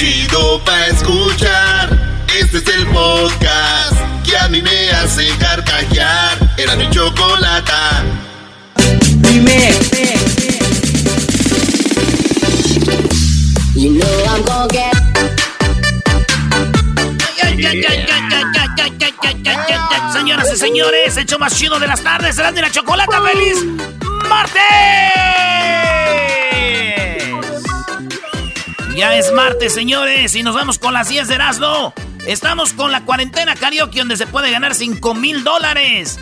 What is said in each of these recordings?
chido pa' escuchar. Este es el podcast que a mí me hace carcajear. Era mi chocolata. Dime. You know I'm gonna get. Señoras y señores, hecho más chido de las tardes, serán de la chocolata feliz martes. Ya es martes, señores, y nos vamos con las 10 de Erasmo. Estamos con la cuarentena karaoke donde se puede ganar 5 mil dólares.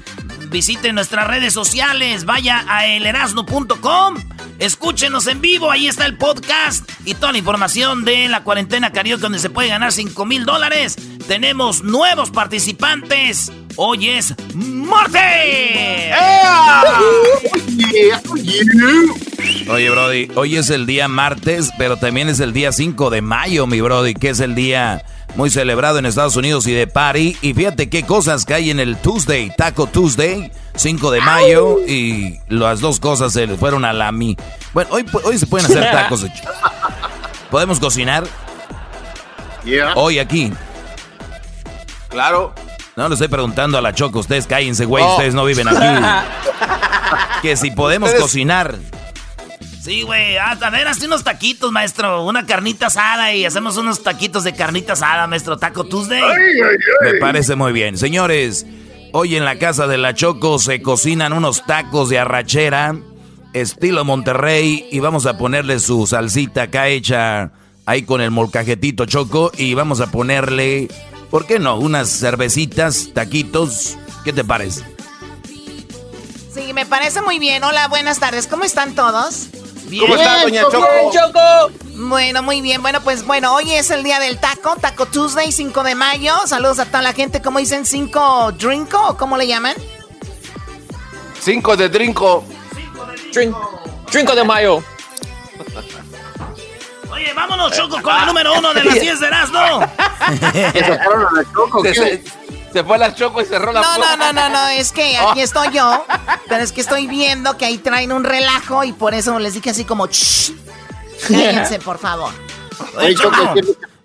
Visiten nuestras redes sociales, vaya a elerasno.com, escúchenos en vivo, ahí está el podcast y toda la información de la cuarentena karaoke donde se puede ganar 5 mil dólares. Tenemos nuevos participantes. Hoy es martes. Oye, Brody, hoy es el día martes, pero también es el día 5 de mayo, mi Brody, que es el día muy celebrado en Estados Unidos y de party. Y fíjate qué cosas que hay en el Tuesday, Taco Tuesday, 5 de mayo, y las dos cosas se fueron a la mi. Bueno, hoy, hoy se pueden hacer tacos. ¿Podemos cocinar? Hoy aquí. Claro. No le estoy preguntando a la Choco, ustedes cállense, güey, oh. ustedes no viven aquí. que si podemos cocinar. Sí, güey. Ah, a ver, hazte unos taquitos, maestro. Una carnita asada y hacemos unos taquitos de carnita asada, maestro. Taco Tuesday. Me parece muy bien. Señores, hoy en la casa de la Choco se cocinan unos tacos de arrachera, estilo Monterrey, y vamos a ponerle su salsita acá hecha ahí con el molcajetito Choco, y vamos a ponerle, ¿por qué no? Unas cervecitas, taquitos. ¿Qué te parece? Sí, me parece muy bien. Hola, buenas tardes. ¿Cómo están todos? ¿Cómo está, doña Choco? Choco? Bueno, muy bien. Bueno, pues bueno, hoy es el día del taco, Taco Tuesday, 5 de mayo. Saludos a toda la gente. ¿Cómo dicen? ¿5 drinko o cómo le llaman? 5 de drinko. Drinko de mayo. Oye, vámonos, Choco, con la número uno de las 10 de Erasmo. Se fue la choco y cerró la no, puerta. No, no, no, no, es que aquí estoy yo, pero es que estoy viendo que ahí traen un relajo y por eso les dije así como, cállense, por favor.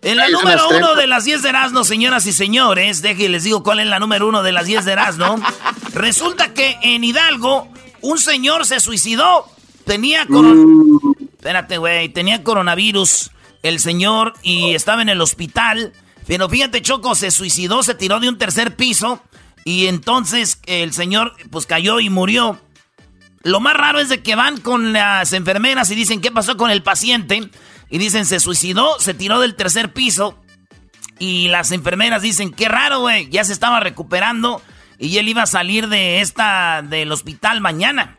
en la número uno de las 10 de Erasmo, señoras y señores, déjenme les digo cuál es la número uno de las 10 de Erasmo. Resulta que en Hidalgo un señor se suicidó. Tenía coronavirus. Espérate, güey. Tenía coronavirus el señor y estaba en el hospital. Pero fíjate, Choco, se suicidó, se tiró de un tercer piso y entonces el señor pues cayó y murió. Lo más raro es que van con las enfermeras y dicen qué pasó con el paciente. Y dicen se suicidó, se tiró del tercer piso. Y las enfermeras dicen, qué raro, güey, ya se estaba recuperando y él iba a salir de esta, del hospital mañana.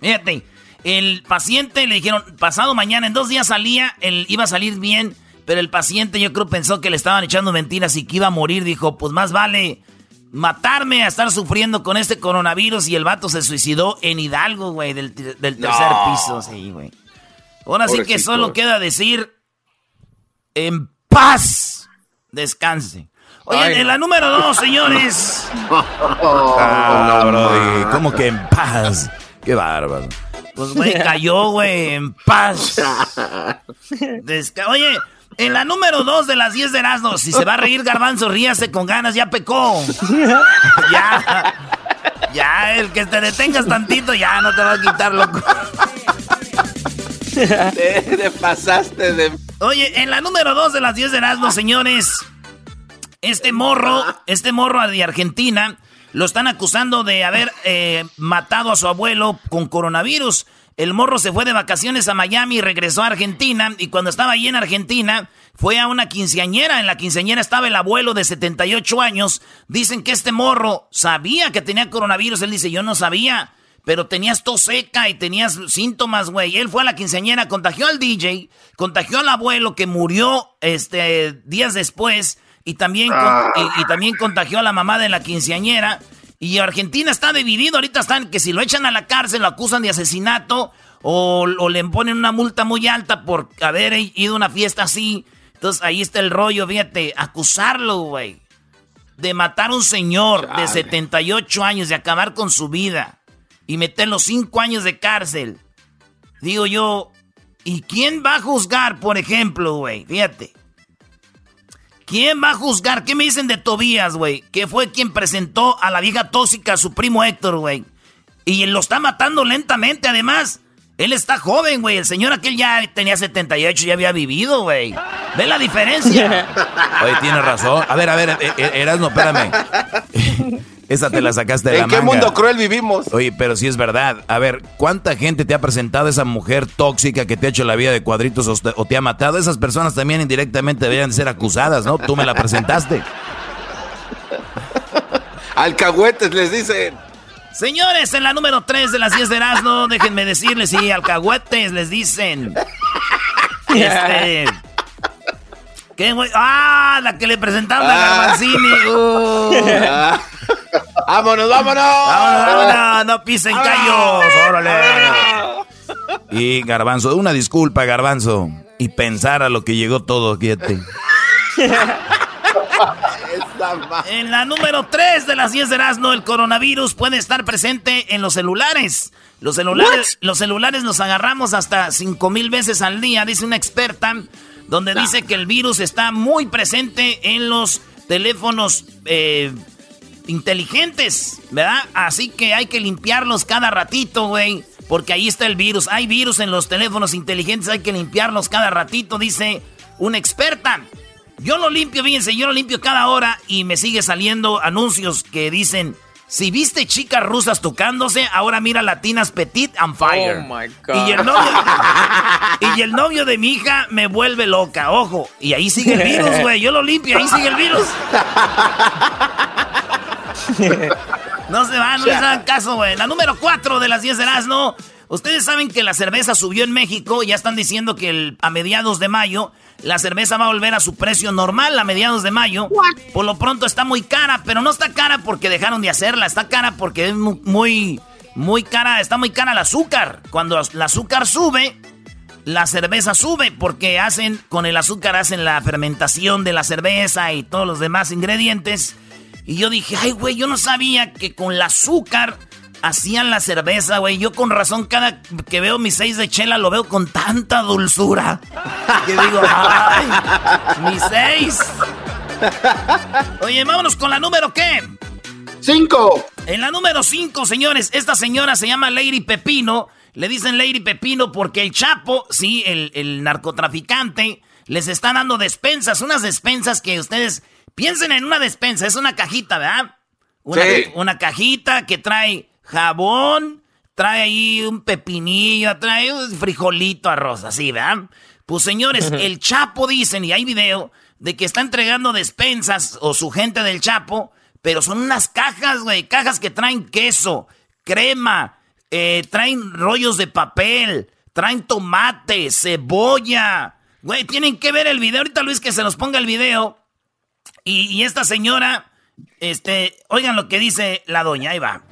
Fíjate, el paciente le dijeron, pasado mañana, en dos días salía, él iba a salir bien. Pero el paciente yo creo pensó que le estaban echando mentiras y que iba a morir. Dijo, pues más vale matarme a estar sufriendo con este coronavirus. Y el vato se suicidó en Hidalgo, güey, del, tercer piso. Sí, güey. Ahora sí que solo queda decir, en paz, descanse. Oye, en la número dos, señores. ah, bro, ¿cómo que en paz? Qué bárbaro. Pues, güey, cayó, güey, en paz. Oye, en la número 2 de las 10 de Erasmo, si se va a reír Garbanzo, ríase con ganas, ya pecó. ya. Ya, el que te detengas tantito, ya no te va a quitar, loco. Te, pasaste de... Oye, en la número 2 de las 10 de Erasmo, señores, este morro, este morro de Argentina, lo están acusando de haber eh, matado a su abuelo con coronavirus. El morro se fue de vacaciones a Miami y regresó a Argentina. Y cuando estaba allí en Argentina, fue a una quinceañera. En la quinceañera estaba el abuelo de 78 años. Dicen que este morro sabía que tenía coronavirus. Él dice, yo no sabía. Pero tenías tos seca y tenías síntomas, güey. Él fue a la quinceañera, contagió al DJ, contagió al abuelo que murió este, días después. Y también, y también contagió a la mamá de la quinceañera. Y Argentina está dividido, ahorita están que si lo echan a la cárcel lo acusan de asesinato o, le ponen una multa muy alta por haber ido a una fiesta así. Entonces ahí está el rollo, fíjate, acusarlo, güey. De matar a un señor de 78 años, de acabar con su vida y meterlo 5 años de cárcel. Digo yo, ¿y quién va a juzgar, por ejemplo, güey? Fíjate, ¿Quién va a juzgar? ¿Qué me dicen de Tobías, güey? Que fue quien presentó a la vieja tóxica a su primo Héctor, güey. Y lo está matando lentamente, además. Él está joven, güey. El señor aquel ya tenía 78, ya había vivido, güey. ¿Ve la diferencia? Oye, tiene razón. A ver, a ver, eh, eh, Erasmo, espérame. Esa te la sacaste de la manga. ¿En qué mundo cruel vivimos? Oye, pero si es verdad. A ver, ¿cuánta gente te ha presentado esa mujer tóxica que te ha hecho la vida de cuadritos o te, ha matado? Esas personas también indirectamente deberían ser acusadas, ¿no? Tú me la presentaste. Alcahuetes les dicen. Señores, en la número 3 de las 10 de Erasmo, déjenme decirles, sí, alcahuetes les dicen. Este. ¿Qué, güey? ¡Ah! La que le presentaron a ah. Garbanzini. Uh. ¡Vámonos, vámonos! ¡Vámonos, vámonos! ¡No pisen callos! ¡Órale! Y Garbanzo, una disculpa, Garbanzo. Y pensar a lo que llegó todo, quiete. En la número 3 de las 10 de Erasmo, el coronavirus puede estar presente en los celulares. Los celulares, los celulares nos agarramos hasta 5 mil veces al día, dice una experta, donde dice que el virus está muy presente en los teléfonos eh, inteligentes, ¿verdad? Así que hay que limpiarlos cada ratito, güey. Porque ahí está el virus. Hay virus en los teléfonos inteligentes, hay que limpiarlos cada ratito, dice una experta. Yo lo limpio, fíjense, yo lo limpio cada hora y me sigue saliendo anuncios que dicen, si viste chicas rusas tocándose, ahora mira latinas petit and fire. Oh my God. Y el, novio, y el novio de mi hija me vuelve loca, ojo. Y ahí sigue el virus, güey. Yo lo limpio, ahí sigue el virus. no se van, no les hagan caso, güey. La número 4 de las 10 de no. Ustedes saben que la cerveza subió en México. Ya están diciendo que a mediados de mayo la cerveza va a volver a su precio normal a mediados de mayo. Por lo pronto está muy cara, pero no está cara porque dejaron de hacerla. Está cara porque es muy, muy cara. Está muy cara el azúcar. Cuando el azúcar sube, la cerveza sube porque hacen, con el azúcar hacen la fermentación de la cerveza y todos los demás ingredientes. Y yo dije, ay, güey, yo no sabía que con el azúcar hacían la cerveza, güey. Yo con razón cada que veo mi seis de chela lo veo con tanta dulzura. Que digo, ay, mi seis. Oye, vámonos con la número qué. Cinco. En la número cinco, señores, esta señora se llama Lady Pepino. Le dicen Lady Pepino porque el Chapo, sí, el, el narcotraficante, les está dando despensas, unas despensas que ustedes piensen en una despensa, es una cajita, ¿verdad? Una, sí. una cajita que trae jabón, trae ahí un pepinillo, trae un frijolito, arroz, así, ¿verdad? Pues señores, el Chapo dicen, y hay video, de que está entregando despensas o su gente del Chapo, pero son unas cajas, güey, cajas que traen queso, crema, eh, traen rollos de papel, traen tomate, cebolla. Güey, tienen que ver el video. Ahorita Luis que se nos ponga el video. Y, y esta señora, este, oigan lo que dice la doña, ahí va.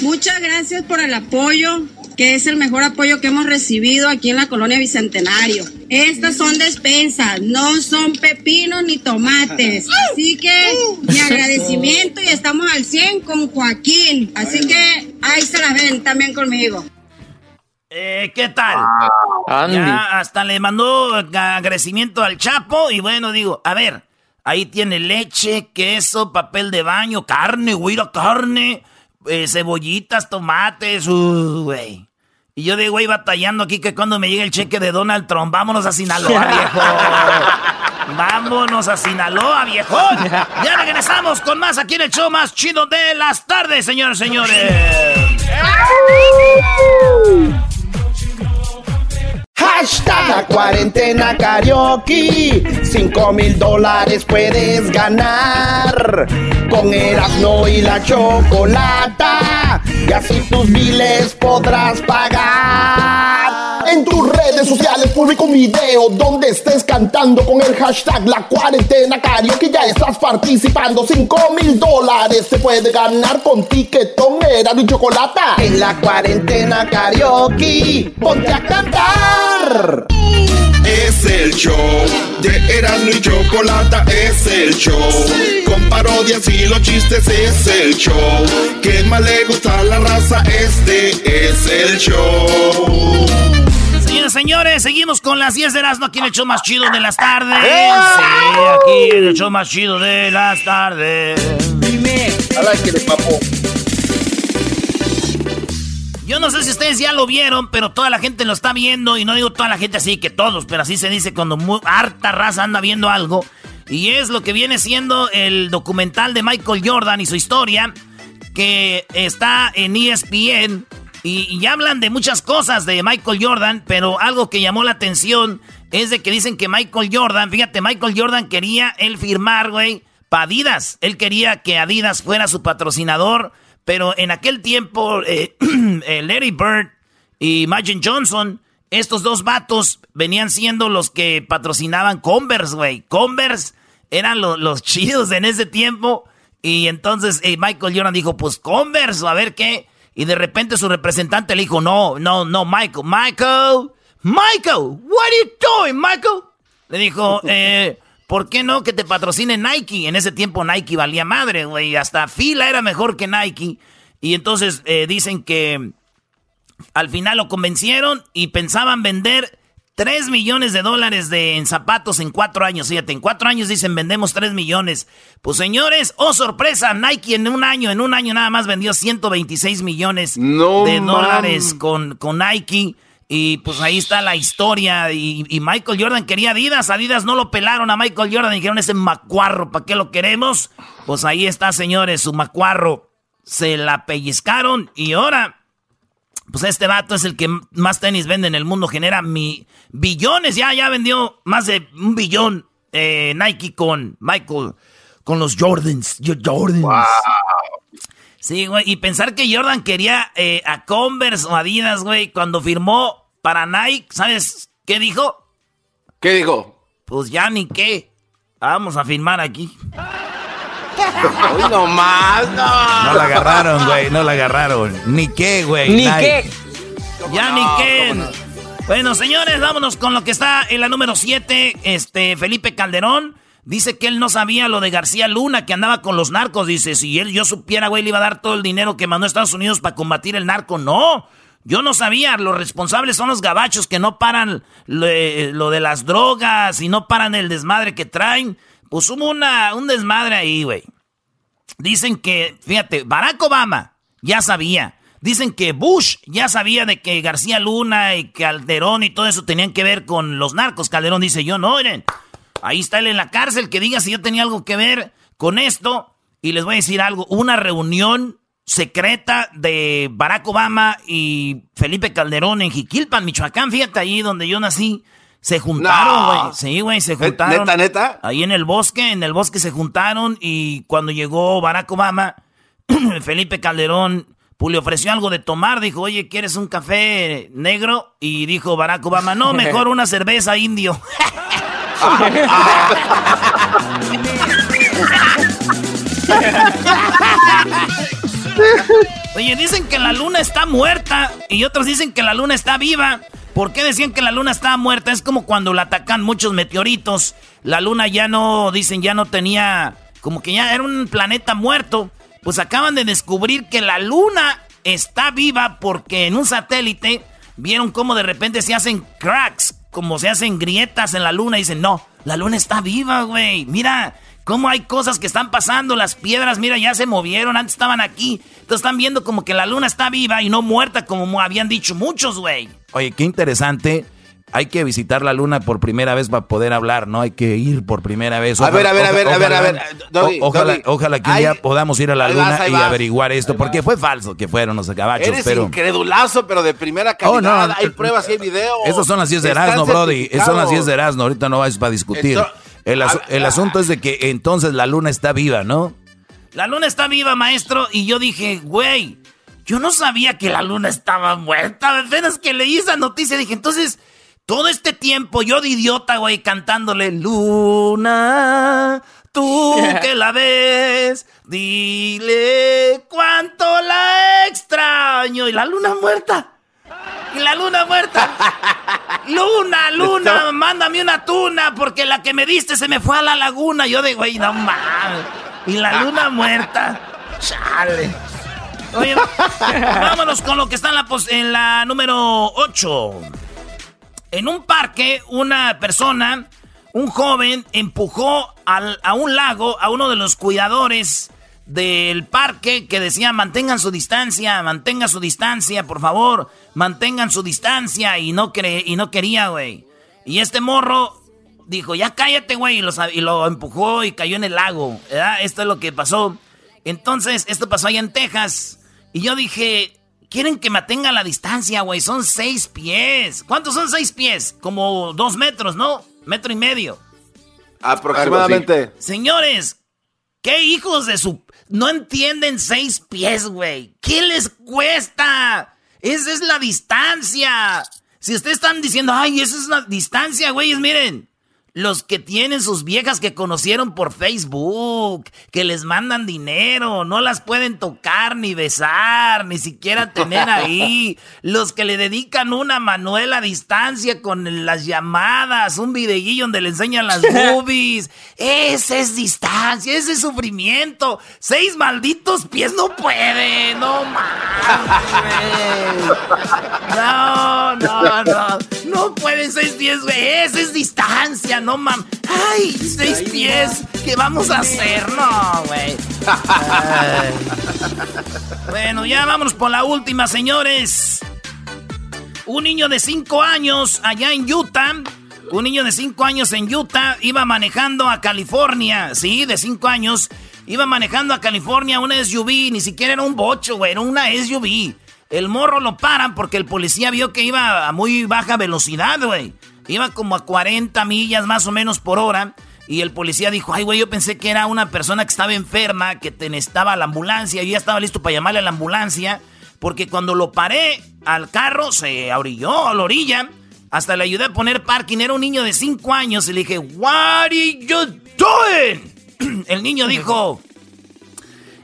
Muchas gracias por el apoyo, que es el mejor apoyo que hemos recibido aquí en la colonia Bicentenario. Estas son despensas, no son pepinos ni tomates. Así que mi agradecimiento y estamos al 100 con Joaquín. Así que ahí se las ven también conmigo. Eh, ¿Qué tal? Ya hasta le mandó agradecimiento al Chapo y bueno, digo, a ver, ahí tiene leche, queso, papel de baño, carne, güey, carne eh, cebollitas, tomates, güey. Y yo digo, güey, batallando aquí que cuando me llegue el cheque de Donald Trump, vámonos a Sinaloa, viejo. vámonos a Sinaloa, viejo. Ya regresamos con más aquí en el show más chido de las tardes, señores, señores. Hashtag la cuarentena karaoke. 5 mil dólares puedes ganar. Con Erasmo y la chocolata. Y así tus biles podrás pagar. En tus redes sociales publico un video donde estés cantando con el hashtag La Cuarentena Karaoke. Ya estás participando. 5 mil dólares se puede ganar con tiquetón, era y chocolata. En la Cuarentena Karaoke, ponte a cantar. Es el show de Erasmo y Chocolata, es el show. Con parodias y los chistes es el show. Que más le gusta la raza, este es el show tardes, señores. Seguimos con las 10 de Erasmo aquí en el show más chido de las tardes. Sí, aquí en el show más chido de las tardes. Dime. papo. Yo no sé si ustedes ya lo vieron, pero toda la gente lo está viendo. Y no digo toda la gente así que todos, pero así se dice cuando harta raza anda viendo algo. Y es lo que viene siendo el documental de Michael Jordan y su historia, que está en ESPN. Y, hablan de muchas cosas de Michael Jordan, pero algo que llamó la atención es de que dicen que Michael Jordan, fíjate, Michael Jordan quería él firmar, güey, para Adidas. Él quería que Adidas fuera su patrocinador pero en aquel tiempo, eh, Larry Bird y Magic Johnson, estos dos vatos venían siendo los que patrocinaban Converse, güey. Converse eran los chidos en ese tiempo. Y entonces eh, Michael Jordan dijo, pues Converse, a ver qué. Y de repente su representante le dijo, no, no, no, Michael, Michael, Michael, what are you doing, Michael? Le dijo, eh, ¿Por qué no que te patrocine Nike? En ese tiempo Nike valía madre, güey. Hasta fila era mejor que Nike. Y entonces eh, dicen que al final lo convencieron y pensaban vender 3 millones de dólares de, en zapatos en cuatro años. Fíjate, en cuatro años dicen vendemos 3 millones. Pues señores, oh sorpresa, Nike en un año, en un año nada más vendió 126 millones de dólares con, con Nike. Y pues ahí está la historia. Y, Michael Jordan quería Adidas. Adidas no lo pelaron a Michael Jordan. Dijeron ese macuarro, ¿para qué lo queremos? Pues ahí está, señores, su macuarro. Se la pellizcaron y ahora, pues este vato es el que más tenis vende en el mundo. Genera mi, billones. Ya, ya vendió más de un billón eh, Nike con Michael, con los Jordans. Jordans. Sí, güey. Y pensar que Jordan quería eh, a Converse o Adidas, güey, cuando firmó para Nike, ¿sabes qué dijo? ¿Qué dijo? Pues ya ni qué. Vamos a firmar aquí. Uy, no más, no. No la agarraron, güey, no la agarraron. Ni qué, güey. Ni qué. Ya ni qué. Bueno, señores, vámonos con lo que está en la número 7. Este, Felipe Calderón Dice que él no sabía lo de García Luna, que andaba con los narcos. Dice, si él yo supiera, güey, le iba a dar todo el dinero que mandó a Estados Unidos para combatir el narco. No, yo no sabía. Los responsables son los gabachos que no paran lo, de las drogas y no paran el desmadre que traen. Pues hubo una, un desmadre ahí, güey. Dicen que, fíjate, Barack Obama ya sabía. Dicen que Bush ya sabía de que García Luna y Calderón y todo eso tenían que ver con los narcos. Calderón dice, yo no, miren. Ahí está él en la cárcel, que diga si yo tenía algo que ver con esto. Y les voy a decir algo, una reunión secreta de Barack Obama y Felipe Calderón en Jiquilpan, Michoacán, fíjate ahí donde yo nací. Se juntaron, güey. Sí, güey, se juntaron. ¿Neta, neta? Ahí en el bosque, en el bosque se juntaron y cuando llegó Barack Obama, Felipe Calderón pues, le ofreció algo de tomar. Dijo, oye, ¿quieres un café negro? Y dijo Barack Obama, no, mejor una cerveza indio. Oye, dicen que la luna está muerta y otros dicen que la luna está viva. ¿Por qué decían que la luna estaba muerta? Es como cuando la atacan muchos meteoritos. La luna ya no, dicen, ya no tenía, como que ya era un planeta muerto. Pues acaban de descubrir que la luna está viva porque en un satélite vieron cómo de repente se hacen cracks, como se hacen grietas en la luna y dicen, no, la luna está viva, güey. Mira cómo hay cosas que están pasando, las piedras, mira, ya se movieron, antes estaban aquí. Entonces están viendo como que la luna está viva y no muerta como habían dicho muchos, güey. Oye, qué interesante hay que visitar la luna por primera vez para poder hablar, ¿no? Hay que ir por primera vez. a ver, a ver, a ver, a ver, a ver. ojalá, ojalá que un día podamos ir a la luna y averiguar esto, porque fue falso que fueron los gabachos. Eres pero... incredulazo, pero de primera oh, calidad. hay pruebas y hay videos. Esas son las 10 de Erasmo, Brody. Esas son las 10 de Erasmo. Ahorita no vais para discutir. El, el asunto es de que entonces la luna está viva, ¿no? La luna está viva, maestro. Y yo dije, güey, yo no sabía que la luna estaba muerta. Apenas que leí esa noticia, dije, entonces todo este tiempo yo de idiota, güey, cantándole Luna, tú que la ves, dile cuánto la extraño. Y la luna muerta. Y la luna muerta. Luna, luna, mándame una tuna porque la que me diste se me fue a la laguna. Yo de, güey, no mames. Y la luna muerta. Chale. Oye, vámonos con lo que está en la, en la número 8. En un parque, una persona, un joven, empujó a un lago a uno de los cuidadores del parque que decía mantengan su distancia, mantengan su distancia, por favor, mantengan su distancia y no, y no quería, güey. Y este morro dijo, ya cállate, güey, y lo, y lo empujó y cayó en el lago. Esto es lo que pasó. Entonces, esto pasó allá en Texas. Y yo dije, quieren que mantenga la distancia, güey. Son seis pies. ¿Cuántos son seis pies? Como dos metros, ¿no? Metro y medio. Aproximadamente. Señores, ¿qué hijos de su... No entienden seis pies, güey. ¿Qué les cuesta? Esa es la distancia. Si ustedes están diciendo, ay, esa es la distancia, güeyes, miren. Los que tienen sus viejas que conocieron por Facebook, que les mandan dinero, no las pueden tocar ni besar, ni siquiera tener ahí. Los que le dedican una Manuela a distancia con las llamadas, un videillo donde le enseñan las boobies. Ese es distancia, ese es sufrimiento. Seis malditos pies no puede, no mames. No, no, no. No pueden seis pies, güey. Ese es distancia, no mames. Ay, seis pies. ¿Qué vamos a hacer? No, güey. bueno, ya vámonos por la última, señores. Un niño de cinco años allá en Utah. Un niño de cinco años en Utah iba manejando a California. Sí, de cinco años. Iba manejando a California una SUV. Ni siquiera era un bocho, güey. Era una SUV. El morro lo paran porque el policía vio que iba a muy baja velocidad, güey. Iba como a 40 millas más o menos por hora. Y el policía dijo, ay, güey, yo pensé que era una persona que estaba enferma, que te necesitaba la ambulancia. Yo ya estaba listo para llamarle a la ambulancia. Porque cuando lo paré al carro, se abrilló a la orilla. Hasta le ayudé a poner parking. Era un niño de 5 años. Y le dije, what are you doing? El niño dijo,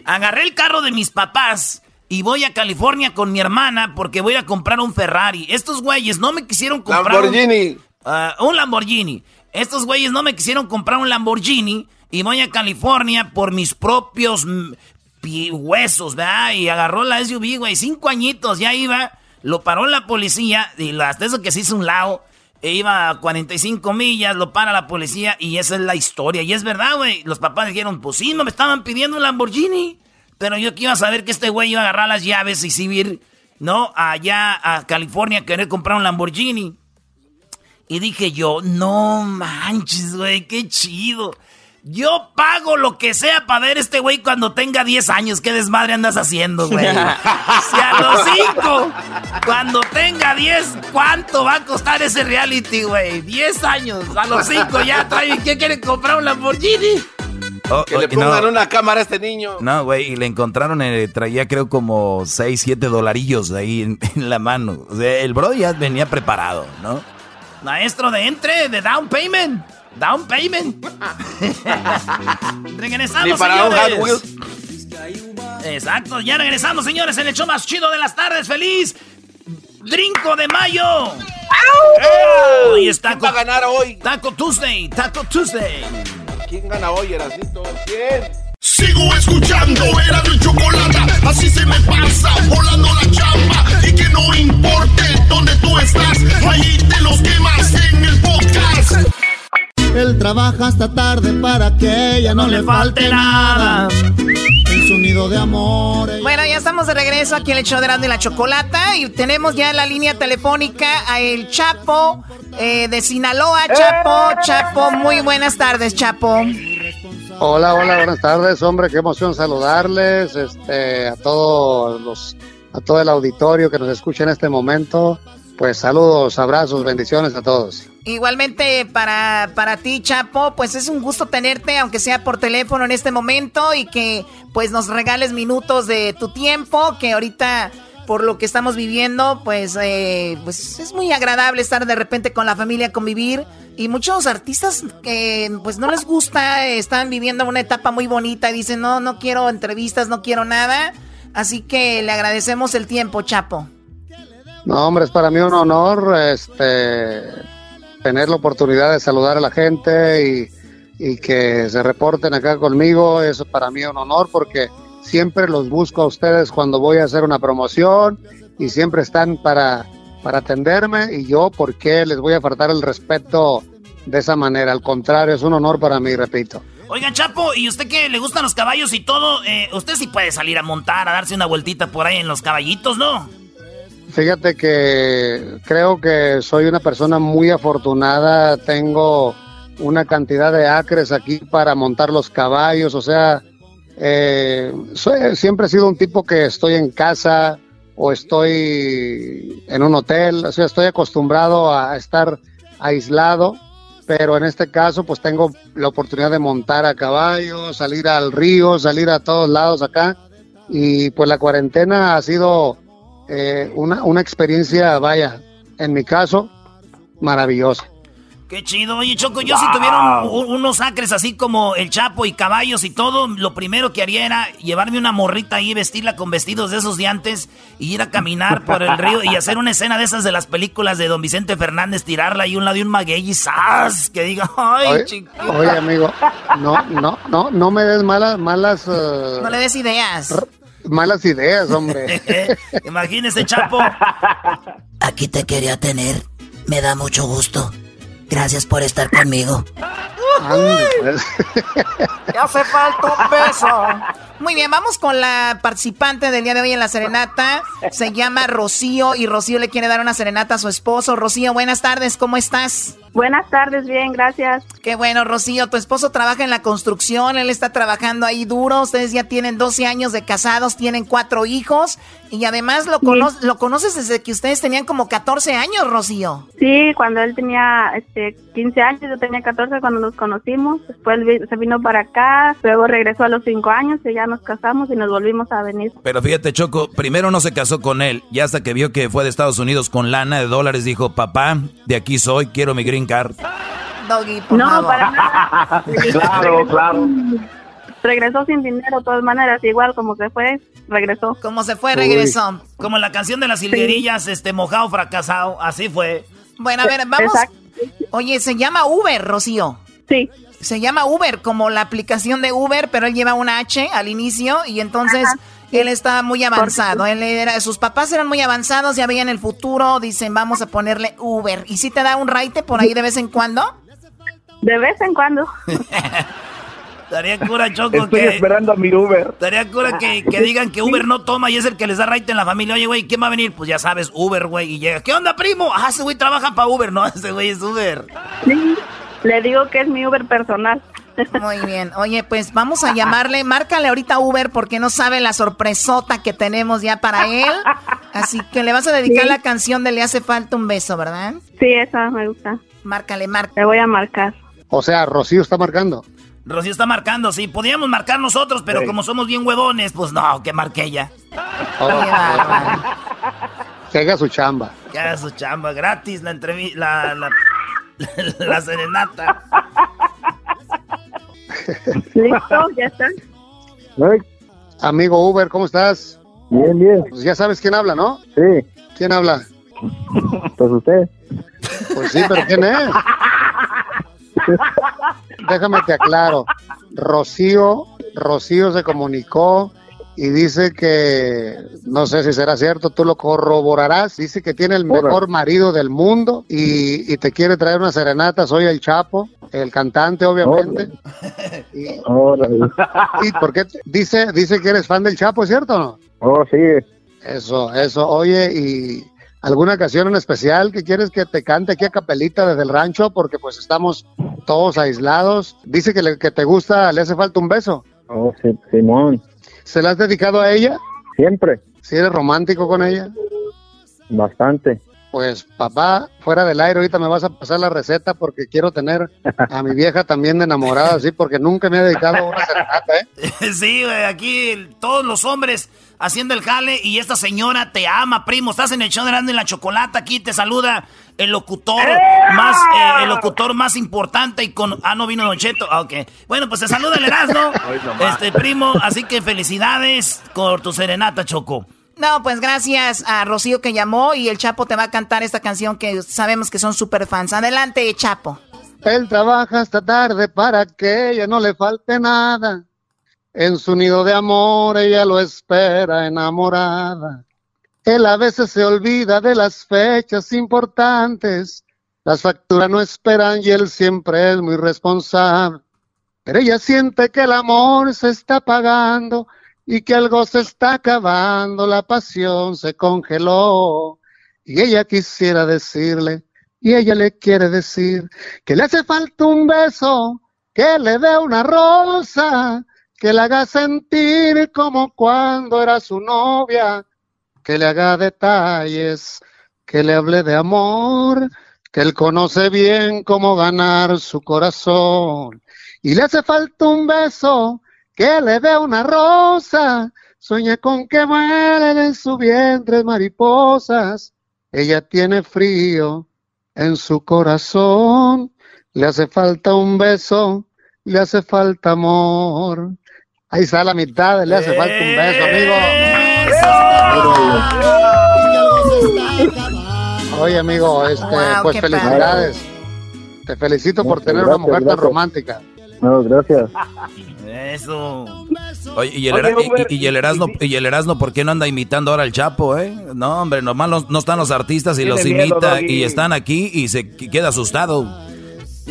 agarré el carro de mis papás y voy a California con mi hermana porque voy a comprar un Ferrari. Estos güeyes no me quisieron comprar Lamborghini. Ah, un, Lamborghini. Estos güeyes no me quisieron comprar un Lamborghini y voy a California por mis propios huesos, ¿verdad? Y agarró la SUV, güey, cinco añitos, ya iba, lo paró la policía y hasta eso que se hizo un lado. E iba a 45 millas, lo para la policía y esa es la historia. Y es verdad, güey. Los papás dijeron, pues sí, no me estaban pidiendo un Lamborghini. Pero yo que iba a saber que este güey iba a agarrar las llaves y subir, ¿no? Allá a California a querer comprar un Lamborghini. Y dije yo, no manches, güey, qué chido. Yo pago lo que sea para ver este güey cuando tenga 10 años. ¿Qué desmadre andas haciendo, güey? si a los 5, cuando tenga 10, ¿cuánto va a costar ese reality, güey? 10 años. A los 5 ya trae. ¿Qué quiere comprar un Lamborghini? Oh, que le pongan una cámara a este niño. No, güey, y le encontraron, eh, traía creo como 6, 7 dolarillos ahí en, la mano. O sea, el bro ya venía preparado, ¿no? Maestro de entre, de down payment. Down payment. regresamos, señores. Exacto, ya regresamos, señores, en el show más chido de las tardes. ¡Feliz Drinco de Mayo! Hoy está ¿Quién va a ganar hoy? Taco Tuesday, Taco Tuesday. ¿Quién gana hoy, Erasito? ¿Quién? Sigo escuchando, era mi chocolate, así se me pasa, volando la chamba, no importe dónde tú estás, ahí te los quemas en el podcast. Él trabaja hasta tarde para que ella no, le falte nada. En su nido de amor. Bueno, ya estamos de regreso aquí en el show de y la Chocolata y tenemos ya en la línea telefónica a el Chapo eh, de Sinaloa. Chapo, Chapo, muy buenas tardes, Chapo. Hola, hola, buenas tardes, hombre, qué emoción saludarles, este, a todos los, a todo el auditorio que nos escucha en este momento. Pues saludos, abrazos, bendiciones a todos. Igualmente para, para ti, Chapo, pues es un gusto tenerte, aunque sea por teléfono en este momento, y que pues nos regales minutos de tu tiempo, que ahorita por lo que estamos viviendo, pues, eh, pues es muy agradable estar de repente con la familia, convivir. Y muchos artistas que pues no les gusta, están viviendo una etapa muy bonita y dicen, no, no quiero entrevistas, no quiero nada. Así que le agradecemos el tiempo, Chapo. No, hombre, es para mí un honor este, tener la oportunidad de saludar a la gente y, que se reporten acá conmigo. Eso para mí es un honor porque siempre los busco a ustedes cuando voy a hacer una promoción y siempre están para, para atenderme y yo, ¿por qué les voy a faltar el respeto de esa manera? Al contrario, es un honor para mí, repito. Oiga, Chapo, ¿y usted que le gustan los caballos y todo? Eh, usted sí puede salir a montar, a darse una vueltita por ahí en los caballitos, ¿no? Fíjate que creo que soy una persona muy afortunada, tengo una cantidad de acres aquí para montar los caballos, o sea, eh, siempre he sido un tipo que estoy en casa o estoy en un hotel, o sea, estoy acostumbrado a estar aislado, pero en este caso pues tengo la oportunidad de montar a caballo, salir al río, salir a todos lados acá y pues la cuarentena ha sido eh, una, una experiencia, vaya, en mi caso, maravillosa. Qué chido. Oye, Choco, yo si tuviera unos acres así como el Chapo y caballos y todo, lo primero que haría era llevarme una morrita ahí, vestirla con vestidos de esos de antes y ir a caminar por el río y hacer una escena de esas de las películas de Don Vicente Fernández, tirarla ahí un lado de un maguey y ¡zas! Que diga, ¡ay, oye, Oye, amigo, no, no, no, no me des malas, malas... Uh, no le des ideas. Malas ideas, hombre. Imagínese, Chapo. Aquí te quería tener. Me da mucho gusto. Gracias por estar conmigo. ¡Ya hace falta un beso. Muy bien, vamos con la participante del día de hoy en la serenata. Se llama Rocío y Rocío le quiere dar una serenata a su esposo. Rocío, buenas tardes, ¿cómo estás? Buenas tardes, bien, gracias. Qué bueno, Rocío. Tu esposo trabaja en la construcción, él está trabajando ahí duro. Ustedes ya tienen 12 años de casados, tienen cuatro hijos y además lo, lo conoces desde que ustedes tenían como 14 años, Rocío. Sí, cuando él tenía este, 15 años, yo tenía 14 cuando nos conocimos. Después se vino para acá, luego regresó a los 5 años y ya nos casamos y nos volvimos a venir. Pero fíjate, Choco, primero no se casó con él y hasta que vio que fue de Estados Unidos con lana de dólares, dijo, papá, de aquí soy, quiero mi green no, para nada. claro, claro. Regresó sin dinero, de todas maneras, igual como se fue, regresó. Como se fue, regresó. Como la canción de las hilguerillas, este, mojado, fracasado, así fue. Bueno, a ver, vamos. Oye, se llama Uber, Rocío. Sí. Se llama Uber, como la aplicación de Uber, pero él lleva una H al inicio y entonces él está muy avanzado. Él era, sus papás eran muy avanzados, ya veían el futuro, dicen, vamos a ponerle Uber. ¿Y si te da un raite por ahí de vez en cuando? De vez en cuando. Estaría cura, Choco, Estoy esperando a mi Uber. Estaría cura que, digan que Uber no toma y es el que les da raite en la familia. Oye, güey, ¿quién va a venir? Pues ya sabes, Uber, güey. Y llega, ¿qué onda, primo? Ah, ese güey trabaja para Uber. No, ese güey es Uber. Sí, le digo que es mi Uber personal. Muy bien. Oye, pues vamos a llamarle. Márcale ahorita Uber porque no sabe la sorpresota que tenemos ya para él. Así que le vas a dedicar la canción de Le hace falta un beso, ¿verdad? Sí, esa me gusta. Márcale, márcale. Le voy a marcar. O sea, Rocío está marcando. Rocío está marcando, sí. Podíamos marcar nosotros, pero como somos bien huevones, pues no, que marque ella. Oh, que haga su chamba. Que haga su chamba. Gratis la entrevista, la, la, la serenata. Listo, ya está. Amigo Uber, ¿cómo estás? Bien, bien. Pues ya sabes quién habla, ¿no? Sí. ¿Quién habla? Pues usted. Pues sí, pero ¿quién es? Déjame te aclaro. Rocío, Rocío se comunicó y dice que, no sé si será cierto, tú lo corroborarás, dice que tiene el mejor marido del mundo y, te quiere traer una serenata, soy el Chapo, el cantante obviamente. Y, y porque dice, dice que eres fan del Chapo, ¿es cierto o no? Oh, sí. Eso, eso, oye, y alguna ocasión en especial que quieres que te cante aquí a capelita desde el rancho porque pues estamos todos aislados. Dice que, le, que te gusta, le hace falta un beso. Oh, sí, Simón. ¿Se la has dedicado a ella? Siempre. ¿Si eres romántico con ella? Bastante. Pues papá, fuera del aire, ahorita me vas a pasar la receta porque quiero tener a mi vieja también de enamorada, sí, porque nunca me ha dedicado a una serenata, ¿eh? Sí, güey, aquí todos los hombres haciendo el jale y esta señora te ama, primo. Estás en el show de la Chocolata, aquí te saluda el locutor más eh, el locutor más importante y con ah no vino Don Cheto, ah. Bueno, pues te saluda el Erasmo, este primo, así que felicidades por tu serenata, Choco. No, pues gracias a Rocío que llamó y el Chapo te va a cantar esta canción que sabemos que son super fans. Adelante, Chapo. Él trabaja hasta tarde para que ella no le falte nada. En su nido de amor ella lo espera enamorada. Él a veces se olvida de las fechas importantes. Las facturas no esperan y él siempre es muy responsable. Pero ella siente que el amor se está apagando y que algo se está acabando, la pasión se congeló. Y ella quisiera decirle, y ella le quiere decir, que le hace falta un beso, que le dé una rosa, que le haga sentir como cuando era su novia, que le haga detalles, que le hable de amor, que él conoce bien cómo ganar su corazón. Y le hace falta un beso, que le dé una rosa, sueña con que mueren en su vientre mariposas, ella tiene frío en su corazón, le hace falta un beso, le hace falta amor. Ahí está la mitad, le hace falta un beso, amigo. Oye, amigo, este, pues felicidades. Te felicito por tener una mujer tan romántica. No, gracias. Eso. Oye, y el, y, el Erasmo, y el Erasmo, ¿por qué no anda imitando ahora al Chapo, eh? No, hombre, nomás no, están los artistas y los imita y están aquí y se queda asustado.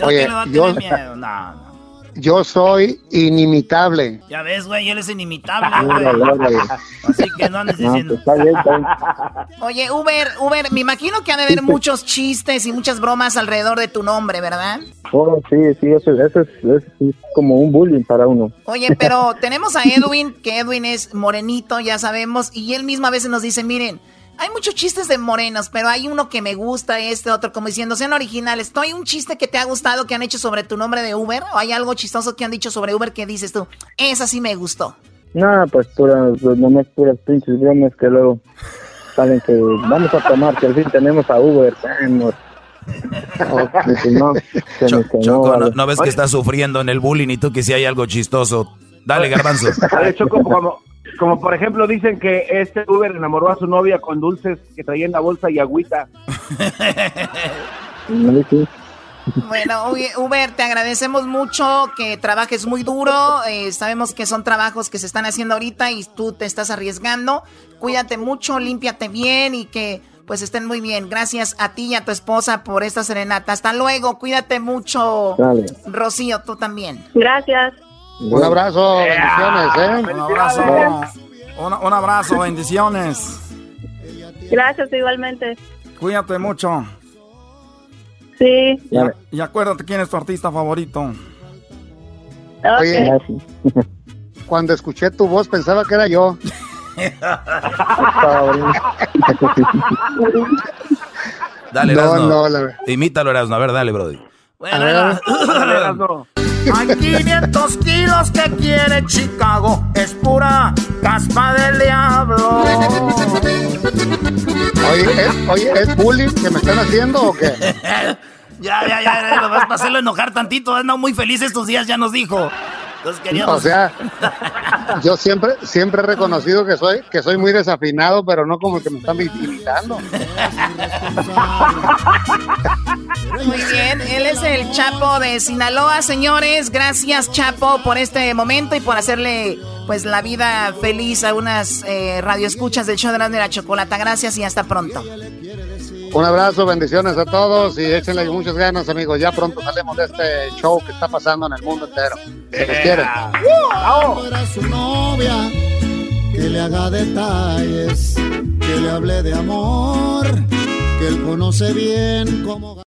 Oye, yo, no, no yo soy inimitable. Ya ves, güey, él es inimitable, güey. Así que no andes diciendo. Pues, Oye, Uber, Uber, me imagino que ha de haber muchos chistes y muchas bromas alrededor de tu nombre, ¿verdad? Oh, sí, sí, eso, eso, es, es, como un bullying para uno. Oye, pero tenemos a Edwin, que Edwin es morenito, ya sabemos, y él mismo a veces nos dice, miren, hay muchos chistes de morenos, pero hay uno que me gusta, este otro, como diciendo, sean originales. ¿Hay un chiste que te ha gustado que han hecho sobre tu nombre de Uber? ¿O hay algo chistoso que han dicho sobre Uber que dices tú, esa sí me gustó? No, pues puras, nomás puras pinches bromas que luego salen que vamos a tomar, que al fin tenemos a Uber. no, no, ves que está sufriendo en el bullying y tú que si hay algo chistoso. Dale, garbanzo. Choco, como, como por ejemplo dicen que este Uber enamoró a su novia con dulces que traía en la bolsa y agüita. Bueno, Uber, te agradecemos mucho que trabajes muy duro. Eh, sabemos que son trabajos que se están haciendo ahorita y tú te estás arriesgando. Cuídate mucho, límpiate bien y que pues estén muy bien. Gracias a ti y a tu esposa por esta serenata. Hasta luego, cuídate mucho. Rocío, tú también. Gracias. Un abrazo, bendiciones, ¿eh? Un abrazo. Un, abrazo, bendiciones. Gracias, igualmente. Cuídate mucho. Sí. Y, acuérdate quién es tu artista favorito. Oye, cuando escuché tu voz pensaba que era yo. dale, no, no, la... Imítalo, Erasmo. A ver, dale, Brody. Bueno, Hay 500 kilos que quiere Chicago, es pura caspa del diablo. Oye, ¿es, oye, ¿es bullying que me están haciendo o qué? ya, ya, ya, lo vas a hacerlo enojar tantito, anda muy feliz estos días, ya nos dijo. O sea, yo siempre, siempre he reconocido que soy, que soy muy desafinado, pero no como que me están imitando. Muy bien, él es el Chapo de Sinaloa, señores. Gracias, Chapo, por este momento y por hacerle pues la vida feliz a unas eh, radioescuchas del show de la chocolata. Gracias y hasta pronto. Un abrazo, bendiciones a todos y échenle muchas ganas, amigos. Ya pronto salimos de este show que está pasando en el mundo entero. Se les quiere. su novia, que le haga detalles, que le hable de amor, que él conoce bien cómo.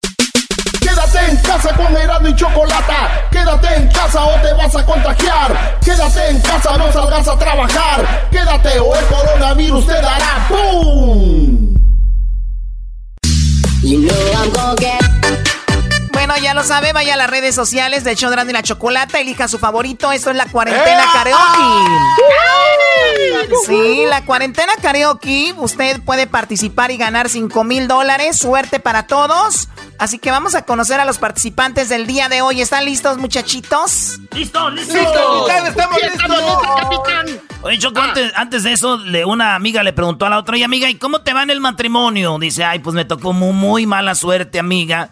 Quédate en casa con Erasmo y Chocolata. Quédate en casa o te vas a contagiar. Quédate en casa, no salgas a trabajar. Quédate o el coronavirus te dará ¡Pum! Bueno, ya lo sabe, vaya a las redes sociales de Chodrán y la Chocolata, elija su favorito. Esto es la cuarentena karaoke. Sí, la cuarentena karaoke. Usted puede participar y ganar 5 mil dólares. Suerte para todos. Así que vamos a conocer a los participantes del día de hoy. ¿Están listos, muchachitos? ¡Listo, listo! ¡Listo! ¡Estamos listos! capitán! Oye, Choco, ah. antes, de eso, le, una amiga le preguntó a la otra, oye, amiga, ¿y cómo te va en el matrimonio? Dice, ay, pues me tocó muy, muy mala suerte, amiga.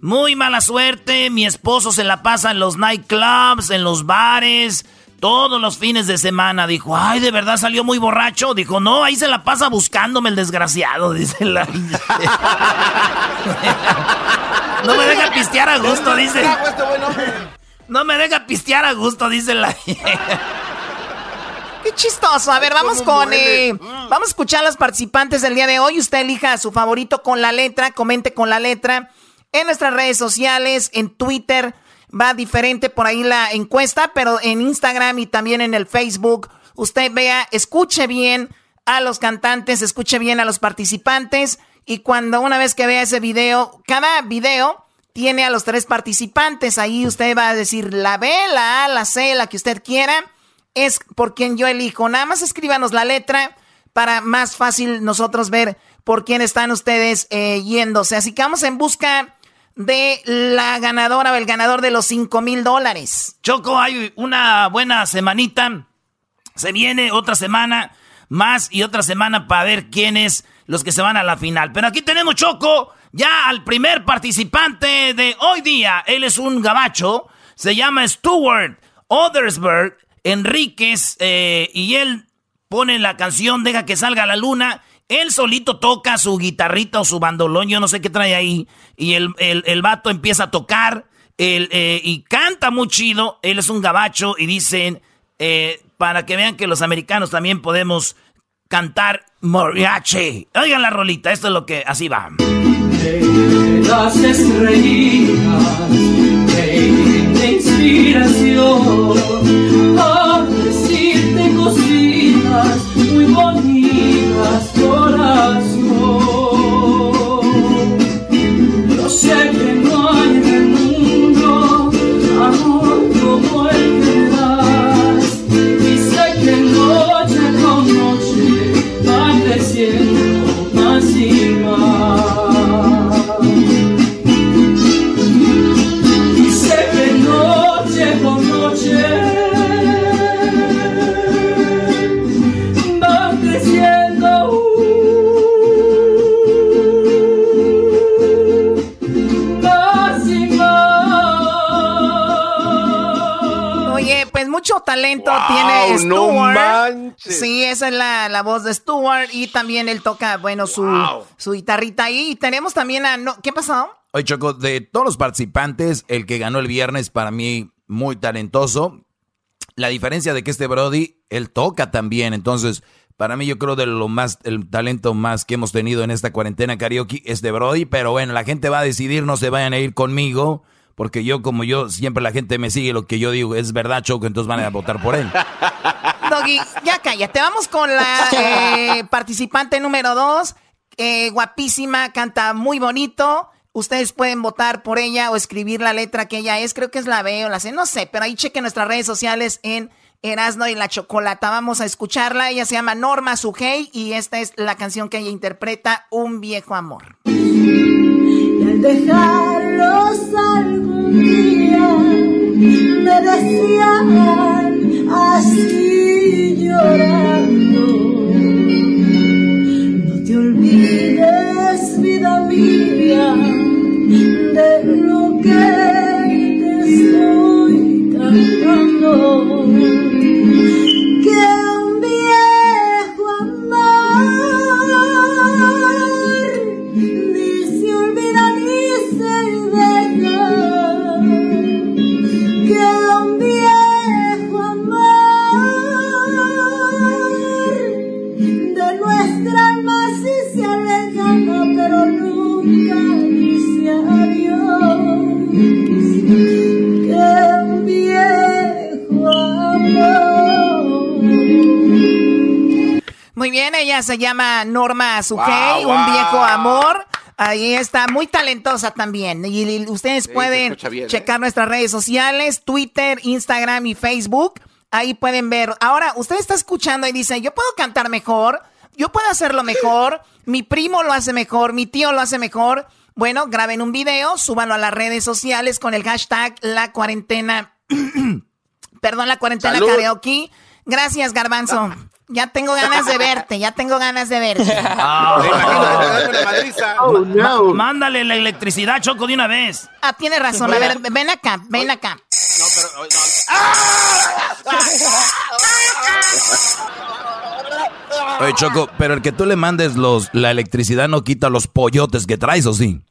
Muy mala suerte. Mi esposo se la pasa en los nightclubs, en los bares todos los fines de semana. Dijo, ay, de verdad salió muy borracho. Dijo, no, ahí se la pasa buscándome el desgraciado, dice la... no me deja pistear a gusto, dice. No me deja pistear a gusto, dice la... Qué chistoso. A ver, vamos con. Eh, vamos a escuchar a los participantes del día de hoy. Usted elija su favorito con la letra, comente con la letra. En nuestras redes sociales, en Twitter, va diferente por ahí la encuesta, pero en Instagram y también en el Facebook, usted vea, escuche bien a los cantantes, escuche bien a los participantes. Y cuando una vez que vea ese video, cada video tiene a los tres participantes. Ahí usted va a decir la B, la A, la C, la que usted quiera es por quien yo elijo. Nada más escríbanos la letra para más fácil nosotros ver por quién están ustedes eh, yéndose. Así que vamos en busca de la ganadora o el ganador de los 5 mil dólares. Choco, hay una buena semanita. Se viene otra semana más y otra semana para ver quiénes los que se van a la final. Pero aquí tenemos, Choco, ya al primer participante de hoy día. Él es un gabacho. Se llama Stuart Othersberg. Enríquez eh, y él pone la canción Deja que salga la luna. Él solito toca su guitarrita o su bandolón, yo no sé qué trae ahí. Y el, el, vato empieza a tocar eh, y canta muy chido. Él es un gabacho y dicen, eh, para que vean que los americanos también podemos cantar mariachi. Oigan la rolita, esto es lo que así va. Las estrellitas, de inspiración muy bonitas, corazón. Yo sé que mucho talento tiene Stuart. sí, esa es la, voz de Stuart. Y también él toca, bueno, su, su guitarrita ahí. Y tenemos también a... No, ¿Qué pasó? Oye, Choco, de todos los participantes, el que ganó el viernes para mí muy talentoso. La diferencia de que este Brody, él toca también. Entonces, para mí yo creo de lo más, el talento más que hemos tenido en esta cuarentena karaoke es de Brody. Pero bueno, la gente va a decidir, no se vayan a ir conmigo porque yo, como yo, siempre la gente me sigue lo que yo digo, es verdad, Choco, entonces van a votar por él. Doggy, ya cállate. Vamos con la eh, participante número dos. Eh, guapísima, canta muy bonito. Ustedes pueden votar por ella o escribir la letra que ella es. Creo que es la B o la C, no sé, pero ahí chequen nuestras redes sociales en Erasno y la Chocolata. Vamos a escucharla. Ella se llama Norma Sugey y esta es la canción que ella interpreta, Un viejo amor dejarlos algún día. Me decían así llorando no te olvides vida mía de lo que te estoy cantando Muy bien, ella se llama Norma Sujei, un viejo amor. Ahí está, muy talentosa también. Y, ustedes pueden ¿eh? checar nuestras redes sociales, Twitter, Instagram y Facebook. Ahí pueden ver. Ahora, usted está escuchando y dice, yo puedo cantar mejor, yo puedo hacerlo mejor, mi primo lo hace mejor, mi tío lo hace mejor. Bueno, graben un video, súbanlo a las redes sociales con el hashtag la cuarentena. Perdón, la cuarentena karaoke. Gracias, Garbanzo. Ya tengo ganas de verte, ya tengo ganas de verte. oh, Mándale la electricidad, Choco, de una vez. Ah, tiene razón. A ver, ven acá, ven acá. No, pero... ¡Ah! Oye, Choco, pero el que tú le mandes los, la electricidad no quita los pollotes que traes, ¿o sí?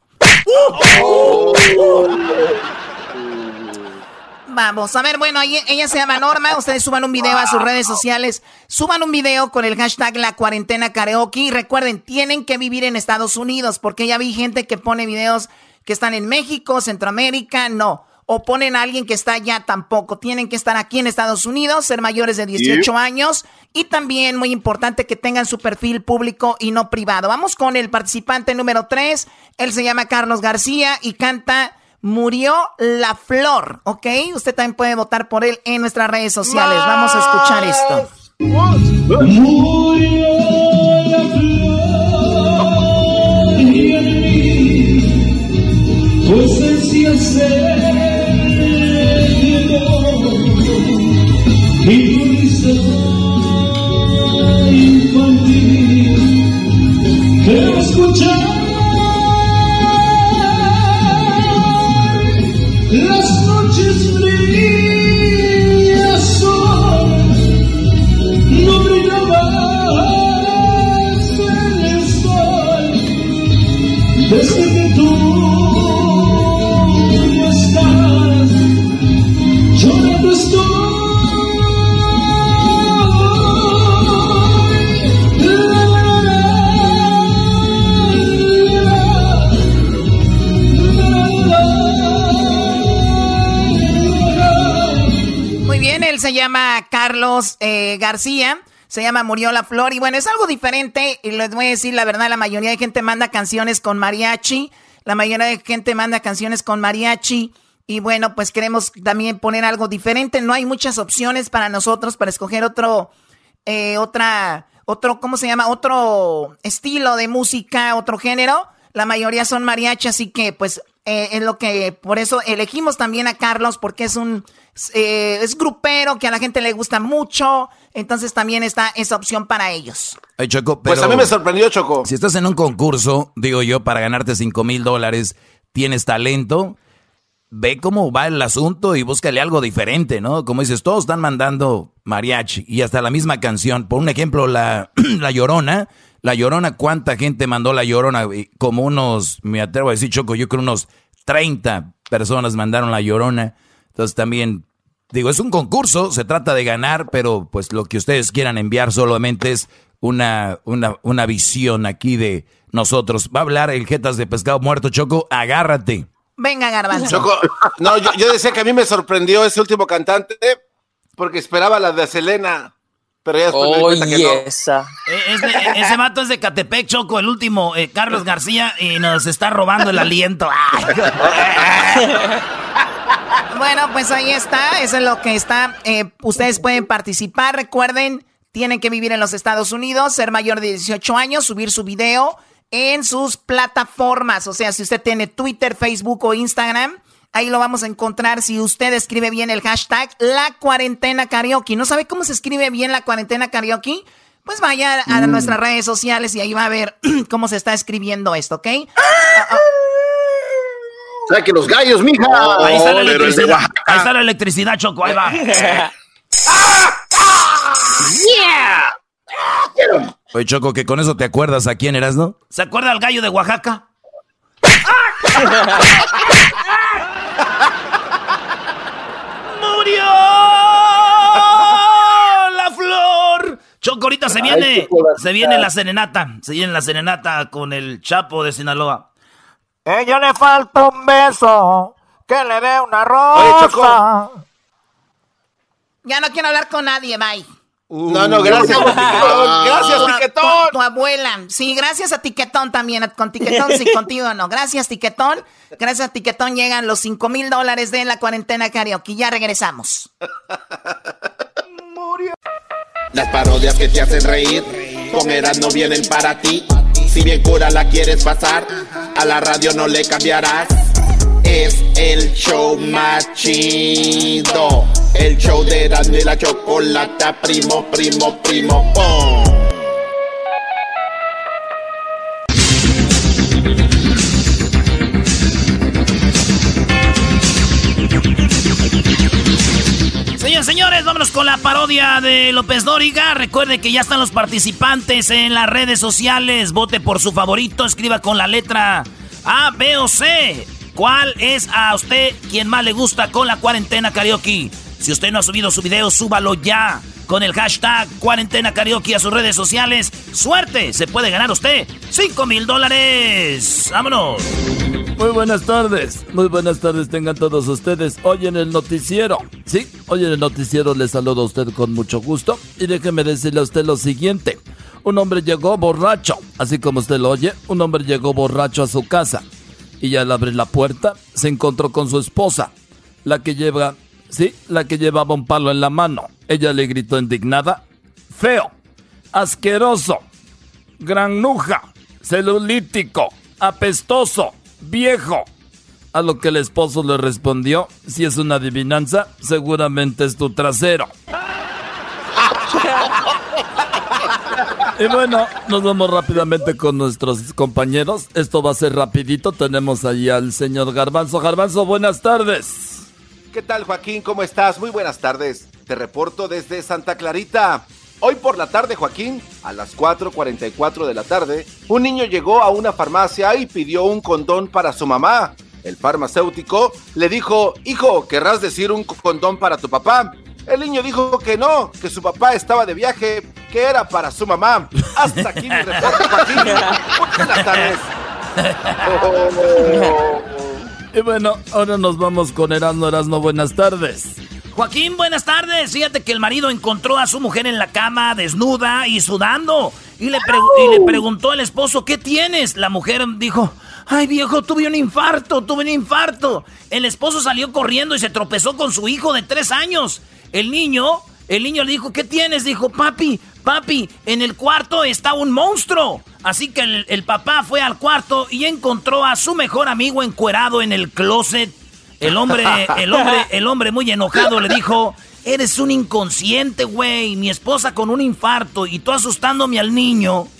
Vamos, a ver, bueno, ella se llama Norma, ustedes suban un video a sus redes sociales, suban un video con el hashtag la cuarentena karaoke y recuerden, tienen que vivir en Estados Unidos, porque ya vi gente que pone videos que están en México, Centroamérica, no o ponen a alguien que está allá tampoco. Tienen que estar aquí en Estados Unidos, ser mayores de 18 años y también muy importante que tengan su perfil público y no privado. Vamos con el participante número 3. Él se llama Carlos García y canta Murió la Flor, ¿ok? Usted también puede votar por él en nuestras redes sociales. Vamos a escuchar esto. Se llama Carlos eh, García. Se llama Murió la Flor. Y bueno, es algo diferente. Y les voy a decir la verdad, la mayoría de gente manda canciones con mariachi. La mayoría de gente manda canciones con mariachi. Y bueno, pues queremos también poner algo diferente. No hay muchas opciones para nosotros para escoger otro, eh, otra, otro, ¿cómo se llama? Otro estilo de música, otro género. La mayoría son mariachi, así que pues eh, es lo que, por eso elegimos también a Carlos, porque es un, eh, es grupero, que a la gente le gusta mucho, entonces también está esa opción para ellos. pues a mí me sorprendió, Choco. Si estás en un concurso, digo yo, para ganarte 5 mil dólares, tienes talento, ve cómo va el asunto y búscale algo diferente, ¿no? Como dices, todos están mandando mariachi y hasta la misma canción. Por un ejemplo, la, la Llorona la Llorona, ¿cuánta gente mandó La Llorona? Como unos, me atrevo a decir, Choco, yo creo unos 30 personas mandaron La Llorona. Entonces también, digo, es un concurso, se trata de ganar, pero pues lo que ustedes quieran enviar solamente es una, una, una visión aquí de nosotros. Va a hablar el Jetas de Pescado Muerto, Choco, agárrate. Venga, Garbanzo. Choco, no, yo, yo decía que a mí me sorprendió ese último cantante porque esperaba la de Selena. Pero ya después oh, que esa. E, ese vato es de Catepec, Choco, el último, eh, Carlos García, y nos está robando el aliento. bueno, pues ahí está, eso es lo que está. Eh, ustedes pueden participar, recuerden, tienen que vivir en los Estados Unidos, ser mayor de 18 años, subir su video en sus plataformas. O sea, si usted tiene Twitter, Facebook o Instagram Ahí lo vamos a encontrar si usted escribe bien el hashtag La Cuarentena Karaoke. ¿No sabe cómo se escribe bien la Cuarentena Karaoke? Pues vaya a mm. nuestras redes sociales y ahí va a ver cómo se está escribiendo esto, ¿ok? O que los gallos, mija. ahí, está la electricidad. ahí está la electricidad, Choco. Ahí va. ¡Yeah! Oye, Choco, que con eso te acuerdas a quién eras, ¿no? ¿Se acuerda al gallo de Oaxaca? ¡Murió la flor! Choco, ahorita se viene, se viene la serenata, se viene la serenata con el Chapo de Sinaloa. Ella le falta un beso, que le dé una rosa. Ya no quiero hablar con nadie, bye no, no, gracias, Gracias, Tiquetón. Tu, abuela. Sí, gracias a Tiquetón también. Con Tiquetón, sí, contigo no. Gracias, Tiquetón. Gracias a Tiquetón llegan los 5 mil dólares de la cuarentena karaoke. Ya regresamos. Las parodias que te hacen reír, con Eras no vienen para ti. Si bien cura la quieres pasar, a la radio no le cambiarás. Es el show más chido. El show de Erasmo y la Chocolata, primo, primo, primo, ¡pum! Señores, vámonos con la parodia de López Dóriga. Recuerde que ya están los participantes en las redes sociales. Vote por su favorito, escriba con la letra A, B o C. ¿Cuál es a usted quien más le gusta con la cuarentena karaoke? Si usted no ha subido su video, súbalo ya con el hashtag cuarentena karaoke a sus redes sociales. ¡Suerte! Se puede ganar usted 5 mil dólares. ¡Vámonos! Muy buenas tardes, muy buenas tardes tengan todos ustedes. Hoy en el noticiero, sí, hoy en el noticiero les saludo a usted con mucho gusto y déjeme decirle a usted lo siguiente. Un hombre llegó borracho, así como usted lo oye, un hombre llegó borracho a su casa y al abrir la puerta se encontró con su esposa, la que lleva, sí, la que llevaba un palo en la mano. Ella le gritó indignada, feo, asqueroso, granuja, celulítico, apestoso viejo. A lo que el esposo le respondió, si es una adivinanza, seguramente es tu trasero. Y bueno, nos vamos rápidamente con nuestros compañeros. Esto va a ser rapidito. Tenemos ahí al señor Garbanzo. Garbanzo, buenas tardes. ¿Qué tal, Joaquín? ¿Cómo estás? Muy buenas tardes. Te reporto desde Santa Clarita. Hoy por la tarde, Joaquín, a las 4.44 de la tarde, un niño llegó a una farmacia y pidió un condón para su mamá. El farmacéutico le dijo, hijo, ¿querrás decir un condón para tu papá? El niño dijo que no, que su papá estaba de viaje, que era para su mamá. Hasta aquí mi reporte, Joaquín. Buenas tardes. Y bueno, ahora nos vamos con Erasmo Erasmo. Buenas tardes. Joaquín, buenas tardes. Fíjate que el marido encontró a su mujer en la cama, desnuda y sudando. Y le, y le preguntó al esposo, ¿qué tienes? La mujer dijo, ay viejo, tuve un infarto, tuve un infarto. El esposo salió corriendo y se tropezó con su hijo de tres años. El niño, el niño le dijo, ¿qué tienes? Dijo, papi, papi, en el cuarto está un monstruo. Así que el, el papá fue al cuarto y encontró a su mejor amigo encuerado en el closet el hombre, el hombre, el hombre muy enojado le dijo, eres un inconsciente, güey. Mi esposa con un infarto y tú asustándome al niño.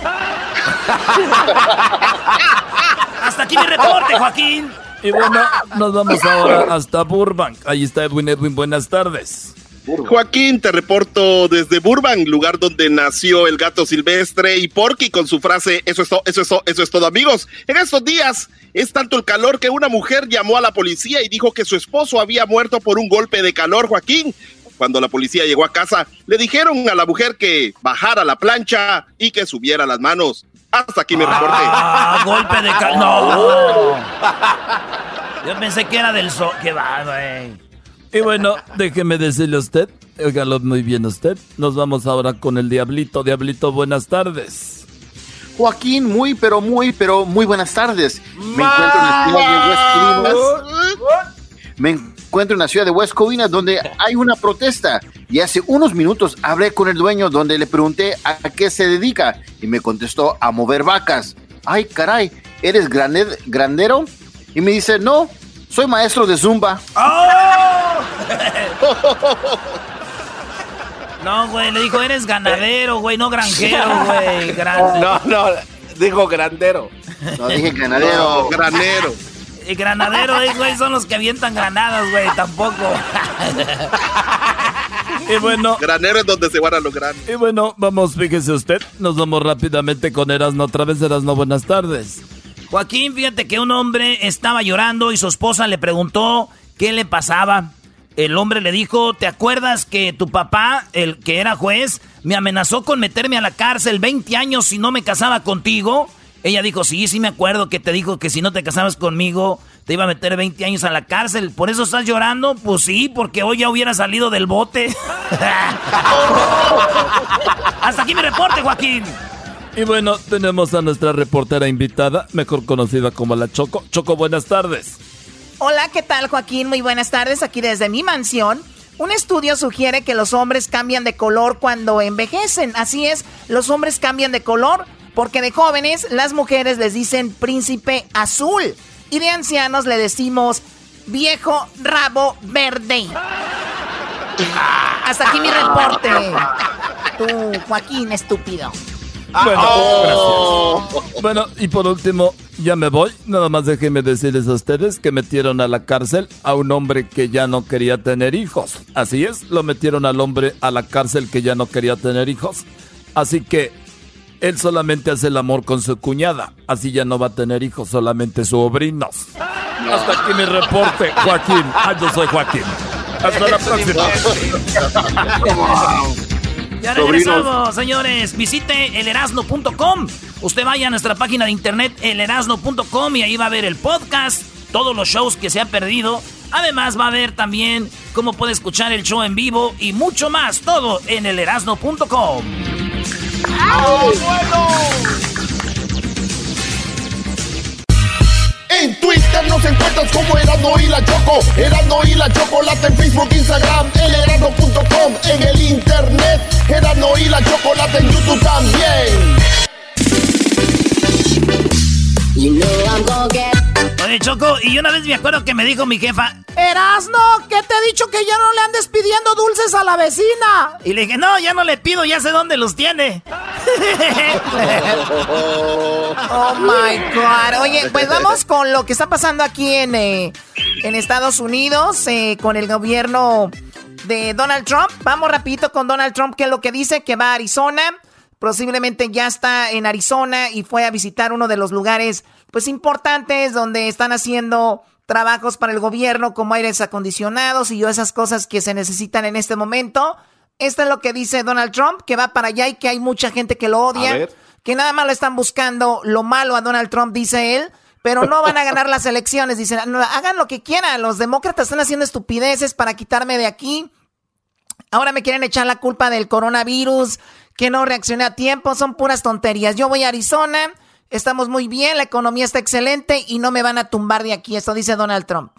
Hasta aquí mi reporte, Joaquín. Y bueno, nos vamos ahora hasta Burbank. Ahí está Edwin. Edwin, buenas tardes. Joaquín, te reporto desde Burbank, lugar donde nació el gato silvestre y Porky con su frase, eso es, todo, eso es, todo, eso es todo amigos. En estos días es tanto el calor que una mujer llamó a la policía y dijo que su esposo había muerto por un golpe de calor, Joaquín. Cuando la policía llegó a casa, le dijeron a la mujer que bajara la plancha y que subiera las manos. Hasta aquí mi reporte. Ah, golpe de calor. No. Yo pensé que era del sol. Qué va, güey. Y bueno, déjeme decirle a usted, óigalo muy bien usted. Nos vamos ahora con el Diablito. Diablito, buenas tardes. Joaquín, muy, pero muy, pero muy buenas tardes. Me encuentro en la ciudad de West Covina. Me encuentro en la ciudad de West donde hay una protesta. Y hace unos minutos hablé con el dueño donde le pregunté a qué se dedica y me contestó a mover vacas. Ay, caray, ¿eres grandero? Y me dice, no, soy maestro de Zumba. ¡Oh! No, güey, le dijo, eres ganadero, güey, no granjero, güey. No, no, dijo grandero. No, dije ganadero. No, granero. Y granadero, eh, güey, son los que avientan granadas, güey, tampoco. y bueno. Granero es donde se guardan los granos. Y bueno, vamos, fíjese usted, nos vamos rápidamente con Erasno. Otra vez Erasno, buenas tardes. Joaquín, fíjate que un hombre estaba llorando y su esposa le preguntó qué le pasaba. El hombre le dijo, ¿te acuerdas que tu papá, el que era juez, me amenazó con meterme a la cárcel 20 años si no me casaba contigo? Ella dijo, sí, sí me acuerdo que te dijo que si no te casabas conmigo te iba a meter 20 años a la cárcel. ¿Por eso estás llorando? Pues sí, porque hoy ya hubiera salido del bote. Hasta aquí mi reporte, Joaquín. Y bueno, tenemos a nuestra reportera invitada, mejor conocida como la Choco. Choco, buenas tardes. Hola, ¿qué tal Joaquín? Muy buenas tardes aquí desde mi mansión. Un estudio sugiere que los hombres cambian de color cuando envejecen. Así es, los hombres cambian de color porque de jóvenes las mujeres les dicen príncipe azul y de ancianos le decimos viejo rabo verde. Hasta aquí mi reporte. Tú, Joaquín, estúpido. Bueno, gracias. Bueno, y por último, ya me voy. Nada más déjenme decirles a ustedes que metieron a la cárcel a un hombre que ya no quería tener hijos. Así es, lo metieron al hombre a la cárcel que ya no quería tener hijos. Así que él solamente hace el amor con su cuñada. Así ya no va a tener hijos, solamente sobrinos. Hasta aquí mi reporte, Joaquín. Ah, yo soy Joaquín. Hasta la próxima. Ya regresamos, señores. Visite elerasno.com. Usted vaya a nuestra página de internet, elerasno.com, y ahí va a ver el podcast, todos los shows que se ha perdido. Además, va a ver también cómo puede escuchar el show en vivo y mucho más. Todo en elerasno.com. En Twitter nos encuentras como Erasmo y la Choco. Erasmo y la Chocolate en Facebook, Instagram, elerasmo.com. En el internet, Erasmo y la Chocolate en YouTube también. Oye, Choco, y una vez me acuerdo que me dijo mi jefa, Erasno, ¿qué te he dicho que ya no le andes pidiendo dulces a la vecina? y le dije, no, ya no le pido, ya sé dónde los tiene. Oh my God. Oye, pues vamos con lo que está pasando aquí en, eh, en Estados Unidos eh, con el gobierno de Donald Trump. Vamos rapidito con Donald Trump, que es lo que dice, que va a Arizona. Posiblemente ya está en Arizona y fue a visitar uno de los lugares pues importantes donde están haciendo trabajos para el gobierno como aires acondicionados y esas cosas que se necesitan en este momento. Esto es lo que dice Donald Trump, que va para allá y que hay mucha gente que lo odia, que nada más lo están buscando lo malo a Donald Trump, dice él, pero no van a ganar las elecciones. Dicen, "No, hagan lo que quieran, los demócratas están haciendo estupideces para quitarme de aquí. Ahora me quieren echar la culpa del coronavirus, que no reaccioné a tiempo, son puras tonterías. Yo voy a Arizona, estamos muy bien, la economía está excelente y no me van a tumbar de aquí. Esto dice Donald Trump.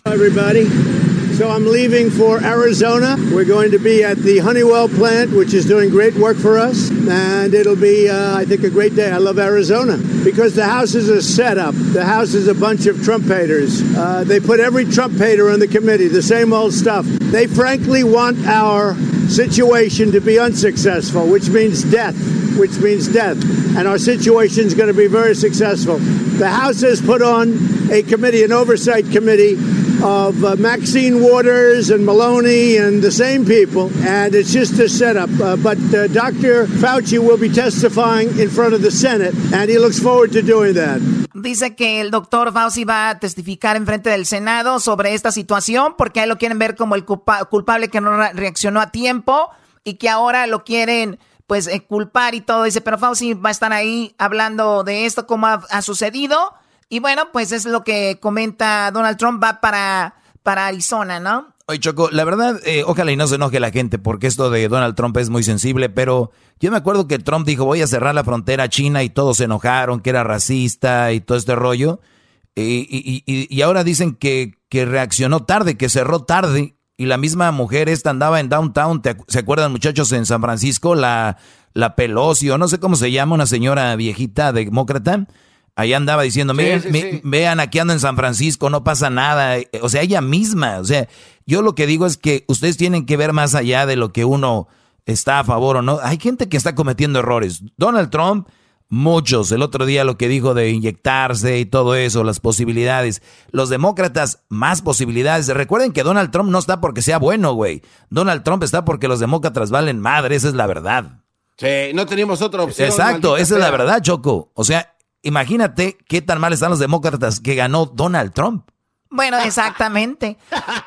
So I'm leaving for Arizona. We're going to be at the Honeywell plant, which is doing great work for us, and it'll be, uh, I think, a great day. I love Arizona because the house is a setup. The house is a bunch of Trump haters. Uh, they put every Trump hater on the committee, the same old stuff. They frankly want our situation to be unsuccessful, which means death. Which means death. And our situation is going to be very successful. The House has put on a committee, an oversight committee of uh, Maxine Waters and Maloney and the same people, and it's just a setup. Uh, but uh, Dr. Fauci will be testifying in front of the Senate, and he looks forward to doing that. Dice que el doctor Fauci va a testificar en frente del Senado sobre esta situación porque ahí lo quieren ver como el culpa- culpable que no re- reaccionó a tiempo y que ahora lo quieren pues eh, culpar y todo. Dice, pero Fauci va a estar ahí hablando de esto, como ha, ha sucedido. Y bueno, pues es lo que comenta Donald Trump, va para, para Arizona, ¿no? Oye, Choco, la verdad, eh, ojalá y no se enoje la gente, porque esto de Donald Trump es muy sensible, pero yo me acuerdo que Trump dijo, voy a cerrar la frontera a China y todos se enojaron, que era racista y todo este rollo. Y, y- y- y ahora dicen que, que reaccionó tarde, que cerró tarde. Y la misma mujer esta andaba en downtown, ¿te ¿se acuerdan muchachos en San Francisco? La, la Pelosi, o no sé cómo se llama, una señora viejita demócrata. Ahí andaba diciendo, Sí, miren, sí, mi- sí. vean, aquí ando en San Francisco, no pasa nada. O sea, ella misma, o sea, yo lo que digo es que ustedes tienen que ver más allá de lo que uno está a favor o no. Hay gente que está cometiendo errores. Donald Trump, muchos. El otro día lo que dijo de inyectarse y todo eso, las posibilidades. Los demócratas, más posibilidades. Recuerden que Donald Trump no está porque sea bueno, güey. Donald Trump está porque los demócratas valen madre, esa es la verdad. Sí, no teníamos otra opción. Exacto, esa es la verdad, Choco. O sea, imagínate qué tan mal están los demócratas que ganó Donald Trump. Bueno, exactamente.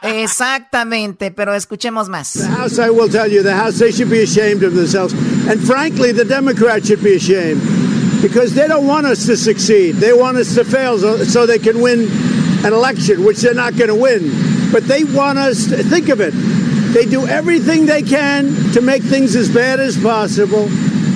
Exactamente, pero escuchemos más. The House, I will tell you, the House, they should be ashamed of themselves. And frankly, the Democrats should be ashamed because they don't want us to succeed. They want us to fail so, so they can win an election, which they're not going to win. But they want us to think of it. They do everything they can to make things as bad as possible.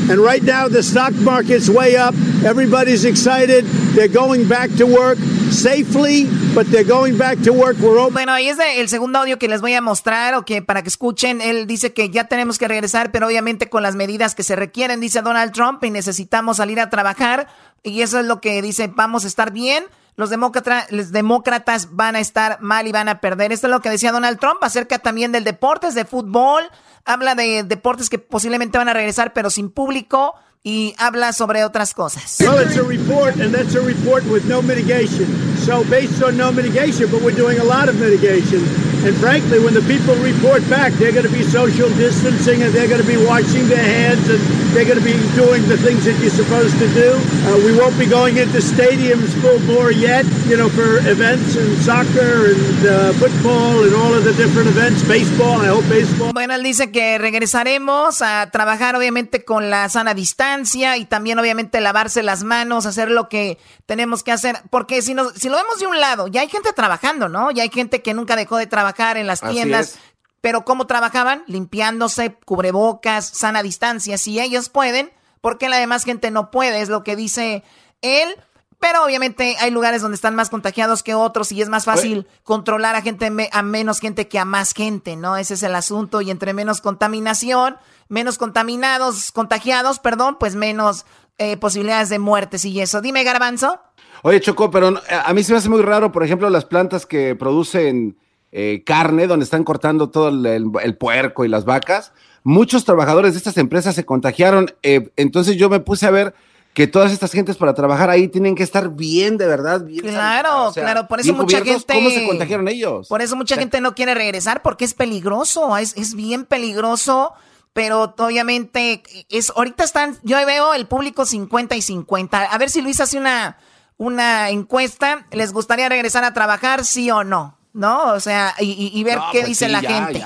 And right now, the stock market's way up. Everybody's excited. They're going back to work safely, but they're going back to work. We're open. Bueno, ahí es el segundo audio que les voy a mostrar o que para que escuchen, él dice que ya tenemos que regresar, pero obviamente con las medidas que se requieren, dice Donald Trump, y necesitamos salir a trabajar. Y eso es lo que dice, vamos a estar bien. Los, demócrata- los demócratas van a estar mal y van a perder. Esto es lo que decía Donald Trump acerca también del deportes, de fútbol. Habla de deportes que posiblemente van a regresar, pero sin público. Y habla sobre otras cosas. Well, it's a report, and that's a report with no mitigation. So, based on no mitigation, but we're doing a lot of mitigation. And frankly, when the people report back, they're going to be social distancing and they're going to be washing their hands and they're going to be doing the things that you're supposed to do. Uh, we won't be going into stadiums full bore yet, you know, for events and soccer and uh, football and all of the different events, baseball, I hope baseball. Bueno, él dice que regresaremos a trabajar obviamente con la sana distancia y también obviamente lavarse las manos, hacer lo que tenemos que hacer, porque si, nos, si lo vemos de un lado, ya hay gente trabajando, ¿no? Ya hay gente que nunca dejó de trabajar en las tiendas. Pero ¿cómo trabajaban? Limpiándose, cubrebocas, sana distancia. Si ellos pueden, ¿por qué la demás gente no puede? Es lo que dice él. Pero obviamente hay lugares donde están más contagiados que otros y es más fácil controlar a gente a menos gente que a más gente, ¿no? Ese es el asunto y entre menos contaminación, menos contaminados, contagiados, perdón, pues menos eh, posibilidades de muertes y eso. Dime, Garbanzo. Oye, Choco, pero a mí se me hace muy raro, por ejemplo, las plantas que producen eh, carne, donde están cortando todo el, puerco y las vacas. Muchos trabajadores de estas empresas se contagiaron. Eh, entonces yo me puse a ver que todas estas gentes para trabajar ahí tienen que estar bien, de verdad, bien. Claro, claro, por eso mucha gente. ¿Cómo se contagiaron ellos? Por eso mucha gente no quiere regresar porque es peligroso, es, es bien peligroso pero obviamente es ahorita están yo veo el público 50 y 50. A ver si Luis hace una una encuesta, ¿les gustaría regresar a trabajar sí o no? ¿no? O sea, y, ver qué pues dice la gente.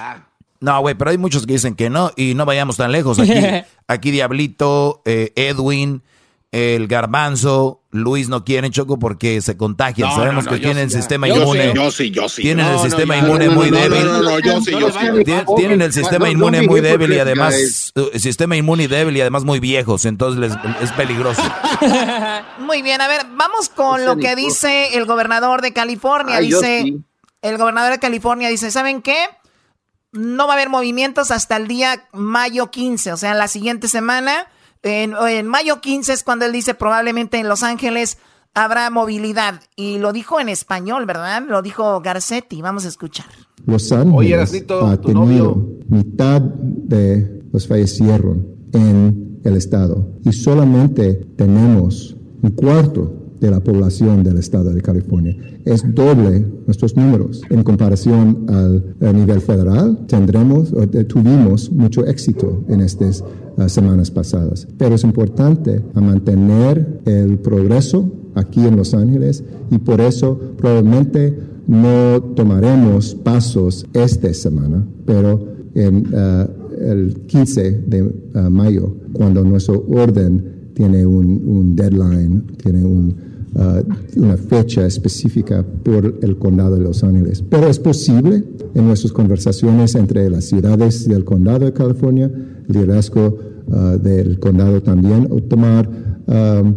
No, güey, pero hay muchos que dicen que no y no vayamos tan lejos. Aquí, aquí Diablito, eh, Edwin, el Garbanzo, Luis no quieren Choco porque se contagian. Sabemos que tienen el sistema inmune. yo sí, yo sí. Tienen el sistema inmune muy débil. Tienen el sistema inmune muy débil y además el sistema inmune débil y además muy viejos, entonces es peligroso. Muy bien, a ver, vamos con lo que dice el gobernador de California. dice el gobernador de California dice, ¿saben qué? No va a haber movimientos hasta el día mayo 15, o sea, la siguiente semana. En, mayo 15 es cuando él dice probablemente en Los Ángeles habrá movilidad. Y lo dijo en español, ¿verdad? Lo dijo Garcetti. Vamos a escuchar. Los Ángeles ha tenido mitad de los fallecieron en el estado. Y solamente tenemos un cuarto de la población del estado de California. Es doble nuestros números. En comparación al, nivel federal, tendremos, tuvimos mucho éxito en estas uh, semanas pasadas. Pero es importante mantener el progreso aquí en Los Ángeles y por eso probablemente no tomaremos pasos esta semana, pero en uh, el 15 de uh, mayo, cuando nuestro orden tiene un deadline, tiene un, Uh, una fecha específica por el condado de Los Ángeles. Pero es posible en nuestras conversaciones entre las ciudades del condado de California, el liderazgo uh, del condado también, tomar um,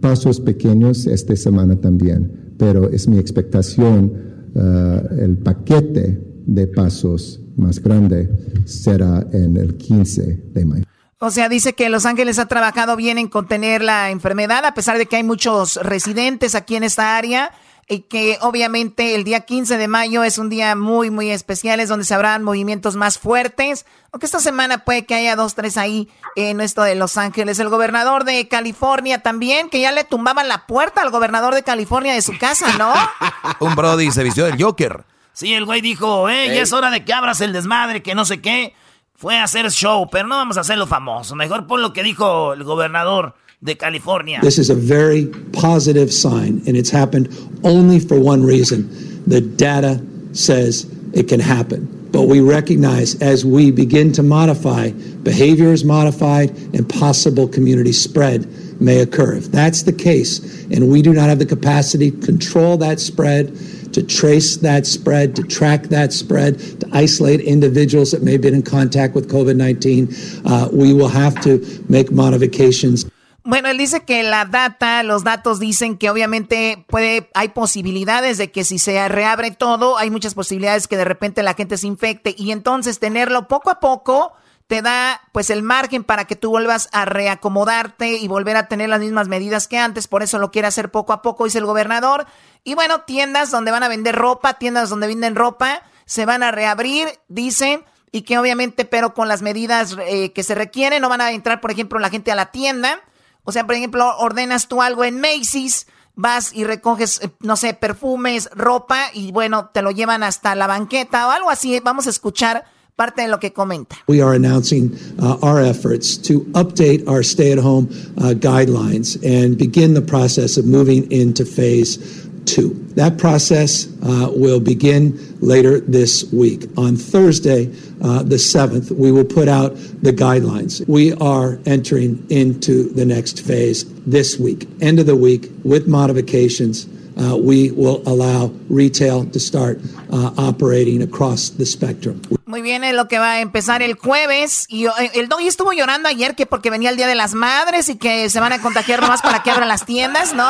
pasos pequeños esta semana también. Pero es mi expectación, uh, el paquete de pasos más grande será en el 15 de mayo. O sea, dice que Los Ángeles ha trabajado bien en contener la enfermedad, a pesar de que hay muchos residentes aquí en esta área y que obviamente el día 15 de mayo es un día muy, muy especial, es donde se habrán movimientos más fuertes, aunque esta semana puede que haya dos, tres ahí en esto de Los Ángeles. El gobernador de California también, que ya le tumbaban la puerta al gobernador de California de su casa, ¿no? un Brody se vistió del Joker. Sí, el güey dijo, eh, ya es hora de que abras el desmadre, que no sé qué fue a hacer show, pero no vamos a hacerlo famoso. Mejor por lo que dijo el gobernador de California. This is a very positive sign, and it's happened only for one reason. The data says it can happen. But we recognize as we begin to modify, behavior is modified and possible community spread may occur. If that's the case, and we do not have the capacity to control that spread, to trace that spread, to track that spread, to isolate individuals that may have been in contact with COVID 19. Uh, we will have to make modifications. Bueno, él dice que la data, los datos dicen que obviamente puede, hay posibilidades de que si se reabre todo, hay muchas posibilidades que de repente la gente se infecte y entonces tenerlo poco a poco te da pues el margen para que tú vuelvas a reacomodarte y volver a tener las mismas medidas que antes, por eso lo quiere hacer poco a poco, dice el gobernador. Y bueno, tiendas donde van a vender ropa, tiendas donde venden ropa, se van a reabrir, dicen, y que obviamente, pero con las medidas eh, que se requieren, no van a entrar, por ejemplo, la gente a la tienda. O sea, por ejemplo, ordenas tú algo en Macy's, vas y recoges, eh, no sé, perfumes, ropa y bueno, te lo llevan hasta la banqueta o algo así. Vamos a escuchar parte de lo que comenta. We are announcing uh, our efforts to update our stay at home uh, guidelines and begin the process of moving into phase two. That process uh, will begin later this week. On Thursday, uh, the 7th, we will put out the guidelines. We are entering into the next phase this week, end of the week, with modifications. Uh, we will allow retail to start uh, operating across the spectrum. Muy bien, es lo que va a empezar el jueves. Y eh, el doggy estuvo llorando ayer que porque venía el Día de las Madres y que se van a contagiar nomás para que abran las tiendas, ¿no?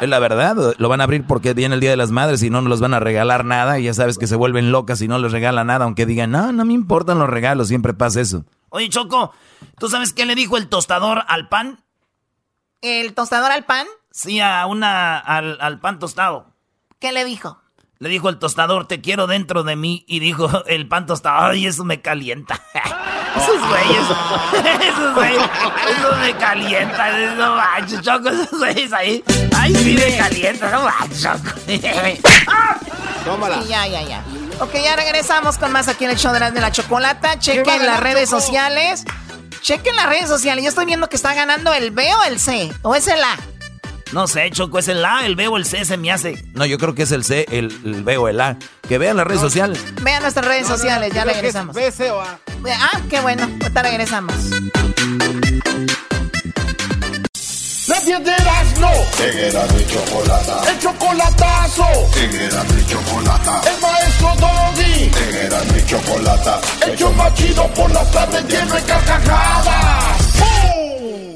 Es la verdad, lo van a abrir porque viene el Día de las Madres y no nos los van a regalar nada. Y ya sabes que se vuelven locas y no les regalan nada, aunque digan, no, no me importan los regalos, siempre pasa eso. Oye, Choco, ¿tú sabes qué le dijo el tostador al pan? ¿El tostador al pan? Sí, a una, al, al pan tostado. ¿Qué le dijo? Le dijo el tostador, te quiero dentro de mí. Y dijo el pan tostado, ay, eso me calienta. esos güeyes, esos güeyes, eso me calienta. No manches, Choco, esos güeyes ahí. Ay, sí me calienta, no manches, Choco. Tómala. Sí, ya, ya, ya. Ok, ya regresamos con más aquí en el show de la, de la chocolata. Chequen las redes sociales. Chequen las redes sociales. Yo estoy viendo que está ganando el B o el C. ¿O es el A? No sé, Choco, es el A, el B o el C se me hace. No, yo creo que es el C, el, el B o el A. Que vean las redes sociales. Vean nuestras redes No, no, sociales, no, ya regresamos. es B, C o A. Ah, qué bueno. Ahorita regresamos. La 10 de Erasmo. En Erasmo y Chocolata. El chocolatazo. Erasmo y Chocolata. El maestro Doggy. Erasmo y Chocolata. El show más chido por las tardes lleno de carcajadas.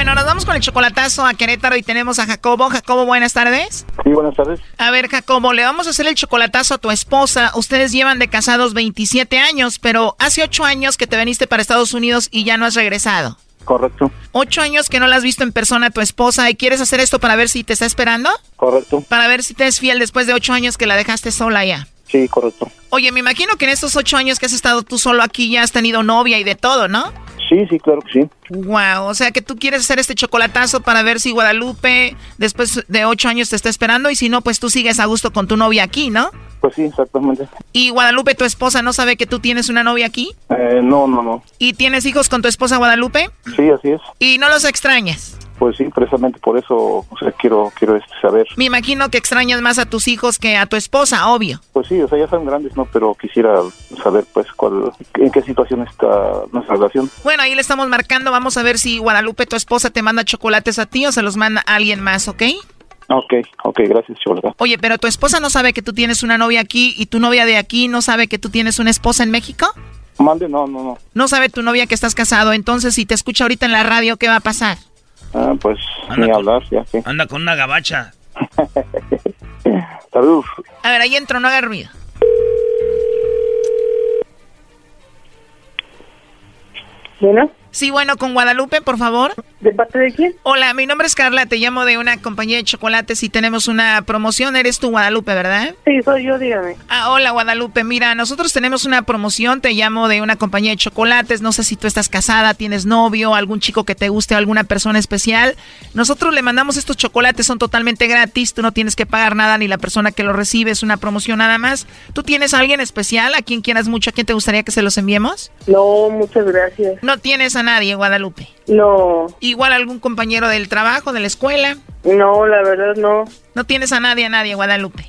Bueno, nos vamos con el chocolatazo a Querétaro y tenemos a Jacobo. Jacobo, buenas tardes. Sí, buenas tardes. A ver, Jacobo, le vamos a hacer el chocolatazo a tu esposa. Ustedes llevan de casados 27 años, pero hace 8 años que te veniste para Estados Unidos y ya no has regresado. Correcto, Ocho años que no la has visto en persona a tu esposa y quieres hacer esto para ver si te está esperando. correcto. Para ver si te es fiel después de ocho años que la dejaste sola ya. Sí, correcto. Oye, me imagino que en estos ocho años que has estado tú solo aquí ya has tenido novia y de todo, ¿no? Sí, sí, claro que sí. Wow, o sea que tú quieres hacer este chocolatazo para ver si Guadalupe después de ocho años te está esperando y si no, pues tú sigues a gusto con tu novia aquí, ¿no? Pues sí, exactamente. Y Guadalupe, tu esposa, ¿no sabe que tú tienes una novia aquí? Eh, no, no, no. ¿Y tienes hijos con tu esposa Guadalupe? Sí, así es. ¿Y no los extrañas? Pues sí, precisamente por eso, o sea, quiero, quiero este, saber. Me imagino que extrañas más a tus hijos que a tu esposa, obvio. Pues sí, o sea, ya son grandes, ¿no? Pero quisiera saber, pues, cuál, en qué situación está nuestra relación. Bueno, ahí le estamos marcando. Vamos a ver si Guadalupe, tu esposa, te manda chocolates a ti o se los manda a alguien más, ¿ok? Ok, ok, gracias, Chocolata. Oye, pero tu esposa no sabe que tú tienes una novia aquí y tu novia de aquí no sabe que tú tienes una esposa en México. Mande, no, no, no. No sabe tu novia que estás casado. Entonces, si te escucha ahorita en la radio, ¿qué va a pasar? Ah, pues, Anda ni con- hablar, ya que. Anda con una gabacha. Salud. A ver, ahí entro, no haga ruido. Bueno. Sí, bueno, con Guadalupe, por favor. ¿De parte de quién? Hola, mi nombre es Carla, te llamo de una compañía de chocolates y tenemos una promoción. Eres tú, Guadalupe, ¿verdad? Sí, soy yo, dígame. Ah, hola, Guadalupe. Mira, nosotros tenemos una promoción, te llamo de una compañía de chocolates. No sé si tú estás casada, tienes novio, algún chico que te guste, alguna persona especial. Nosotros le mandamos estos chocolates, son totalmente gratis, tú no tienes que pagar nada ni la persona que los recibe, es una promoción nada más. ¿Tú tienes a alguien especial, a quien quieras mucho, a quien te gustaría que se los enviemos? No, muchas gracias. No tienes a nadie, Guadalupe. No. Igual algún compañero del trabajo, de la escuela. No, la verdad no. No tienes a nadie, a nadie, Guadalupe.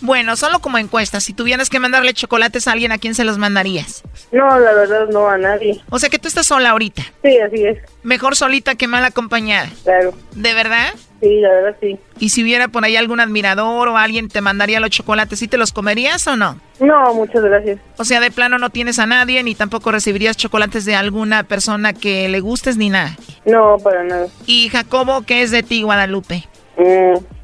Bueno, solo como encuesta, si tuvieras que mandarle chocolates a alguien, ¿a quién se los mandarías? No, la verdad no, a nadie. O sea que tú estás sola ahorita. Sí, así es. Mejor solita que mal acompañada. Claro. ¿De verdad? Sí, la verdad sí. Y si hubiera por ahí algún admirador o alguien te mandaría los chocolates, ¿sí te los comerías o no? No, muchas gracias. O sea, de plano no tienes a nadie ni tampoco recibirías chocolates de alguna persona que le gustes ni nada. No, para nada. ¿Y Jacobo, qué es de ti, Guadalupe? Mm.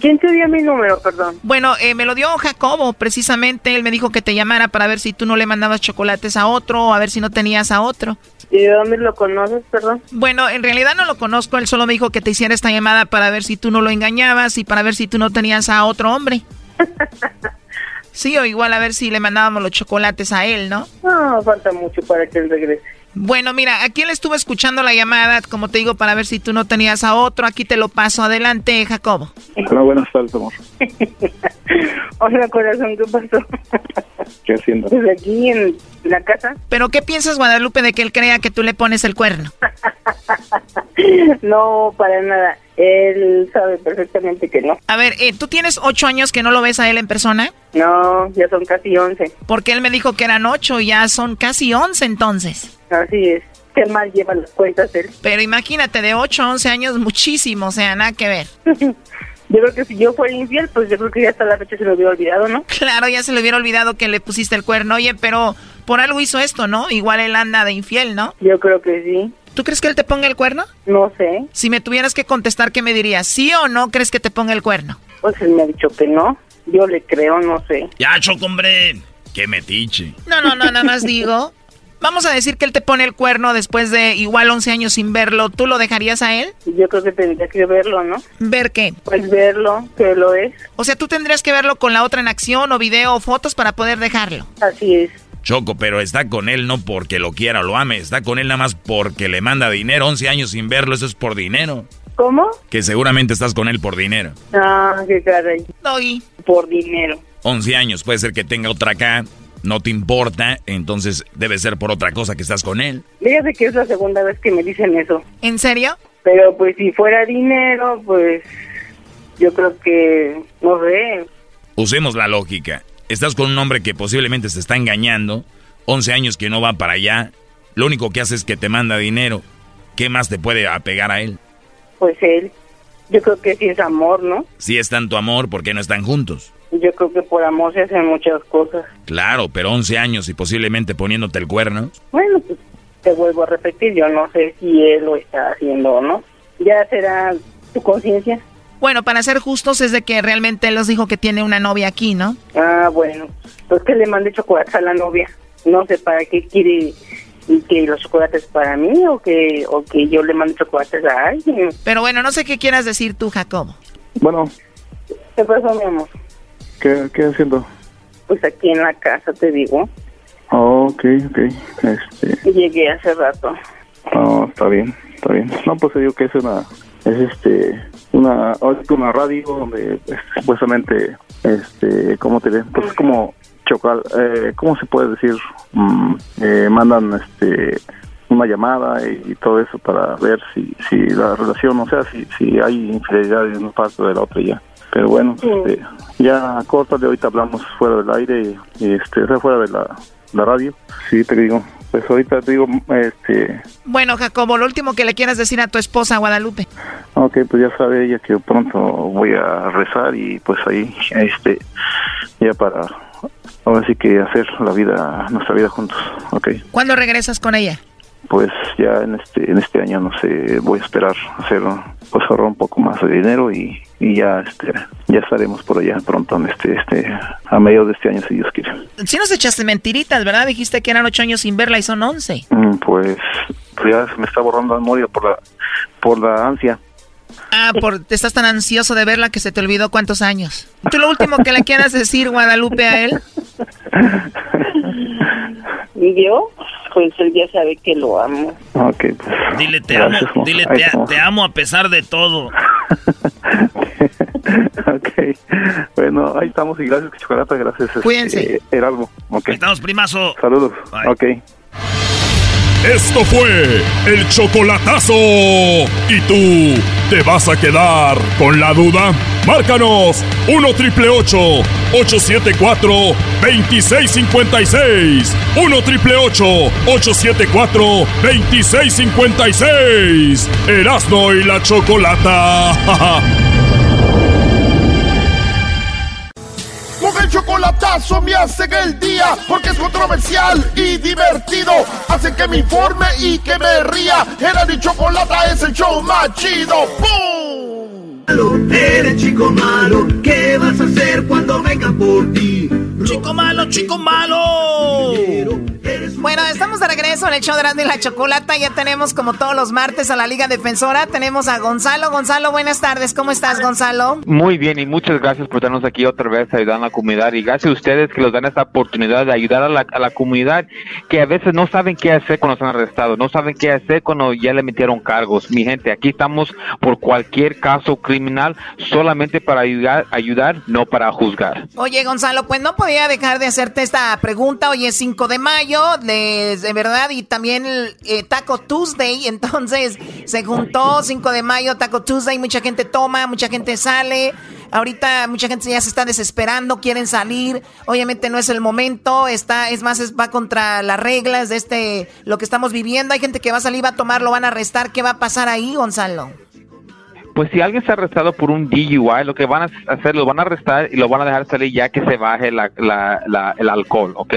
¿Quién te dio mi número, perdón? Bueno, eh, me lo dio Jacobo, precisamente. Él me dijo que te llamara para ver si tú no le mandabas chocolates a otro o a ver si no tenías a otro. ¿Y de dónde lo conoces, perdón? Bueno, en realidad no lo conozco. Él solo me dijo que te hiciera esta llamada para ver si tú no lo engañabas y para ver si tú no tenías a otro hombre. sí, o igual a ver si le mandábamos los chocolates a él, ¿no? No, falta mucho para que él regrese. Bueno, mira, aquí le estuve escuchando la llamada, como te digo, para ver si tú no tenías a otro. Aquí te lo paso. Adelante, Jacobo. Hola, buenas tardes, amor. Hola, corazón, ¿qué pasó? ¿Qué haciendo? Desde aquí en la casa. ¿Pero qué piensas, Guadalupe, de que él crea que tú le pones el cuerno? no, para nada. Él sabe perfectamente que no. A ver, eh, ¿tú tienes ocho años que no lo ves a él en persona? No, ya son casi once. Porque él me dijo que eran ocho, ya son casi once entonces. Así es. Qué mal lleva las cuentas él. Pero imagínate, de ocho a once años, muchísimo, o sea, nada que ver. Yo creo que si yo fuera infiel, pues yo creo que ya hasta la fecha se lo hubiera olvidado, ¿no? Claro, ya se le hubiera olvidado que le pusiste el cuerno. Oye, pero por algo hizo esto, ¿no? Igual él anda de infiel, ¿no? Yo creo que sí. ¿Tú crees que él te ponga el cuerno? No sé. Si me tuvieras que contestar, ¿qué me dirías? ¿Sí o no crees que te ponga el cuerno? Pues él me ha dicho que no. Yo le creo, no sé. Ya, Choco, hombre. Qué metiche. No, no, no, nada más digo. Vamos a decir que él te pone el cuerno después de igual 11 años sin verlo. ¿Tú lo dejarías a él? Yo creo que tendría que verlo, ¿no? ¿Ver qué? Pues verlo, que lo es. O sea, tú tendrías que verlo con la otra en acción o video o fotos para poder dejarlo. Así es. Choco, pero está con él no porque lo quiera o lo ame, está con él nada más porque le manda dinero. 11 años sin verlo, eso es por dinero. ¿Cómo? Que seguramente estás con él por dinero. Ah, qué caray. Doy. Por dinero. 11 años, puede ser que tenga otra acá, no te importa, entonces debe ser por otra cosa que estás con él. Fíjate que es la segunda vez que me dicen eso. ¿En serio? Pero pues si fuera dinero, pues yo creo que, no sé. Usemos la lógica. Estás con un hombre que posiblemente se está engañando, 11 años que no va para allá, lo único que hace es que te manda dinero. ¿Qué más te puede apegar a él? Pues él. Yo creo que sí es amor, ¿no? Si es tanto amor, ¿por qué no están juntos? Yo creo que por amor se hacen muchas cosas. Claro, pero 11 años y posiblemente poniéndote el cuerno. Bueno, pues te vuelvo a repetir, yo no sé si él lo está haciendo o no. Ya será tu conciencia. Bueno, para ser justos es de que realmente él nos dijo que tiene una novia aquí, ¿no? Ah, bueno. Pues que le mande chocolates a la novia. No sé para qué quiere y que los chocolates para mí o que o que yo le mande chocolates a alguien. Pero bueno, no sé qué quieras decir tú, Jacobo. Bueno, ¿Qué pasó, mi amor? ¿Qué, qué haciendo? Pues aquí en la casa, te digo. Oh, ok, ok. Este, Llegué hace rato. oh, está bien, está bien. No, pues te digo que es una, es este, una, una radio donde eh, supuestamente, este, ¿cómo te diré? Pues es como chocal, eh, ¿cómo se puede decir? Mm, eh, mandan, este, una llamada y, y todo eso para ver si, si la relación, o sea, si, si hay infidelidad de una parte o de la otra ya. Pero bueno, este, ya córtale, ahorita hablamos fuera del aire y, y, este, fuera de la, la radio. Sí, te digo, pues ahorita te digo, este, Bueno, Jacobo, lo último que le quieras decir a tu esposa, Guadalupe. ok, pues ya sabe ella que pronto voy a rezar y pues ahí, este, ya para, ahora sí que hacer la vida, nuestra vida juntos, ok. ¿Cuándo regresas con ella? Pues ya en este, en este año, no sé, voy a esperar hacer, pues ahorrar un poco más de dinero y, y ya, este, ya estaremos por allá pronto, en este, este, a medio de este año, si Dios quiere. Si nos echaste mentiritas, ¿verdad? Dijiste que eran ocho años sin verla y son once. Mm, Pues, ya se me está borrando la memoria por la, por la ansia. Ah, por, estás tan ansioso de verla que se te olvidó cuántos años. ¿Tú lo último que le quieras decir, Guadalupe, a él? ¿Y yo? Pues él ya sabe que lo amo. Ok, pues. Dile te Gracias, amo, mo. dile te, te amo a pesar de todo. ok. Bueno, ahí estamos y gracias, Chocolata, gracias. este, Cuídense. Heraldo. Ok. Estamos, primazo. Saludos. Ok. Esto fue el chocolatazo. ¿Y tú te vas a quedar con la duda? Márcanos 1 triple 874 2656. 1 triple 874 2656. Erasno y la chocolata. el chocolatazo me hacen el día porque es controversial y divertido. Hacen que me informe y que me ría. Era mi chocolata es el show más chido. ¡Pum! Eres chico malo, ¿qué vas a hacer cuando vengan por ti? Chico malo, chico malo. Bueno, estamos de regreso en el show de Grande y la Chocolata. Ya tenemos, como todos los martes, a la Liga Defensora. Tenemos a Gonzalo. Gonzalo, buenas tardes. ¿Cómo estás, Gonzalo? Muy bien y muchas gracias por estarnos aquí otra vez ayudando a la comunidad y gracias a ustedes que nos dan esta oportunidad de ayudar a la, a la comunidad que a veces no saben qué hacer cuando están arrestados, no saben qué hacer cuando ya le metieron cargos. Mi gente, aquí estamos por cualquier caso criminal solamente para ayudar, ayudar no para juzgar. Oye, Gonzalo, pues no podía dejar de hacerte esta pregunta. Hoy es 5 de mayo, de, verdad, y también el, eh, Taco Tuesday. Entonces se juntó 5 de mayo, Taco Tuesday. Mucha gente toma, mucha gente sale. Ahorita mucha gente ya se está desesperando, quieren salir. Obviamente no es el momento. Está, es más, es- va contra las reglas de este, lo que estamos viviendo. Hay gente que va a salir, va a tomar, lo van a arrestar. ¿Qué va a pasar ahí, Gonzalo? Pues si alguien está arrestado por un DUI, lo que van a hacer, lo van a arrestar y lo van a dejar salir ya que se baje la, la- la- el alcohol, ¿ok?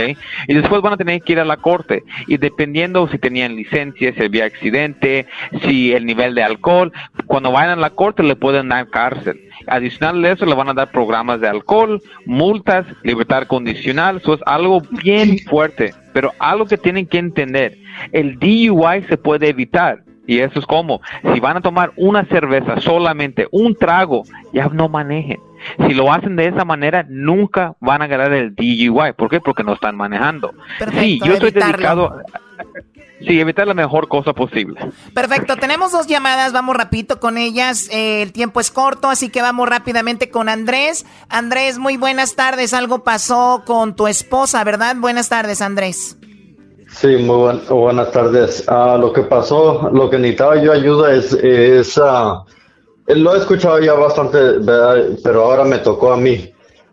Y después van a tener que ir a la corte. Y dependiendo si tenían licencia, si había accidente, si el nivel de alcohol, cuando vayan a la corte le pueden dar cárcel. Adicional de eso, le van a dar programas de alcohol, multas, libertad condicional. Eso es algo bien fuerte. Pero algo que tienen que entender, el DUI se puede evitar. Y eso es como, si van a tomar una cerveza solamente, un trago, ya no manejen. Si lo hacen de esa manera, nunca van a ganar el DUI. ¿Por qué? Porque no están manejando. sí, yo estoy evitarlo. dedicado... Sí, evitar la mejor cosa posible. Perfecto, tenemos dos llamadas, vamos rapidito con ellas. Eh, el tiempo es corto, así que vamos rápidamente con Andrés. Andrés, muy buenas tardes. Algo pasó con tu esposa, ¿verdad? Buenas tardes, Andrés. Sí, muy buen- buenas tardes. Ah, lo que pasó, lo que necesitaba yo ayuda es, es ah, lo he escuchado ya bastante, pero ahora me tocó a mí.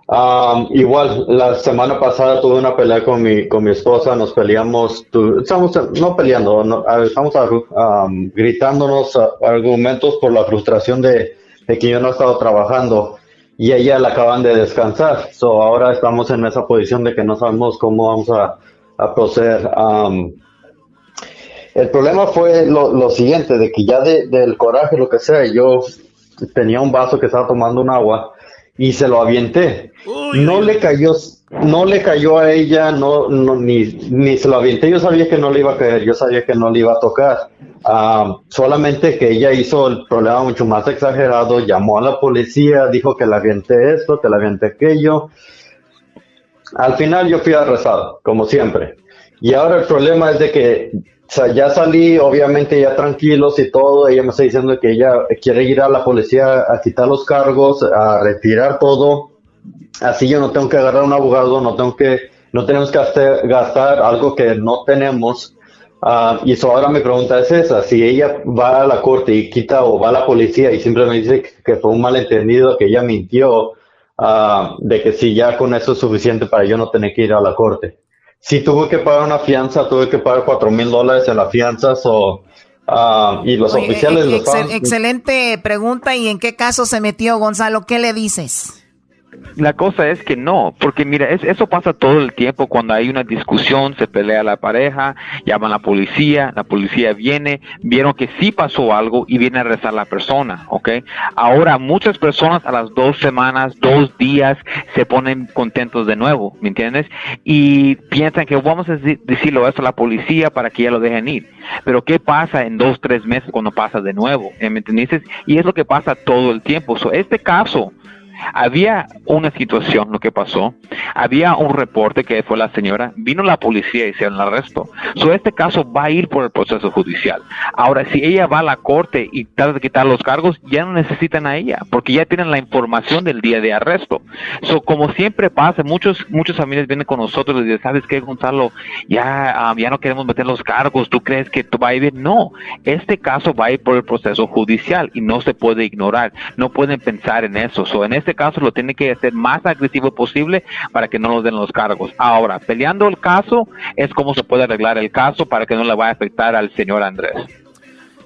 Ah, igual, la semana pasada tuve una pelea con mi, con mi esposa, nos peleamos, tu- estamos no peleando, no, estamos ah, gritándonos argumentos por la frustración de, de que yo no he estado trabajando y ella la acaban de descansar. So, ahora estamos en esa posición de que no sabemos cómo vamos a, a proceder. Um, el problema fue lo, lo siguiente, de que ya de- del coraje, lo que sea, yo tenía un vaso que estaba tomando un agua y se lo avienté. No le cayó, no le cayó a ella, no, no ni, ni se lo avienté. Yo sabía que no le iba a caer, yo sabía que no le iba a tocar. Ah, solamente que ella hizo el problema mucho más exagerado, llamó a la policía, dijo que le avienté esto, que le avienté aquello. Al final yo fui arrestado, como siempre. Y ahora el problema es de que ya salí, obviamente ya tranquilos y todo. Ella me está diciendo que ella quiere ir a la policía a quitar los cargos, a retirar todo. Así yo no tengo que agarrar un abogado, no tengo que, no tenemos que gastar, algo que no tenemos. Ah, y eso ahora mi pregunta es esa, si ella va a la corte y quita o va a la policía y simplemente dice que, que fue un malentendido, que ella mintió, ah, de que si ya con eso es suficiente para yo no tener que ir a la corte. Si tuve que pagar una fianza, tuve que pagar cuatro mil dólares en la fianza, so, ah, y los Oye, oficiales ex- lo excel- estaban- excelente pregunta. ¿Y en qué caso se metió Gonzalo? ¿Qué le dices? La cosa es que no, porque mira, es- eso pasa todo el tiempo cuando hay una discusión, se pelea la pareja, llaman a la policía, la policía viene, vieron que sí pasó algo y viene a arrestar la persona, ¿ok? Ahora muchas personas a las dos semanas, dos días se ponen contentos de nuevo, ¿me entiendes? Y piensan que vamos a deci- decirlo eso a la policía para que ya lo dejen ir. Pero ¿qué pasa en dos, tres meses cuando pasa de nuevo? ¿Eh, ¿Me entiendes? Y es lo que pasa todo el tiempo. So, este caso había una situación, lo que pasó, había un reporte que fue la señora, vino la policía y hicieron el arresto. So, este caso va a ir por el proceso judicial. Ahora, si ella va a la corte y trata de quitar los cargos, ya no necesitan a ella, porque ya tienen la información del día de arresto. So, como siempre pasa, muchos, muchas familias vienen con nosotros y dicen, ¿sabes qué, Gonzalo? Ya, um, ya no queremos meter los cargos, ¿tú crees que va a ir? No, este caso va a ir por el proceso judicial y no se puede ignorar. No pueden pensar en eso. So, en este caso lo tiene que hacer más agresivo posible para que no nos den los cargos. Ahora, peleando el caso es como se puede arreglar el caso para que no le vaya a afectar al señor Andrés.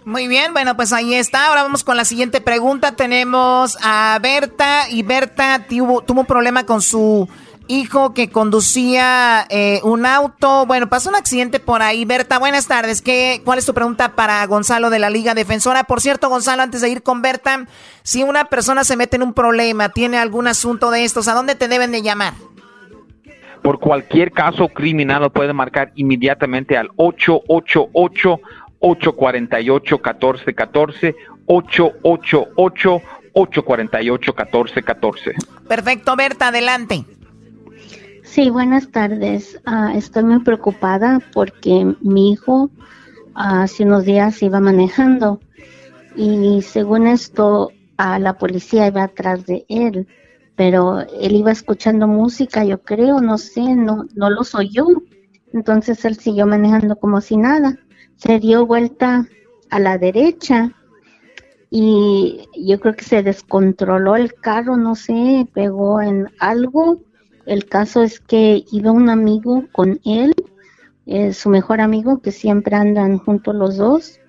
Muy bien, bueno, pues ahí está. Ahora vamos con la siguiente pregunta. Tenemos a Berta y Berta tuvo, tuvo un problema con su hijo que conducía eh, un auto. Bueno, pasó un accidente por ahí. Berta, buenas tardes. ¿Qué, ¿Cuál es tu pregunta para Gonzalo de la Liga Defensora? Por cierto, Gonzalo, antes de ir con Berta, si una persona se mete en un problema, tiene algún asunto de estos, ¿a dónde te deben de llamar? Por cualquier caso criminal lo pueden marcar inmediatamente al 888 848 1414 888 848 1414 Perfecto, Berta, adelante. Sí, buenas tardes. Ah, estoy muy preocupada porque mi hijo hace unos días iba manejando y según esto a la policía iba atrás de él, pero él iba escuchando música, yo creo, no sé, no, no los oyó. Entonces él siguió manejando como si nada. Se dio vuelta a la derecha y yo creo que se descontroló el carro, no sé, pegó en algo el caso es que iba un amigo con él, eh, su mejor amigo, que siempre andan juntos los dos,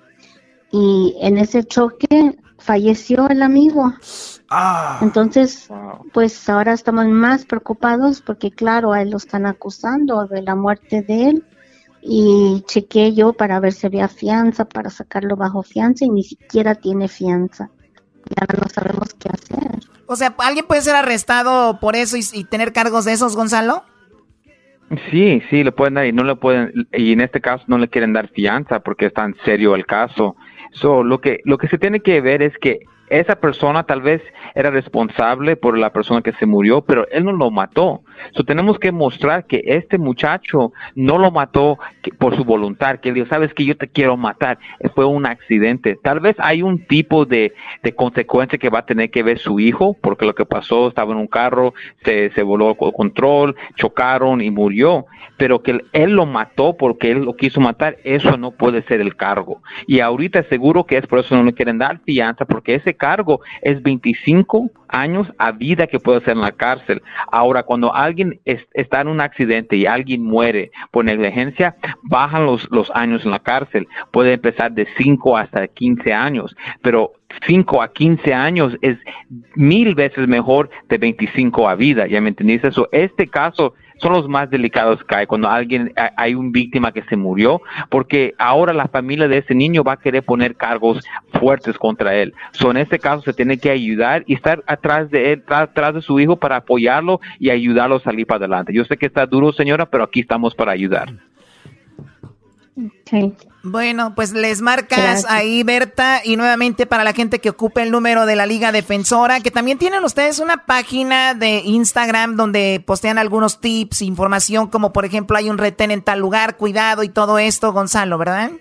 y en ese choque falleció el amigo. Ah. Entonces, pues ahora estamos más preocupados porque claro, a él lo están acusando de la muerte de él y chequeé yo para ver si había fianza, para sacarlo bajo fianza y ni siquiera tiene fianza. Ya no sabemos qué hacer. O sea, ¿alguien puede ser arrestado por eso y, tener cargos de esos, Gonzalo? Sí, sí, le pueden dar y no le pueden, y en este caso no le quieren dar fianza porque es tan serio el caso. So, lo que, lo que se tiene que ver es que esa persona tal vez era responsable por la persona que se murió, pero él no lo mató. So, tenemos que mostrar que este muchacho no lo mató por su voluntad, que él dijo, sabes que yo te quiero matar, fue un accidente. Tal vez hay un tipo de, consecuencia que va a tener que ver su hijo, porque lo que pasó, estaba en un carro, se, se voló el control, chocaron y murió, pero que él lo mató porque él lo quiso matar, eso no puede ser el cargo. Y ahorita seguro que es por eso no le quieren dar fianza, porque ese cargo es 25 años a vida que puede ser en la cárcel. Ahora, cuando alguien está en un accidente y alguien muere por negligencia, bajan los, los años en la cárcel. Puede empezar de 5 hasta 15 años, pero 5 a 15 años es mil veces mejor de 25 a vida. ¿Ya me entendiste eso? Este caso son los más delicados que hay cuando alguien hay un víctima que se murió porque ahora la familia de ese niño va a querer poner cargos fuertes contra él. So, en este caso se tiene que ayudar y estar atrás de él, atrás de su hijo para apoyarlo y ayudarlo a salir para adelante. Yo sé que está duro, señora, pero aquí estamos para ayudar. Bueno, pues les marcas ahí, Berta, y nuevamente para la gente que ocupe el número de la Liga Defensora, que también tienen ustedes una página de Instagram donde postean algunos tips, información, como por ejemplo hay un retén en tal lugar, cuidado y todo esto, Gonzalo, ¿verdad?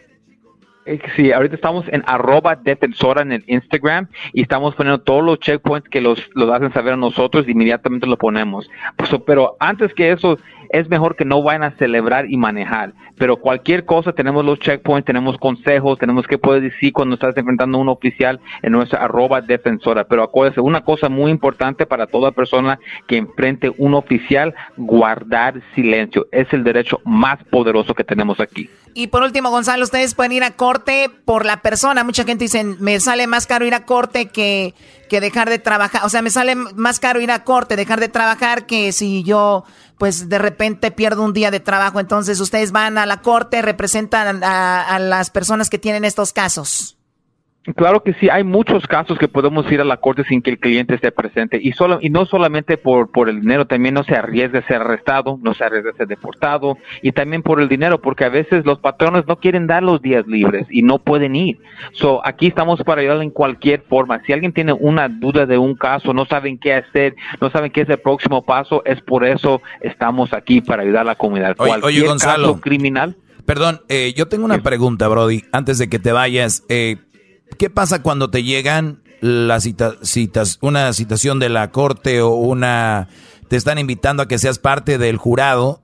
Eh, sí, ahorita estamos en arroba defensora en el Instagram y estamos poniendo todos los checkpoints que los, los hacen saber a nosotros, inmediatamente lo ponemos. Pues, pero antes que eso, es mejor que no vayan a celebrar y manejar. Pero cualquier cosa, tenemos los checkpoints, tenemos consejos, tenemos que poder decir cuando estás enfrentando a un oficial en nuestra arroba defensora. Pero acuérdense, una cosa muy importante para toda persona que enfrente un oficial, guardar silencio. Es el derecho más poderoso que tenemos aquí. Y por último, Gonzalo, ustedes pueden ir a corte por la persona. Mucha gente dice, me sale más caro ir a corte que, que dejar de trabajar. O sea, me sale más caro ir a corte, dejar de trabajar que si yo pues de repente pierdo un día de trabajo. Entonces ustedes van a la corte, representan a, las personas que tienen estos casos. Claro que sí, hay muchos casos que podemos ir a la corte sin que el cliente esté presente y solo y no solamente por por el dinero, también no se arriesga a ser arrestado, no se arriesga a ser deportado y también por el dinero, porque a veces los patrones no quieren dar los días libres y no pueden ir. So, aquí estamos para ayudarle en cualquier forma. Si alguien tiene una duda de un caso, no saben qué hacer, no saben qué es el próximo paso, es por eso estamos aquí para ayudar a la comunidad. Oye, cualquier Gonzalo, caso criminal. Perdón, eh, yo tengo una pregunta, Brody, antes de que te vayas. Eh, ¿Qué pasa cuando te llegan las citas, una citación de la corte o una te están invitando a que seas parte del jurado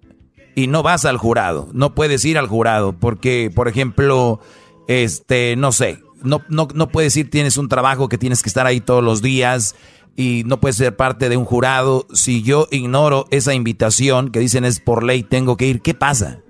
y no vas al jurado, no puedes ir al jurado porque, por ejemplo, este, no sé, no, no, no puedes ir, tienes un trabajo que tienes que estar ahí todos los días y no puedes ser parte de un jurado. Si yo ignoro esa invitación que dicen es por ley, tengo que ir, ¿qué pasa?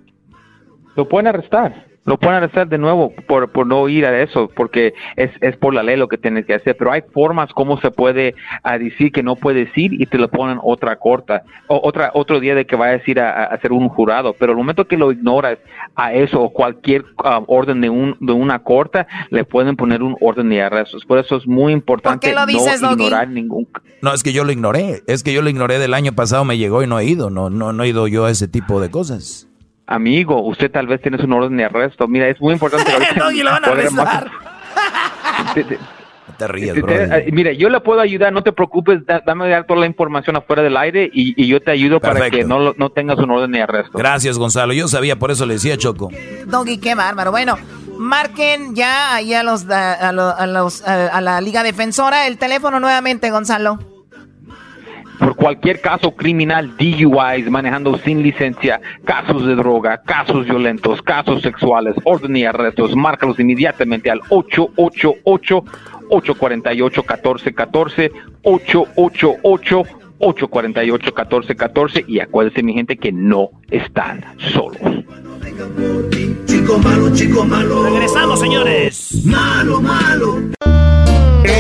Lo pueden arrestar lo pueden hacer de nuevo por, por no ir a eso, porque es, es por la ley lo que tienes que hacer. Pero hay formas como se puede a decir que no puedes ir y te lo ponen otra corta, o otra, otro día de que vayas a ir a, hacer un jurado. Pero el momento que lo ignoras a eso o cualquier um, orden de, un, de una corta, le pueden poner un orden de arrestos. Por eso es muy importante no ignorar ningún. No, es que yo lo ignoré. Es que yo lo ignoré del año pasado, me llegó y no he ido. No, no, no he ido yo a ese tipo de cosas amigo, usted tal vez tiene un orden de arresto. Mira, es muy importante. y lo van a arrestar. te ríes, bro. Mira, yo le puedo ayudar, no te preocupes, dame toda la información afuera del aire y, yo te ayudo para que no, no tengas un orden de arresto. Gracias, Gonzalo. Yo sabía, por eso le decía Choco. Doggy, qué bárbaro. Bueno, marquen ya ahí a los, a, los, a la Liga Defensora el teléfono nuevamente, Gonzalo por cualquier caso criminal, DUIs, manejando sin licencia, casos de droga, casos violentos, casos sexuales, orden y arrestos, márcalos inmediatamente al 888 848 1414 888 848 1414 y acuérdense mi gente que no están solos. Chico malo, chico malo. Regresamos, señores. Malo, malo.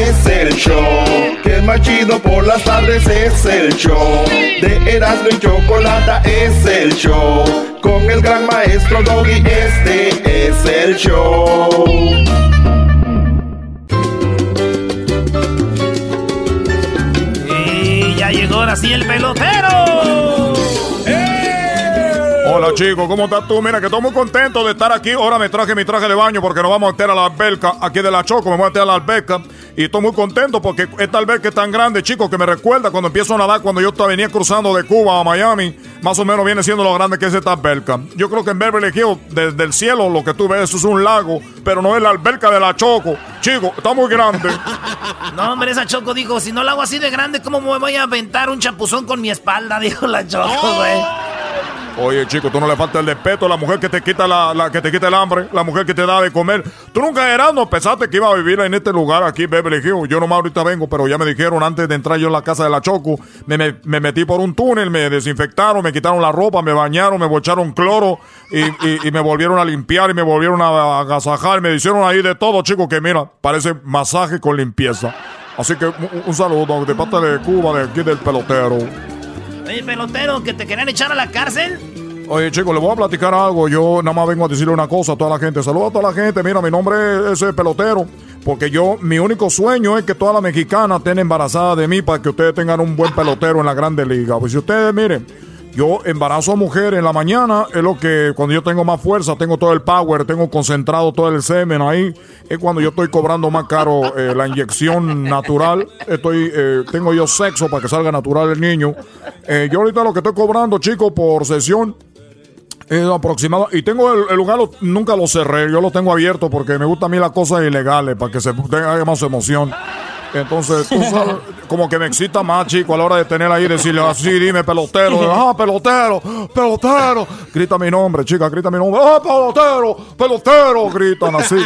Es el show que más chido por las tardes. Es el show de Erasmo y Chocolata. Es el show con el gran maestro Doggy. Este es el show. Y ya llegó así el pelotero. Hola chicos, ¿cómo estás tú? Mira que estoy muy contento de estar aquí. Ahora me traje mi traje de baño porque nos vamos a meter a la alberca aquí de la Choco. Me voy a meter a la alberca y estoy muy contento porque esta alberca es tan grande, chicos, que me recuerda cuando empiezo a nadar cuando yo venía cruzando de Cuba a Miami. Más o menos viene siendo lo grande que es esta alberca. Yo creo que en Beverly Hills, desde el cielo, lo que tú ves es un lago, pero no es la alberca de la Choco. Chicos, está muy grande. no, hombre, esa Choco dijo, si no la hago así de grande, ¿cómo me voy a aventar un chapuzón con mi espalda? Dijo la Choco, güey. Oye, chico, tú no le falta el respeto a la mujer que te quita la, que te quita el hambre, la mujer que te da de comer. Tú nunca eras, no pensaste que iba a vivir en este lugar aquí, Beverly Hills. Yo nomás ahorita vengo, pero ya me dijeron antes de entrar yo en la casa de la Choco, me, me, metí por un túnel, me desinfectaron, me quitaron la ropa, me bañaron, me bocharon cloro y, y, me volvieron a limpiar y me volvieron a agasajar. Me hicieron ahí de todo, chico, que mira, parece masaje con limpieza. Así que un, saludo de parte de Cuba, de aquí del pelotero. Oye, pelotero, que te querían echar a la cárcel. Oye, chicos, les voy a platicar algo. Yo nada más vengo a decirle una cosa a toda la gente. Saludos a toda la gente. Mira, mi nombre es, pelotero. Porque yo, mi único sueño es que toda la mexicana estén embarazadas de mí para que ustedes tengan un buen pelotero en la Grande Liga. Pues si ustedes, miren, yo embarazo a mujeres en la mañana, es lo que cuando yo tengo más fuerza, tengo todo el power, tengo concentrado todo el semen ahí, es cuando yo estoy cobrando más caro eh, la inyección natural, estoy, eh, tengo yo sexo para que salga natural el niño. Eh, yo ahorita lo que estoy cobrando, chicos, por sesión es aproximado. Y tengo el, lugar, nunca lo cerré, yo lo tengo abierto porque me gustan a mí las cosas ilegales, para que se tenga más emoción. Entonces, tú sabes, como que me excita más, chico, a la hora de tener ahí, decirle así, dime pelotero, ah, pelotero, pelotero, grita mi nombre, chica, grita mi nombre, ah, pelotero, pelotero, gritan así.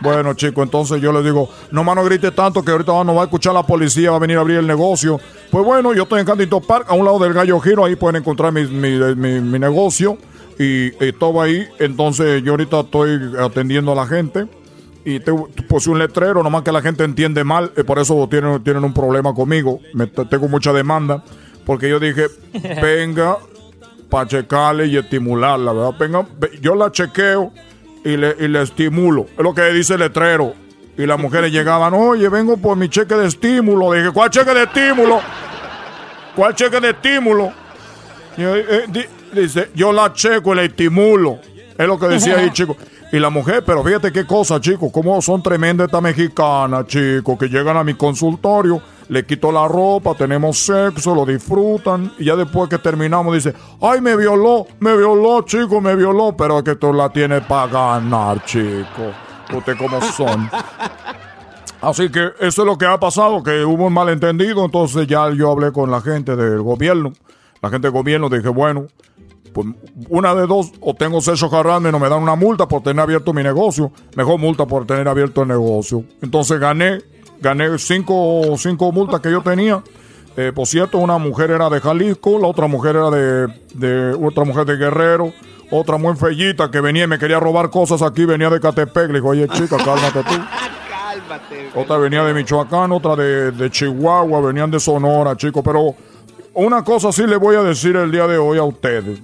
Bueno, chico, entonces yo le digo, no más no grite tanto que ahorita no va a escuchar la policía, va a venir a abrir el negocio. Pues bueno, yo estoy en Candito Park, a un lado del Gallo Giro, ahí pueden encontrar mi, mi negocio y, todo ahí. Entonces yo ahorita estoy atendiendo a la gente y te, puse un letrero, nomás que la gente entiende mal, y por eso tienen, tienen un problema conmigo. Me, tengo mucha demanda, porque yo dije, venga para checarle y estimularla, ¿verdad? Venga, yo la chequeo y le, y le estimulo. Es lo que dice el letrero. Y las mujeres llegaban, oye, vengo por mi cheque de estímulo. Dije, ¿cuál cheque de estímulo? ¿Cuál cheque de estímulo? Eh, eh, dice, yo la checo y la estimulo. Es lo que decía ahí, chico. Y la mujer, pero fíjate qué cosa, chicos, cómo son tremendas estas mexicanas, chicos, que llegan a mi consultorio, le quito la ropa, tenemos sexo, lo disfrutan, y ya después que terminamos dice, ay, me violó, me violó, chico, me violó, pero es que tú la tienes para ganar, chico. Usted como son. Así que eso es lo que ha pasado, que hubo un malentendido, entonces ya yo hablé con la gente del gobierno, la gente del gobierno, dije, bueno, pues una de dos, o tengo sexo harassment y no me dan una multa por tener abierto mi negocio, mejor multa por tener abierto el negocio. Entonces gané, gané cinco, cinco multas que yo tenía. Eh, por cierto, una mujer era de Jalisco, la otra mujer era de, de otra mujer de Guerrero, otra muy fellita que venía y me quería robar cosas aquí, venía de Catepec. Le dijo, oye chica, cálmate tú. cálmate. Otra venía de Michoacán, otra de, de Chihuahua, venían de Sonora, chicos. Pero una cosa sí le voy a decir el día de hoy a ustedes.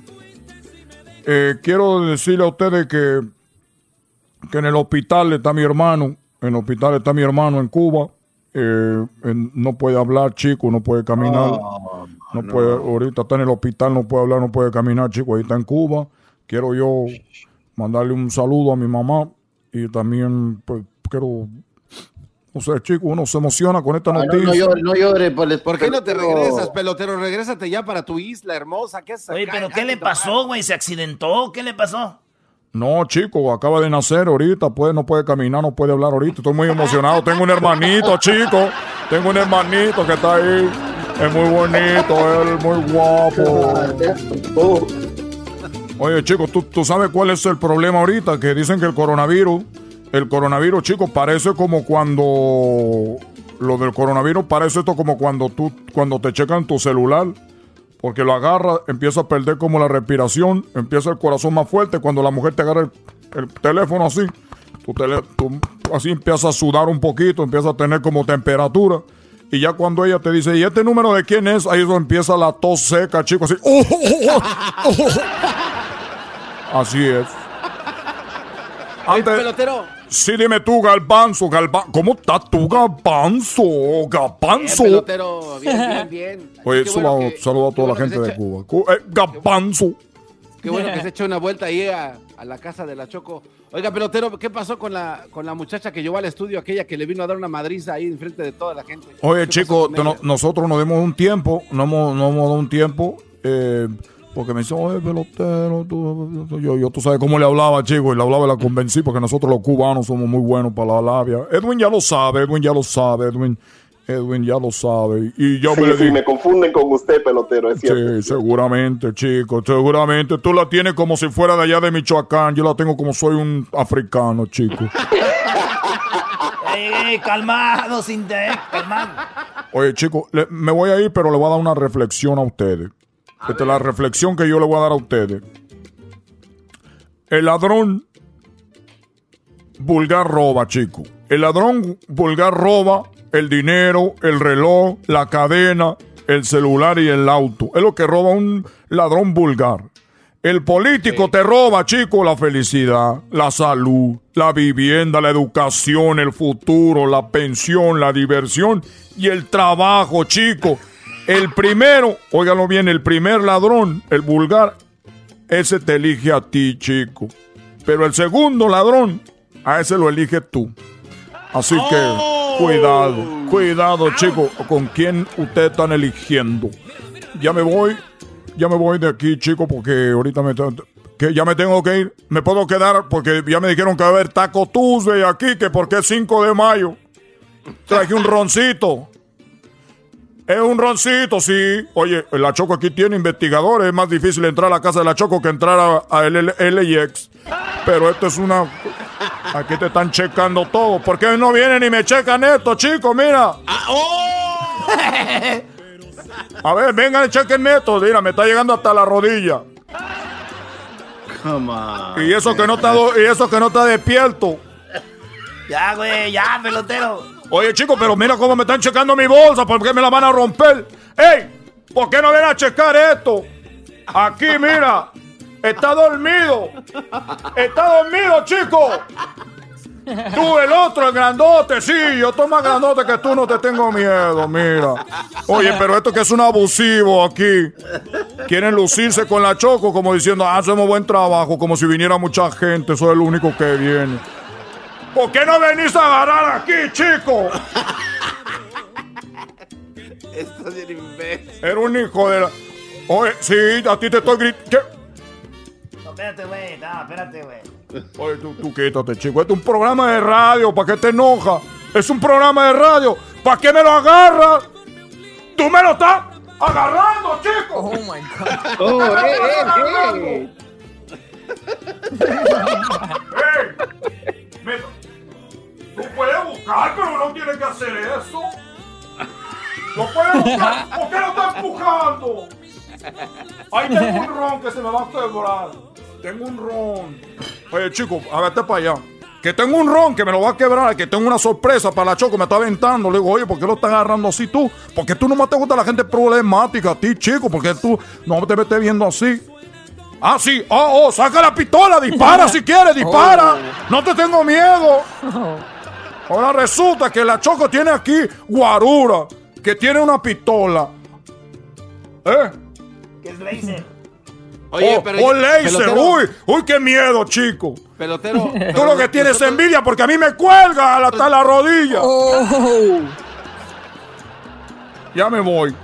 Eh, quiero decirle a ustedes que, que en el hospital está mi hermano, en el hospital está mi hermano en Cuba. Eh, no puede hablar, chico, no puede caminar. no, puede, ahorita está en el hospital, no puede hablar, no puede caminar, chico, ahí está en Cuba. Quiero yo mandarle un saludo a mi mamá y también pues quiero no sé, chico, uno se emociona con esta noticia. No, llores, no llores. ¿Por qué no te regresas, pelotero? Regrésate ya para tu isla hermosa. ¿Qué Oye, pero ¿qué le pasó, güey? ¿Se accidentó? ¿Qué le pasó? No, chico, acaba de nacer ahorita, pues no puede caminar, no puede hablar ahorita. Estoy muy emocionado. Tengo un hermanito, chico. Tengo un hermanito que está ahí. Es muy bonito, él muy guapo. Oye, chico, ¿tú, ¿tú sabes cuál es el problema ahorita? Que dicen que el coronavirus el coronavirus, chicos, parece como cuando lo del coronavirus parece esto como cuando tú cuando te checan tu celular, porque lo agarra, empieza a perder como la respiración, empieza el corazón más fuerte cuando la mujer te agarra el, teléfono así, tu tú así empieza a sudar un poquito, empieza a tener como temperatura. Y ya cuando ella te dice, ¿y este número de quién es? Ahí es donde empieza la tos seca, chicos, así. así es. Antes, pelotero, Sí, dime tú, Galbanzo, Galbanzo. ¿Cómo estás tú, Galbanzo? Galbanzo. Bien, pelotero, bien, bien, bien. Oye, saludo, a toda la gente de Cuba. Eh, Galbanzo. Qué bueno que se echó una vuelta ahí a, la casa de la Choco. Oiga, pelotero, ¿qué pasó con la, con la muchacha que llevó al estudio, aquella que le vino a dar una madriza ahí enfrente de toda la gente? Oye, chicos, nosotros nos dimos un tiempo, no hemos, no hemos dado un tiempo. Eh, porque me dice, oye, pelotero, tú, yo, yo, tú sabes cómo le hablaba, chico, y le hablaba y la convencí, porque nosotros los cubanos somos muy buenos para la labia. Edwin ya lo sabe, Edwin ya lo sabe, Edwin. Edwin ya lo sabe. Y yo sí, me, sí, me confunden con usted, pelotero, es cierto. Sí, seguramente, chico, seguramente. Tú la tienes como si fuera de allá de Michoacán. Yo la tengo como soy un africano, chico. ey, calmado, sin de, calmado. Oye, chico, me voy a ir, pero le voy a dar una reflexión a ustedes. Esta es la reflexión que yo le voy a dar a ustedes. El ladrón vulgar roba, chico. El ladrón vulgar roba el dinero, el reloj, la cadena, el celular y el auto. Es lo que roba un ladrón vulgar. El político te roba, chico, la felicidad, la salud, la vivienda, la educación, el futuro, la pensión, la diversión y el trabajo, chico. El primero, óigalo bien, el primer ladrón, el vulgar, ese te elige a ti, chico. Pero el segundo ladrón, a ese lo elige tú. Así que, oh. cuidado, cuidado, chico, con quién ustedes están eligiendo. Ya me voy, ya me voy de aquí, chico, porque ahorita me que ya me tengo que ir. Me puedo quedar porque ya me dijeron que va a haber Taco Tuesday aquí, que porque es 5 de mayo. Traje un roncito. Es un roncito, sí. Oye, la Choco aquí tiene investigadores. Es más difícil entrar a la casa de la Choco que entrar a, el LAX. Pero esto es una... Aquí te están checando todo. ¿Por qué no vienen y me checan esto, chicos? Mira. Ah, oh. A ver, vengan y chequen esto. Mira, me está llegando hasta la rodilla. Come on, y eso que no está y eso que no está despierto. Ya, güey, ya, pelotero. Oye, chicos, pero mira cómo me están checando mi bolsa, ¿por qué me la van a romper? ¡Ey! ¿Por qué no vienen a checar esto? Aquí, mira. Está dormido. Está dormido, chico. Tú, el otro, el grandote, sí, yo estoy más grandote que tú, no te tengo miedo, mira. Oye, pero esto que es un abusivo aquí. Quieren lucirse con la choco como diciendo, ah, hacemos buen trabajo, como si viniera mucha gente, soy el único que viene. ¿Por qué no venís a agarrar aquí, chico? Estás bien imbécil. Era un hijo de la... Oye, sí, a ti te estoy gritando. No, espérate, güey, no, espérate, güey. Oye, tú, tú quítate, chico. Este es un programa de radio. ¿Para qué te enoja? Es un programa de radio. ¿Para qué me lo agarras? ¡Tú me lo estás agarrando, chico! ¡Oh, my God! ¡Oh, eh, eh, eh! Me- Tú puedes buscar, pero no tienes que hacer eso. Lo puedes buscar. ¿Por qué lo estás empujando? Ahí tengo un ron que se me va a quebrar. Tengo un ron. Oye, chico, hágate para allá. Que tengo un ron que me lo va a quebrar, que tengo una sorpresa para la choco, me está aventando. Le digo, oye, ¿por qué lo estás agarrando así tú? Porque tú nomás te gusta la gente problemática a ti, chico, porque tú no te metes viendo así. Ah, sí. Oh, oh, saca la pistola, dispara si quieres, dispara. No te tengo miedo. Ahora resulta que la Choco tiene aquí guarura, que tiene una pistola. ¿Eh? ¿Qué es laser? Oye, oh, pero- oh, laser. pelotero. Uy, uy, qué miedo, chico. Pelotero. Tú lo que tienes es envidia porque a mí me cuelga hasta la rodilla. Oh. Ya me voy.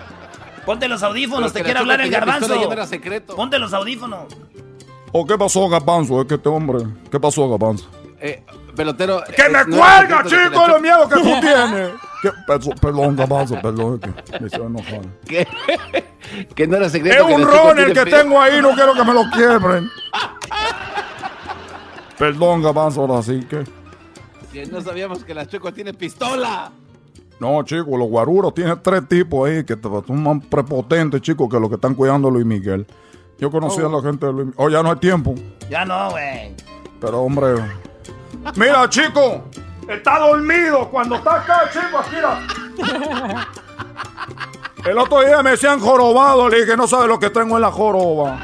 Ponte los audífonos, Pero te quiere la hablar el garbanzo. era secreto. Ponte los audífonos. ¿O qué pasó, Gapanzo? Es que este hombre. ¿Qué pasó, Gapanzo? Eh, pelotero. ¡Que me no cuelga, chico, Choco- miedo que tú tienes! ¿Qué? Perdón, Gapanzo, perdón. Que me hicieron enojar. Que, que no era secreto. Es un ron el que tengo ahí, no quiero que me lo quiebren. Perdón, Gapanzo, ahora sí que. Que no sabíamos que la Choco tiene pistola. No, chicos, los guaruros tienen tres tipos ahí que son más prepotentes, chicos, que los que están cuidando a Luis Miguel. Yo conocí a la gente de Luis Miguel. Oh, ya no hay tiempo. Ya no, güey. Pero, hombre. Mira, chico. Está dormido. Cuando está acá, chico, aquí. mira. El otro día me decían jorobado. Le dije, no sabe lo que tengo en la joroba.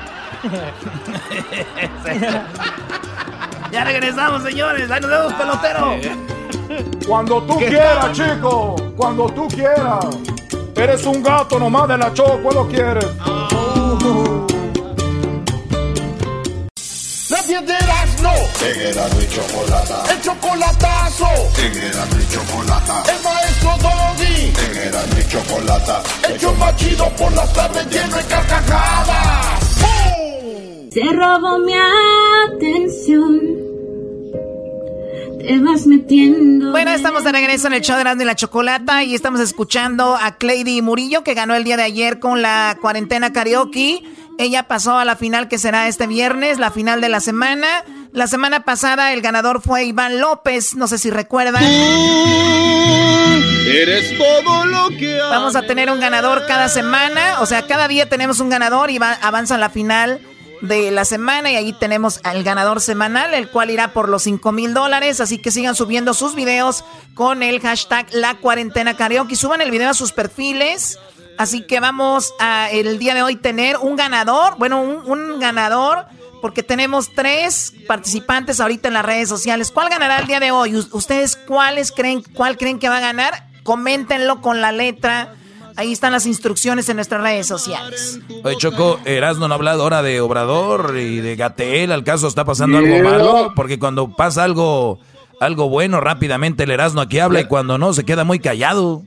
ya regresamos, señores. Ahí nos vemos, pelotero. Cuando tú quieras, chico. Cuando tú quieras. Eres un gato nomás de la choco. ¿Cuándo quieres? Las 10 de Erasmo. En Erasmo y Chocolata. El chocolatazo. En Erasmo y Chocolata. El maestro Doggy. En Erasmo y Chocolata. El show más chido por las tardes lleno de carcajadas. ¡Bum! Se robó mi atención. Te vas metiendo. Bueno, estamos de regreso en el show de Erasmo y la Chocolata y estamos escuchando a Clady Murillo que ganó el día de ayer con la cuarentena karaoke. Ella pasó a la final que será este viernes, la final de la semana. La semana pasada el ganador fue Iván López, no sé si recuerdan. Eres todo lo que Vamos a tener un ganador cada semana, o sea, cada día tenemos un ganador y va, avanza a la final de la semana y ahí tenemos al ganador semanal, el cual irá por los 5 mil dólares, así que sigan subiendo sus videos con el hashtag La Cuarentena Karaoke, suban el video a sus perfiles, así que vamos a el día de hoy tener un ganador, bueno, un, un ganador, porque tenemos tres participantes ahorita en las redes sociales. ¿Cuál ganará el día de hoy? ¿Ustedes cuáles creen, cuál creen que va a ganar? Coméntenlo con la letra. Ahí están las instrucciones en nuestras redes sociales. Oye, Choco, Erasmo no ha hablado ahora de Obrador y de Gatel. ¿Al caso está pasando algo malo? Porque cuando pasa algo, algo bueno, rápidamente el Erasmo aquí habla y cuando no, se queda muy callado.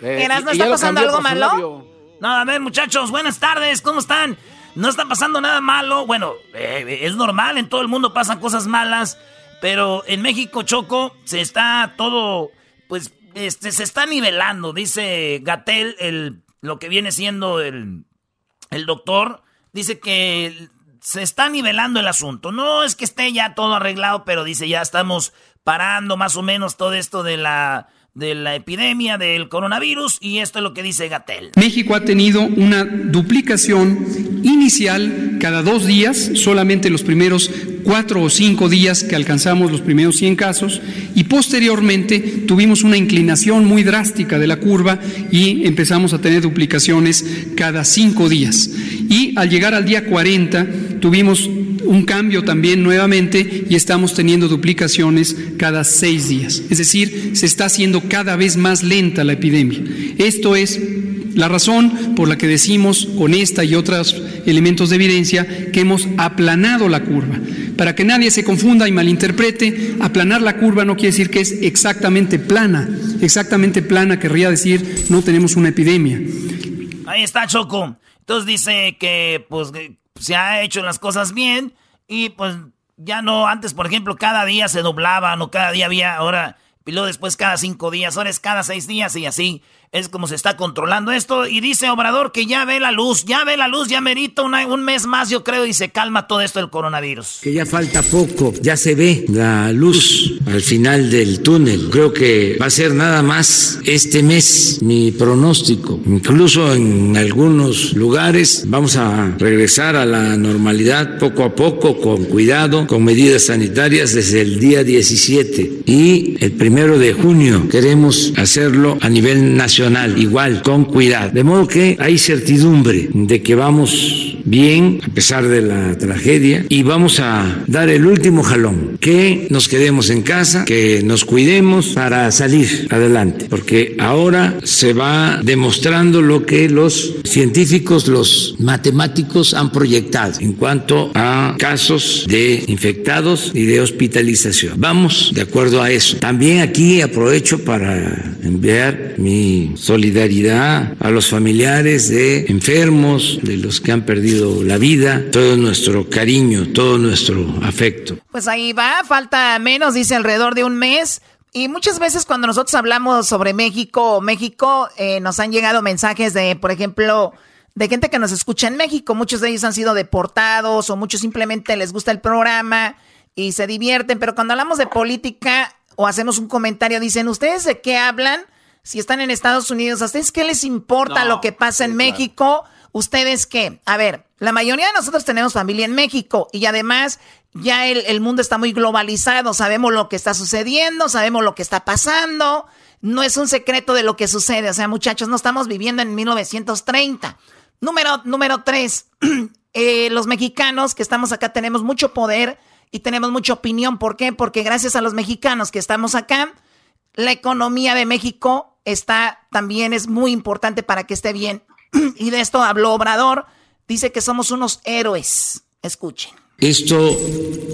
Erasmo, ¿está pasando algo malo? No, a ver, muchachos, buenas tardes, ¿cómo están? No está pasando nada malo. Bueno, eh, es normal, en todo el mundo pasan cosas malas. Pero en México, Choco, se está todo, pues, este, se está nivelando. Dice Gatel, el, lo que viene siendo el, el doctor, dice que se está nivelando el asunto. No es que esté ya todo arreglado, pero dice ya estamos parando más o menos todo esto de la, de la epidemia del coronavirus. Y esto es lo que dice Gatel. México ha tenido una duplicación inicial cada dos días, solamente los primeros cuatro o cinco días que alcanzamos los primeros 100 casos, y posteriormente tuvimos una inclinación muy drástica de la curva y empezamos a tener duplicaciones cada cinco días. Y al llegar al día 40 tuvimos un cambio también nuevamente y estamos teniendo duplicaciones cada seis días. Es decir, se está haciendo cada vez más lenta la epidemia. Esto es la razón por la que decimos con esta y otros elementos de evidencia que hemos aplanado la curva. Para que nadie se confunda y malinterprete, aplanar la curva no quiere decir que es exactamente plana. Exactamente plana querría decir no tenemos una epidemia. Ahí está Choco. Entonces dice que pues se ha hecho las cosas bien y pues ya no, antes por ejemplo cada día se doblaban o cada día había, ahora, y después cada cinco días, ahora es cada seis días y así es como se está controlando esto. Y dice Obrador que ya ve la luz, ya ve la luz, ya merita un mes más, yo creo, y se calma todo esto del coronavirus. Que ya falta poco, ya se ve la luz al final del túnel. Creo que va a ser nada más este mes mi pronóstico. Incluso en algunos lugares vamos a regresar a la normalidad poco a poco, con cuidado, con medidas sanitarias desde el día 17. Y el primero de junio queremos hacerlo a nivel nacional igual, con cuidado. De modo que hay certidumbre de que vamos bien a pesar de la tragedia y vamos a dar el último jalón, que nos quedemos en casa, que nos cuidemos para salir adelante, porque ahora se va demostrando lo que los científicos, los matemáticos han proyectado en cuanto a casos de infectados y de hospitalización. Vamos de acuerdo a eso. También aquí aprovecho para enviar mi solidaridad a los familiares de enfermos, de los que han perdido la vida, todo nuestro cariño, todo nuestro afecto. Pues ahí va, falta menos, dice alrededor de un mes. Y muchas veces cuando nosotros hablamos sobre México, México, eh, nos han llegado mensajes de, por ejemplo, de gente que nos escucha en México. Muchos de ellos han sido deportados o muchos simplemente les gusta el programa y se divierten. Pero cuando hablamos de política o hacemos un comentario, dicen, ¿ustedes de qué hablan? Si están en Estados Unidos, ¿a ustedes qué les importa lo que pasa en México? ¿Ustedes qué? A ver, la mayoría de nosotros tenemos familia en México y además ya el, mundo está muy globalizado, sabemos lo que está sucediendo, sabemos lo que está pasando, no es un secreto de lo que sucede, o sea, muchachos, no estamos viviendo en 1930. Número, número tres, eh, los mexicanos que estamos acá tenemos mucho poder y tenemos mucha opinión. ¿Por qué? Porque gracias a los mexicanos que estamos acá, la economía de México está también es muy importante para que esté bien. y de esto habló Obrador. Dice que somos unos héroes. Escuchen. Esto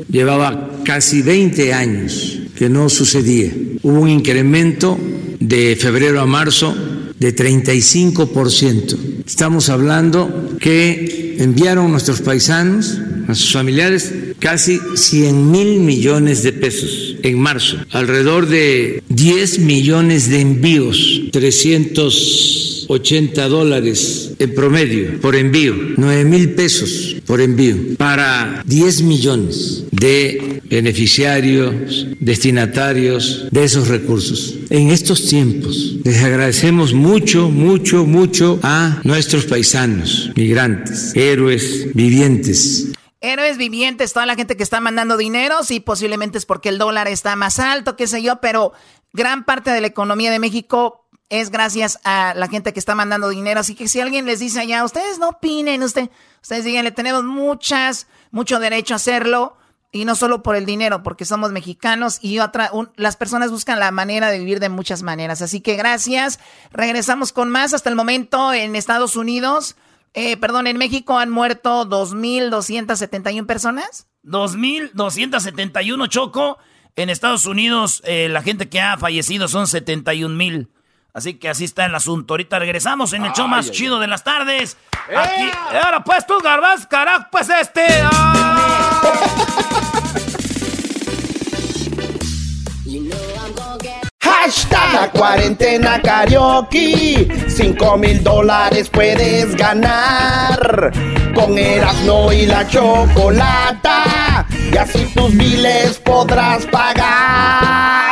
llevaba casi 20 años que no sucedía. Hubo un incremento de febrero a marzo de 35%. Estamos hablando que enviaron nuestros paisanos, a sus familiares, casi 100 mil millones de pesos en marzo, alrededor de 10 millones de envíos, 380 dólares en promedio por envío, 9 mil pesos por envío, para 10 millones de beneficiarios, destinatarios de esos recursos. En estos tiempos les agradecemos mucho, mucho, mucho a nuestros paisanos, migrantes, héroes vivientes Héroes vivientes, toda la gente que está mandando dinero, sí, posiblemente es porque el dólar está más alto, qué sé yo, pero gran parte de la economía de México es gracias a la gente que está mandando dinero. Así que si alguien les dice allá, ustedes no opinen, usted, ustedes díganle, tenemos muchas, mucho derecho a hacerlo. Y no solo por el dinero, porque somos mexicanos y otra, las personas buscan la manera de vivir de muchas maneras. Así que gracias. Regresamos con más. Hasta el momento en Estados Unidos eh, perdón, en México han muerto 2.271 personas. 2.271, Choco. En Estados Unidos, eh, la gente que ha fallecido son 71.000. Así que así está el asunto. Ahorita regresamos en el show más chido de las tardes. Aquí. Ahora pues tú, Garbaz, carajo, pues este. ¡ah! Hashtag la cuarentena karaoke. Cinco mil dólares puedes ganar. Con Erasmo y la chocolata. Y así tus miles podrás pagar.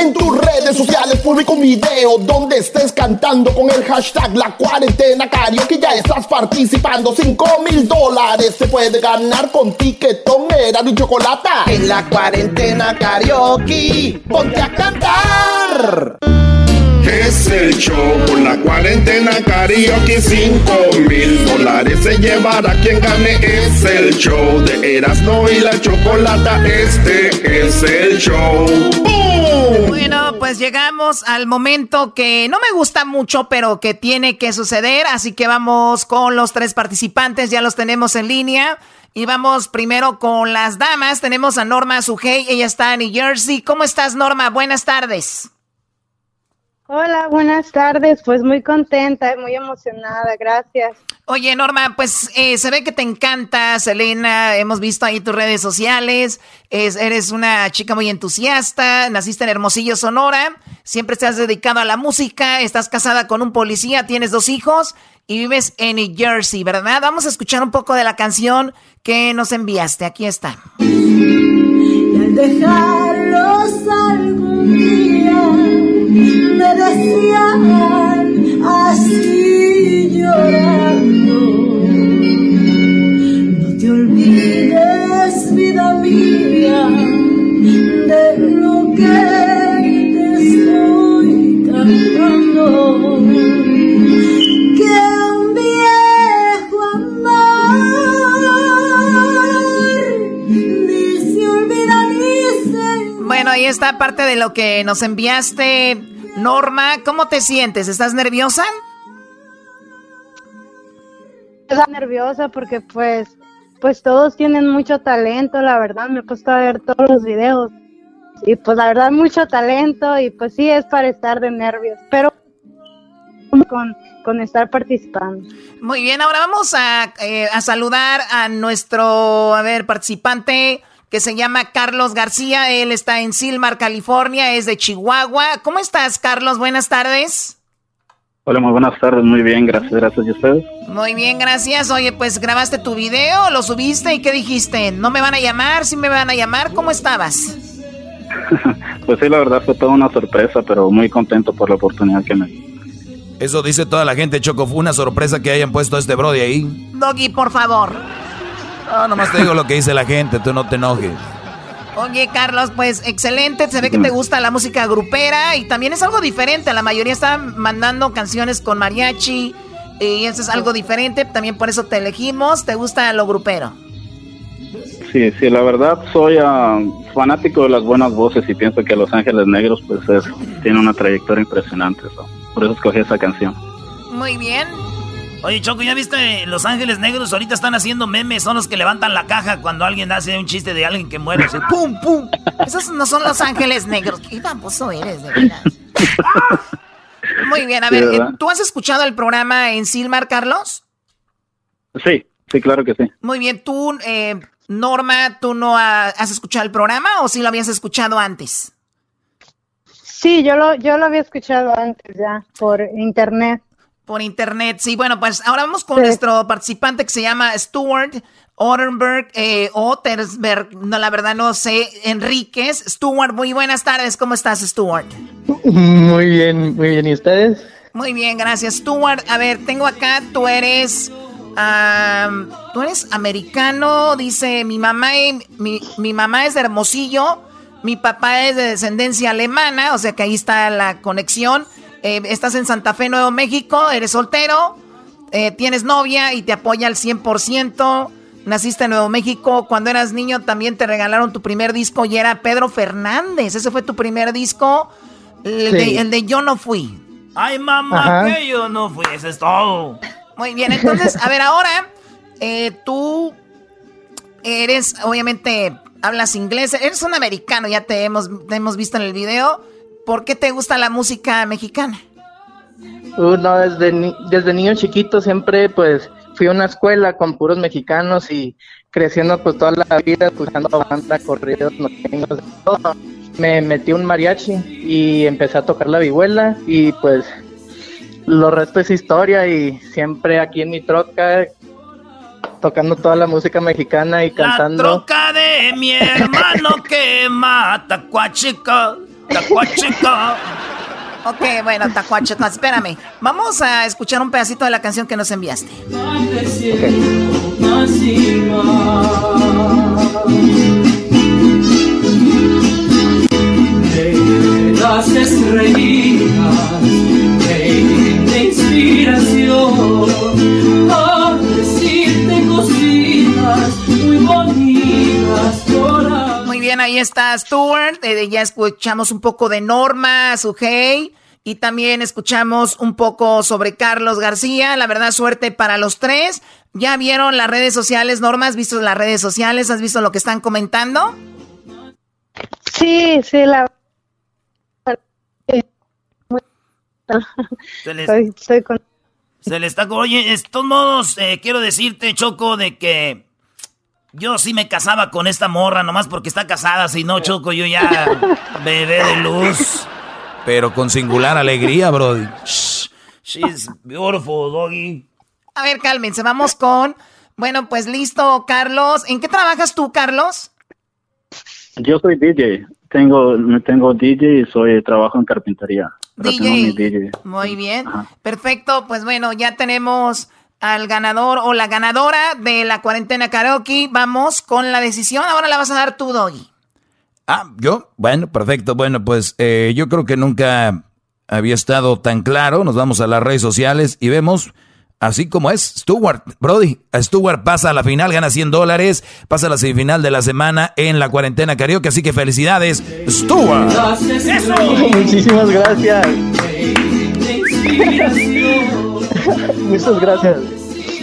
En tus redes sociales publica un video donde estés cantando con el hashtag La Cuarentena Karaoke. Ya estás participando. 5 mil dólares se puede ganar con tiquetón, era y chocolate. En la Cuarentena Karaoke, ponte a cantar. Es el show. Con la cuarentena karaoke 5 mil dólares se llevará quien gane. Es el show de Erasmo y la Chocolata. Este es el show. Bueno, pues llegamos al momento que no me gusta mucho, pero que tiene que suceder. Así que vamos con los tres participantes. Ya los tenemos en línea. Y vamos primero con las damas. Tenemos a Norma Sujei, ella está en New Jersey. ¿Cómo estás, Norma? Buenas tardes. Hola, buenas tardes. Pues muy contenta, muy emocionada, gracias. Oye, Norma, pues eh, se ve que te encanta, Selena. Hemos visto ahí tus redes sociales. eres una chica muy entusiasta. Naciste en Hermosillo, Sonora. Siempre estás dedicado a la música. Estás casada con un policía. Tienes dos hijos y vives en New Jersey, ¿verdad? Vamos a escuchar un poco de la canción que nos enviaste. Aquí está. Y al dejarlos algún día me decían así llorando. No te olvides, vida mía, de lo que te estoy cantando. Bueno, ahí está parte de lo que nos enviaste, Norma. ¿Cómo te sientes? ¿Estás nerviosa? Estoy nerviosa porque pues, pues todos tienen mucho talento, la verdad. Me he puesto a ver todos los videos y pues la verdad mucho talento y pues sí es para estar de nervios, pero con, con estar participando. Muy bien, ahora vamos a, eh, a saludar a nuestro, a ver, participante que se llama Carlos García. Él está en Silmar, California, es de Chihuahua. ¿Cómo estás, Carlos? Buenas tardes. Hola, muy buenas tardes, muy bien, gracias, gracias. ¿Y ustedes? Muy bien, gracias. Oye, pues grabaste tu video, lo subiste y ¿qué dijiste? ¿No me van a llamar? ¿Sí me van a llamar? ¿Cómo estabas? pues sí, la verdad fue toda una sorpresa, pero muy contento por la oportunidad que me Eso dice toda la gente, Choco. Fue una sorpresa que hayan puesto a este Brody ahí. Doggy, por favor. No, nomás te digo lo que dice la gente, tú no te enojes. Oye, Carlos, pues excelente. Se ve que te gusta la música grupera y también es algo diferente. La mayoría está mandando canciones con mariachi y eso es algo diferente. También por eso te elegimos. ¿Te gusta lo grupero? Sí, sí, la verdad soy ah, fanático de las buenas voces y pienso que Los Ángeles Negros pues es, tiene una trayectoria impresionante. Por eso escogí esa canción. Muy bien. Oye, Choco, ¿ya viste Los Ángeles Negros? Ahorita están haciendo memes, son los que levantan la caja cuando alguien hace un chiste de alguien que muere. Así, ¡Pum, pum! Esos no son Los Ángeles Negros. Qué famoso eres, de verdad. Muy bien, a ver, ¿tú has escuchado el programa en Silmar, Carlos? Sí, sí, claro que sí. Muy bien, tú, eh, Norma, ¿tú no has escuchado el programa o sí lo habías escuchado antes? Sí, yo lo, yo lo había escuchado antes ya, por internet. Por internet, sí. Bueno, pues ahora vamos con nuestro participante que se llama Stuart Otterberg, eh, Ottersberg, no, la verdad no sé, Enríquez. Stuart, muy buenas tardes, ¿cómo estás, Stuart? Muy bien, muy bien, ¿y ustedes? Muy bien, gracias, Stuart. A ver, tengo acá, tú eres... tú eres americano, dice mi mamá, mi, mi mamá es de Hermosillo, mi papá es de descendencia alemana, o sea que ahí está la conexión. Eh, estás en Santa Fe, Nuevo México, eres soltero, eh, tienes novia y te apoya al 100%. Naciste en Nuevo México. Cuando eras niño también te regalaron tu primer disco y era Pedro Fernández. Ese fue tu primer disco, el, de, Yo no fui. Ay, mamá, que yo no fui. Eso es todo. Muy bien, entonces, a ver, ahora eh, tú eres, obviamente, hablas inglés. Eres un americano, ya te hemos, te hemos visto en el video. ¿Por qué te gusta la música mexicana? Uh, no, desde, desde niño chiquito siempre pues fui a una escuela con puros mexicanos y creciendo pues toda la vida escuchando banda, corridos, norteños, todo. Me metí un mariachi y empecé a tocar la vihuela y pues lo resto es historia y siempre aquí en mi troca tocando toda la música mexicana y cantando. La troca de mi hermano que mata cuachica. Tacuachica. ok, bueno, Tacuachica, espérame. Vamos a escuchar un pedacito de la canción que nos enviaste. Okay. Las estrellitas de inspiración a decirte cositas muy bonitas por también ahí está Stuart. Eh, ya escuchamos un poco de Norma, Sujei. Y también escuchamos un poco sobre Carlos García. La verdad, suerte para los tres. ¿Ya vieron las redes sociales, Norma? ¿Has visto las redes sociales? ¿Has visto lo que están comentando? Sí, sí, la Se les, con... se le está... Oye, de todos modos, eh, quiero decirte, Choco, de que yo sí me casaba con esta morra, nomás porque está casada, si no, Choco, yo ya bebé de luz. Pero con singular alegría, Brody. She's beautiful, doggy. A ver, cálmense, vamos con... Bueno, pues listo, Carlos. ¿En qué trabajas tú, Carlos? Yo soy DJ. Tengo, tengo DJ y soy, trabajo en carpintería. DJ. Muy bien. Perfecto. Pues bueno, ya tenemos al ganador o la ganadora de la cuarentena karaoke. Vamos con la decisión. Ahora la vas a dar tú, Doggy. Ah, ¿yo? Bueno, perfecto. Bueno, pues eh, yo creo que nunca había estado tan claro. Nos vamos a las redes sociales y vemos Así como es, Stuart, Brody, Stuart pasa a la final, gana 100 dólares, pasa a la semifinal de la semana en la cuarentena karaoke, así que felicidades, Stuart. Muchísimas gracias. Muchas gracias.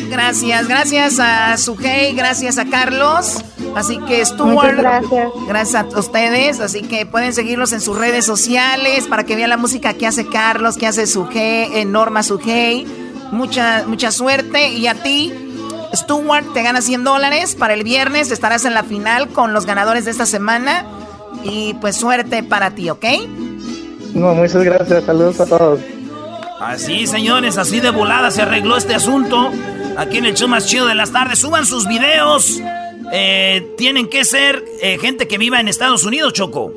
Gracias, gracias a Sujei, gracias a Carlos. Así que Stuart, gracias. gracias a ustedes. Así que pueden seguirlos en sus redes sociales para que vean la música que hace Carlos, que hace Sujei, Norma Sujei Mucha, mucha suerte. Y a ti, Stuart, te gana 100 dólares. Para el viernes estarás en la final con los ganadores de esta semana. Y pues suerte para ti, ¿ok? No, muchas gracias. Saludos a todos. Así, señores, así de volada se arregló este asunto. Aquí en el show más chido de las tardes. Suban sus videos. Eh, tienen que ser eh, gente que viva en Estados Unidos, Choco.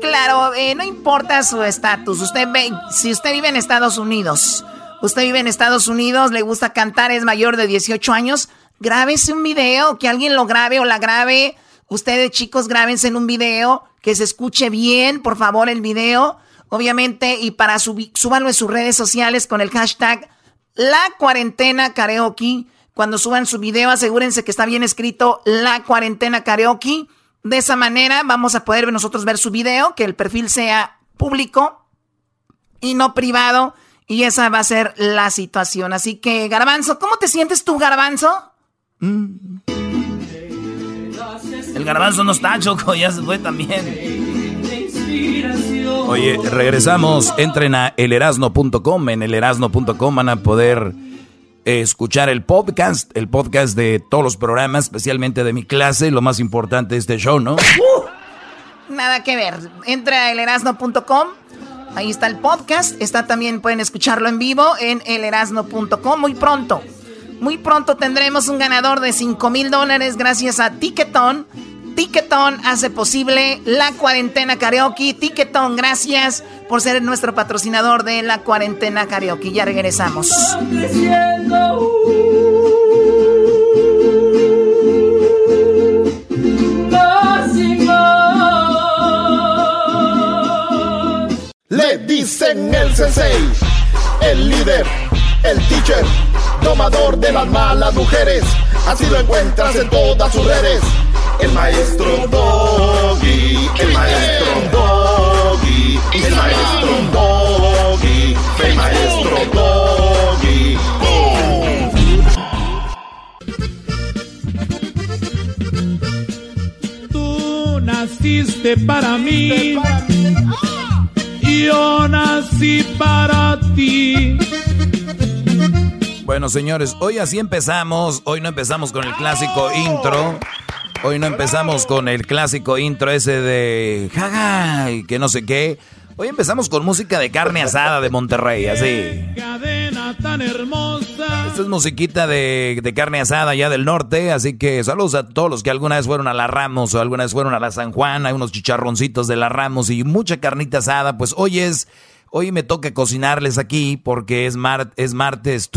Claro, eh, no importa su estatus. Usted ve, si usted vive en Estados Unidos Usted vive en Estados Unidos, le gusta cantar, es mayor de 18 años. Grábese un video, que alguien lo grabe o la grabe. Ustedes, chicos, grábense en un video, que se escuche bien, por favor, el video. Obviamente, y para subir, súbanlo en sus redes sociales con el hashtag La Cuarentena Karaoke. Cuando suban su video, asegúrense que está bien escrito La Cuarentena Karaoke. De esa manera vamos a poder nosotros ver su video, que el perfil sea público y no privado y esa va a ser la situación. Así que, Garbanzo, ¿cómo te sientes tú, Garbanzo? Mm. El garbanzo no está, Choco, ya se fue también. Oye, regresamos. Entren a elerasno.com. En elerasno.com van a poder escuchar el podcast, el podcast de todos los programas, especialmente de mi clase, lo más importante de este show, ¿no? Nada que ver. Entra a elerasno.com Ahí está el podcast. Está también, pueden escucharlo en vivo en elerasno.com muy pronto. Muy pronto tendremos un ganador de 5 mil dólares gracias a Ticketon. Ticketon hace posible la cuarentena karaoke. Ticketon, gracias por ser nuestro patrocinador de la cuarentena karaoke. Ya regresamos. Le dicen el sensei, el líder, el teacher, domador de las malas mujeres. Así lo encuentras en todas sus redes. El maestro Doggy, el maestro Doggy, el maestro Doggy, el maestro Doggy. Tú naciste para mí yo nací para ti. Bueno, señores, hoy así empezamos. Hoy no empezamos con el clásico intro. Hoy no empezamos con el clásico intro ese de jaja y que no sé qué. Hoy empezamos con música de carne asada de Monterrey, así. tan hermosa. Esta es musiquita de, de, carne asada ya del norte, así que saludos a todos los que alguna vez fueron a la Ramos o alguna vez fueron a la San Juan, hay unos chicharroncitos de la Ramos y mucha carnita asada. Pues hoy es, hoy me toca cocinarles aquí porque es, mar, es martes,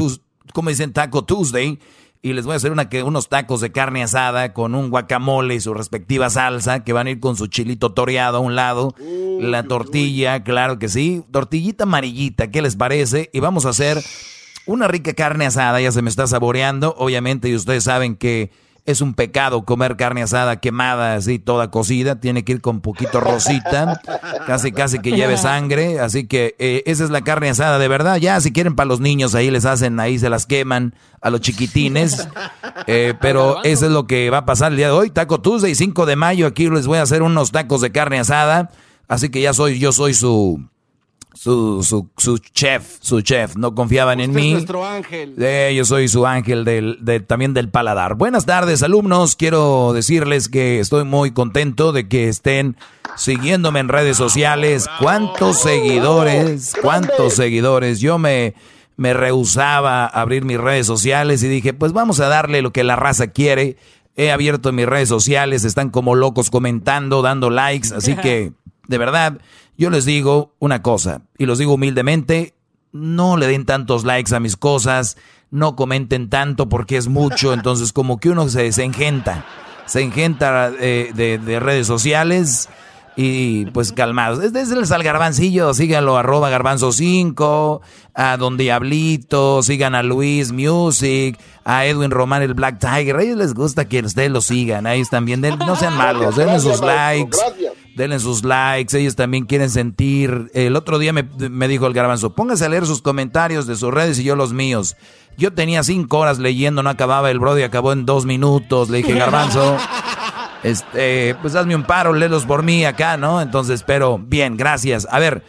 como dicen, Taco Tuesday y les voy a hacer una, unos tacos de carne asada con un guacamole y su respectiva salsa que van a ir con su chilito toreado a un lado, la tortilla, claro que sí, tortillita amarillita, ¿qué les parece? Y vamos a hacer una rica carne asada, ya se me está saboreando, obviamente, y ustedes saben que es un pecado comer carne asada quemada, así toda cocida. Tiene que ir con poquito rosita, casi casi que lleve sangre. Así que eh, esa es la carne asada de verdad. Ya si quieren para los niños, ahí les hacen, ahí se las queman a los chiquitines. Eh, pero eso es lo que va a pasar el día de hoy. Taco Tuesday, 5 de mayo. Aquí les voy a hacer unos tacos de carne asada. Así que ya soy, yo soy su su, su, su chef, su chef, no confiaban en mí. Es nuestro ángel. Eh, yo soy su ángel del, también del paladar. Buenas tardes, alumnos. Quiero decirles que estoy muy contento de que estén siguiéndome en redes sociales. ¿Cuántos seguidores? ¿Cuántos seguidores? Yo me, me rehusaba a abrir mis redes sociales y dije, pues vamos a darle lo que la raza quiere. He abierto mis redes sociales, están como locos comentando, dando likes, así que de verdad yo les digo una cosa, y los digo humildemente, no le den tantos likes a mis cosas, no comenten tanto porque es mucho, entonces como que uno se, se engenta, se engenta eh, de, redes sociales y pues calmados. Desde el garbancillo, síganlo, arroba garbanzo 5, a Don Diablito, sigan a Luis Music, a Edwin Román el Black Tiger, a ellos les gusta que ustedes lo sigan, ahí están bien, no sean malos, denle sus likes denle sus likes, ellos también quieren sentir. El otro día me, dijo el garbanzo, póngase a leer sus comentarios de sus redes y yo los míos. Yo tenía cinco horas leyendo, no acababa el Brody, acabó en dos minutos. Le dije, garbanzo, este, pues hazme un paro, léelos por mí acá, ¿no? Entonces, pero bien, gracias. A ver,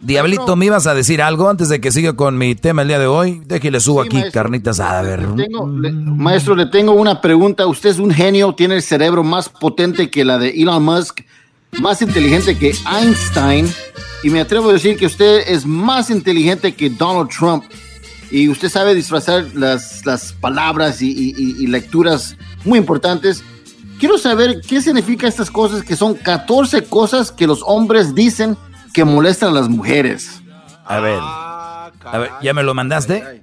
Diablito, ¿me ibas a decir algo antes de que siga con mi tema el día de hoy? Déjale subo aquí carnitas a ver. maestro, le tengo una pregunta. Usted es un genio, tiene el cerebro más potente que la de Elon Musk, más inteligente que Einstein, y me atrevo a decir que usted es más inteligente que Donald Trump. Y usted sabe disfrazar las, las palabras y, y lecturas muy importantes. Quiero saber qué significa estas cosas que son 14 cosas que los hombres dicen que molestan a las mujeres. A ver, a ver, ¿ya me lo mandaste?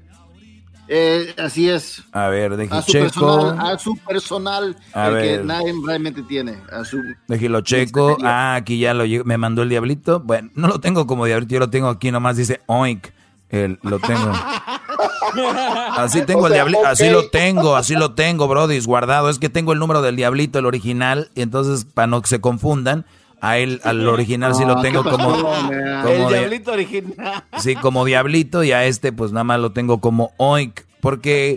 Eh, así es. A ver, deje a su checo. Personal, a su personal, a el que nadie realmente tiene. A su Déjelo checo. Ah, aquí ya lo me mandó el diablito. Bueno, no lo tengo como diablito, yo lo tengo aquí nomás dice oink. El, lo tengo. Así tengo el diablito, así lo tengo, así lo tengo, Brody, guardado. Es que tengo el número del diablito, el original, y entonces para no que se confundan, a él, al original sí lo tengo como, El diablito original. Sí, como diablito y a este pues nada más lo tengo como oink. Porque...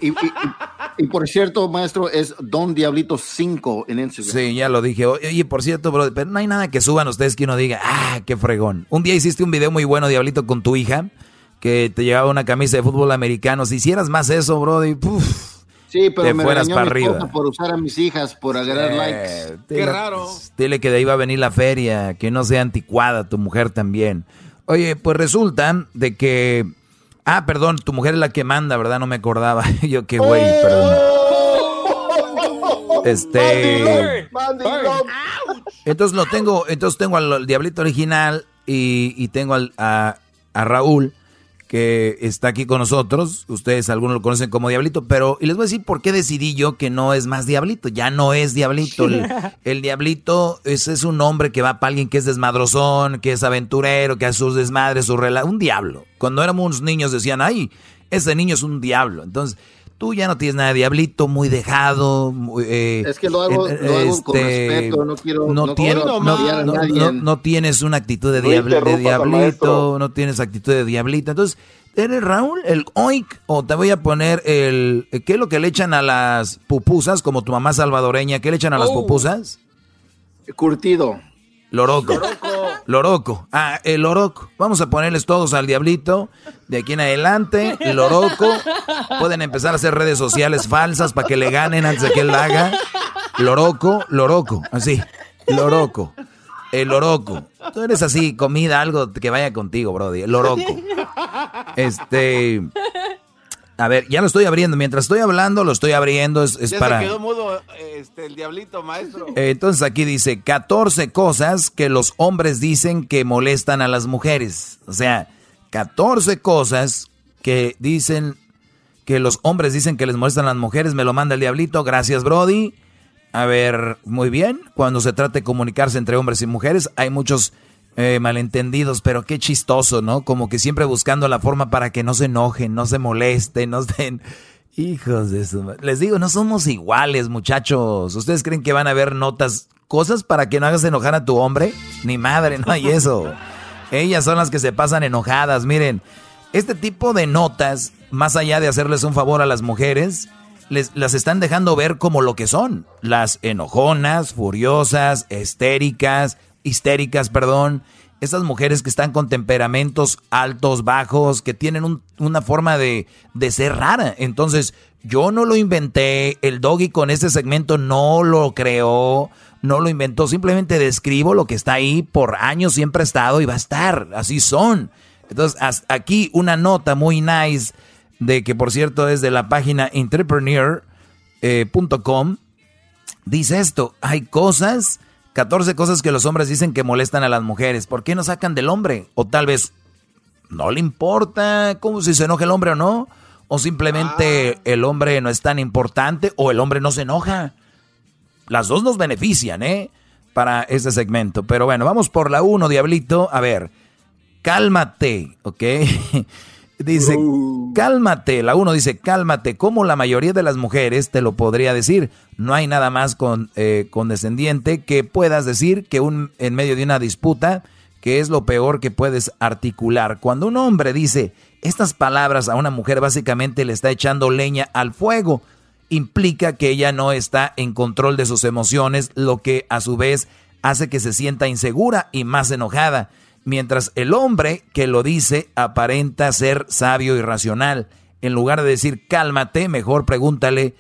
Y, por cierto, maestro, es Don Diablito 5 en Instagram. Sí, ya lo dije. Oye, por cierto, bro, pero no hay nada que suban ustedes que uno diga, ah, qué fregón. Un día hiciste un video muy bueno, Diablito, con tu hija, que te llevaba una camisa de fútbol americano. Si hicieras más eso, bro, y Sí, pero me fueras para arriba. por usar a mis hijas, por agarrar likes. Qué raro. Dile que de ahí va a venir la feria, que no sea anticuada, tu mujer también. Oye, pues resulta de que... Ah, perdón, tu mujer es la que manda, ¿verdad? No me acordaba. Yo qué güey, perdón. Este... Entonces lo tengo, entonces tengo al, diablito original y, tengo al, a, a Raúl que está aquí con nosotros. Ustedes algunos lo conocen como Diablito, pero y les voy a decir por qué decidí yo que no es más Diablito. Ya no es Diablito. El, Diablito es, es, un hombre que va para alguien que es desmadrozón, que es aventurero, que hace sus desmadres, su relación. Un diablo. Cuando éramos niños decían, ay, ese niño es un diablo. Entonces, tú ya no tienes nada de diablito, muy dejado. Eh, es que lo hago, con este, respeto, no quiero. No, no, no, tienes una actitud de, de diablito, no tienes actitud de diablito. Entonces, ¿eres Raúl el oink? O te voy a poner el. ¿Qué es lo que le echan a las pupusas, como tu mamá salvadoreña? ¿Qué le echan a las oh. pupusas? Curtido. Loroco. Loroco. Ah, el loroco. Vamos a ponerles todos al diablito. De aquí en adelante, el loroco. Pueden empezar a hacer redes sociales falsas para que le ganen antes de que él la haga. Loroco, loroco. Así. Loroco. El loroco. Tú eres así, comida, algo que vaya contigo, Brody. El loroco. Este. A ver, ya lo estoy abriendo. Mientras estoy hablando, lo estoy abriendo. Es, ya para. Se quedó mudo este, el diablito, maestro. Entonces aquí dice 14 cosas que los hombres dicen que molestan a las mujeres. O sea, 14 cosas que dicen que los hombres dicen que les molestan a las mujeres. Me lo manda el diablito. Gracias, Brody. A ver, muy bien. Cuando se trata de comunicarse entre hombres y mujeres, hay muchos eh, malentendidos, pero qué chistoso, ¿no? Como que siempre buscando la forma para que no se enojen, no se molesten, no estén... Hijos de eso. Les digo, no somos iguales, muchachos. ¿Ustedes creen que van a haber notas, cosas para que no hagas enojar a tu hombre? Ni madre, no hay eso. Ellas son las que se pasan enojadas. Miren, este tipo de notas, más allá de hacerles un favor a las mujeres, les, las están dejando ver como lo que son. Las enojonas, furiosas, histéricas, histéricas, perdón esas mujeres que están con temperamentos altos, bajos, que tienen una forma de, de, ser rara. Entonces, yo no lo inventé, el doggy con este segmento no lo creó, no lo inventó, simplemente describo lo que está ahí, por años siempre ha estado y va a estar, así son. Entonces, aquí una nota muy nice de que, por cierto, es de la página entrepreneur.com, eh, dice esto, hay cosas 14 cosas que los hombres dicen que molestan a las mujeres. ¿Por qué no sacan del hombre? O tal vez no le importa cómo si se enoja el hombre o no. O simplemente ah. el hombre no es tan importante o el hombre no se enoja. Las dos nos benefician, ¿eh? Para este segmento. Pero bueno, vamos por la uno, Diablito. A ver, cálmate, ¿ok? Dice, uh. cálmate. La uno dice, cálmate. Como la mayoría de las mujeres te lo podría decir. No hay nada más con, eh, condescendiente que puedas decir que un, en medio de una disputa, que es lo peor que puedes articular. Cuando un hombre dice estas palabras a una mujer, básicamente le está echando leña al fuego. Implica que ella no está en control de sus emociones, lo que a su vez hace que se sienta insegura y más enojada mientras el hombre que lo dice aparenta ser sabio y racional. En lugar de decir cálmate, mejor pregúntale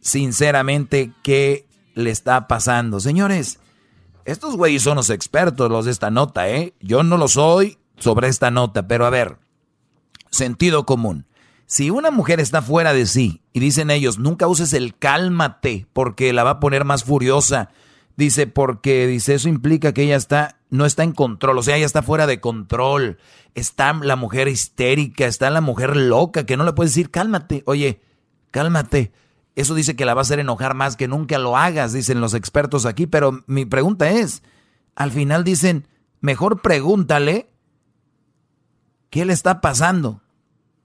sinceramente qué le está pasando. Señores, estos güeyes son los expertos, los de esta nota, ¿eh? Yo no lo soy sobre esta nota, pero a ver, sentido común. Si una mujer está fuera de sí y dicen ellos, nunca uses el cálmate porque la va a poner más furiosa, dice, porque dice, eso implica que ella está no está en control, o sea, ella está fuera de control. Está la mujer histérica, está la mujer loca que no le puedes decir, cálmate, oye, cálmate. Eso dice que la va a hacer enojar más que nunca lo hagas, dicen los expertos aquí, pero mi pregunta es, al final dicen, mejor pregúntale qué le está pasando.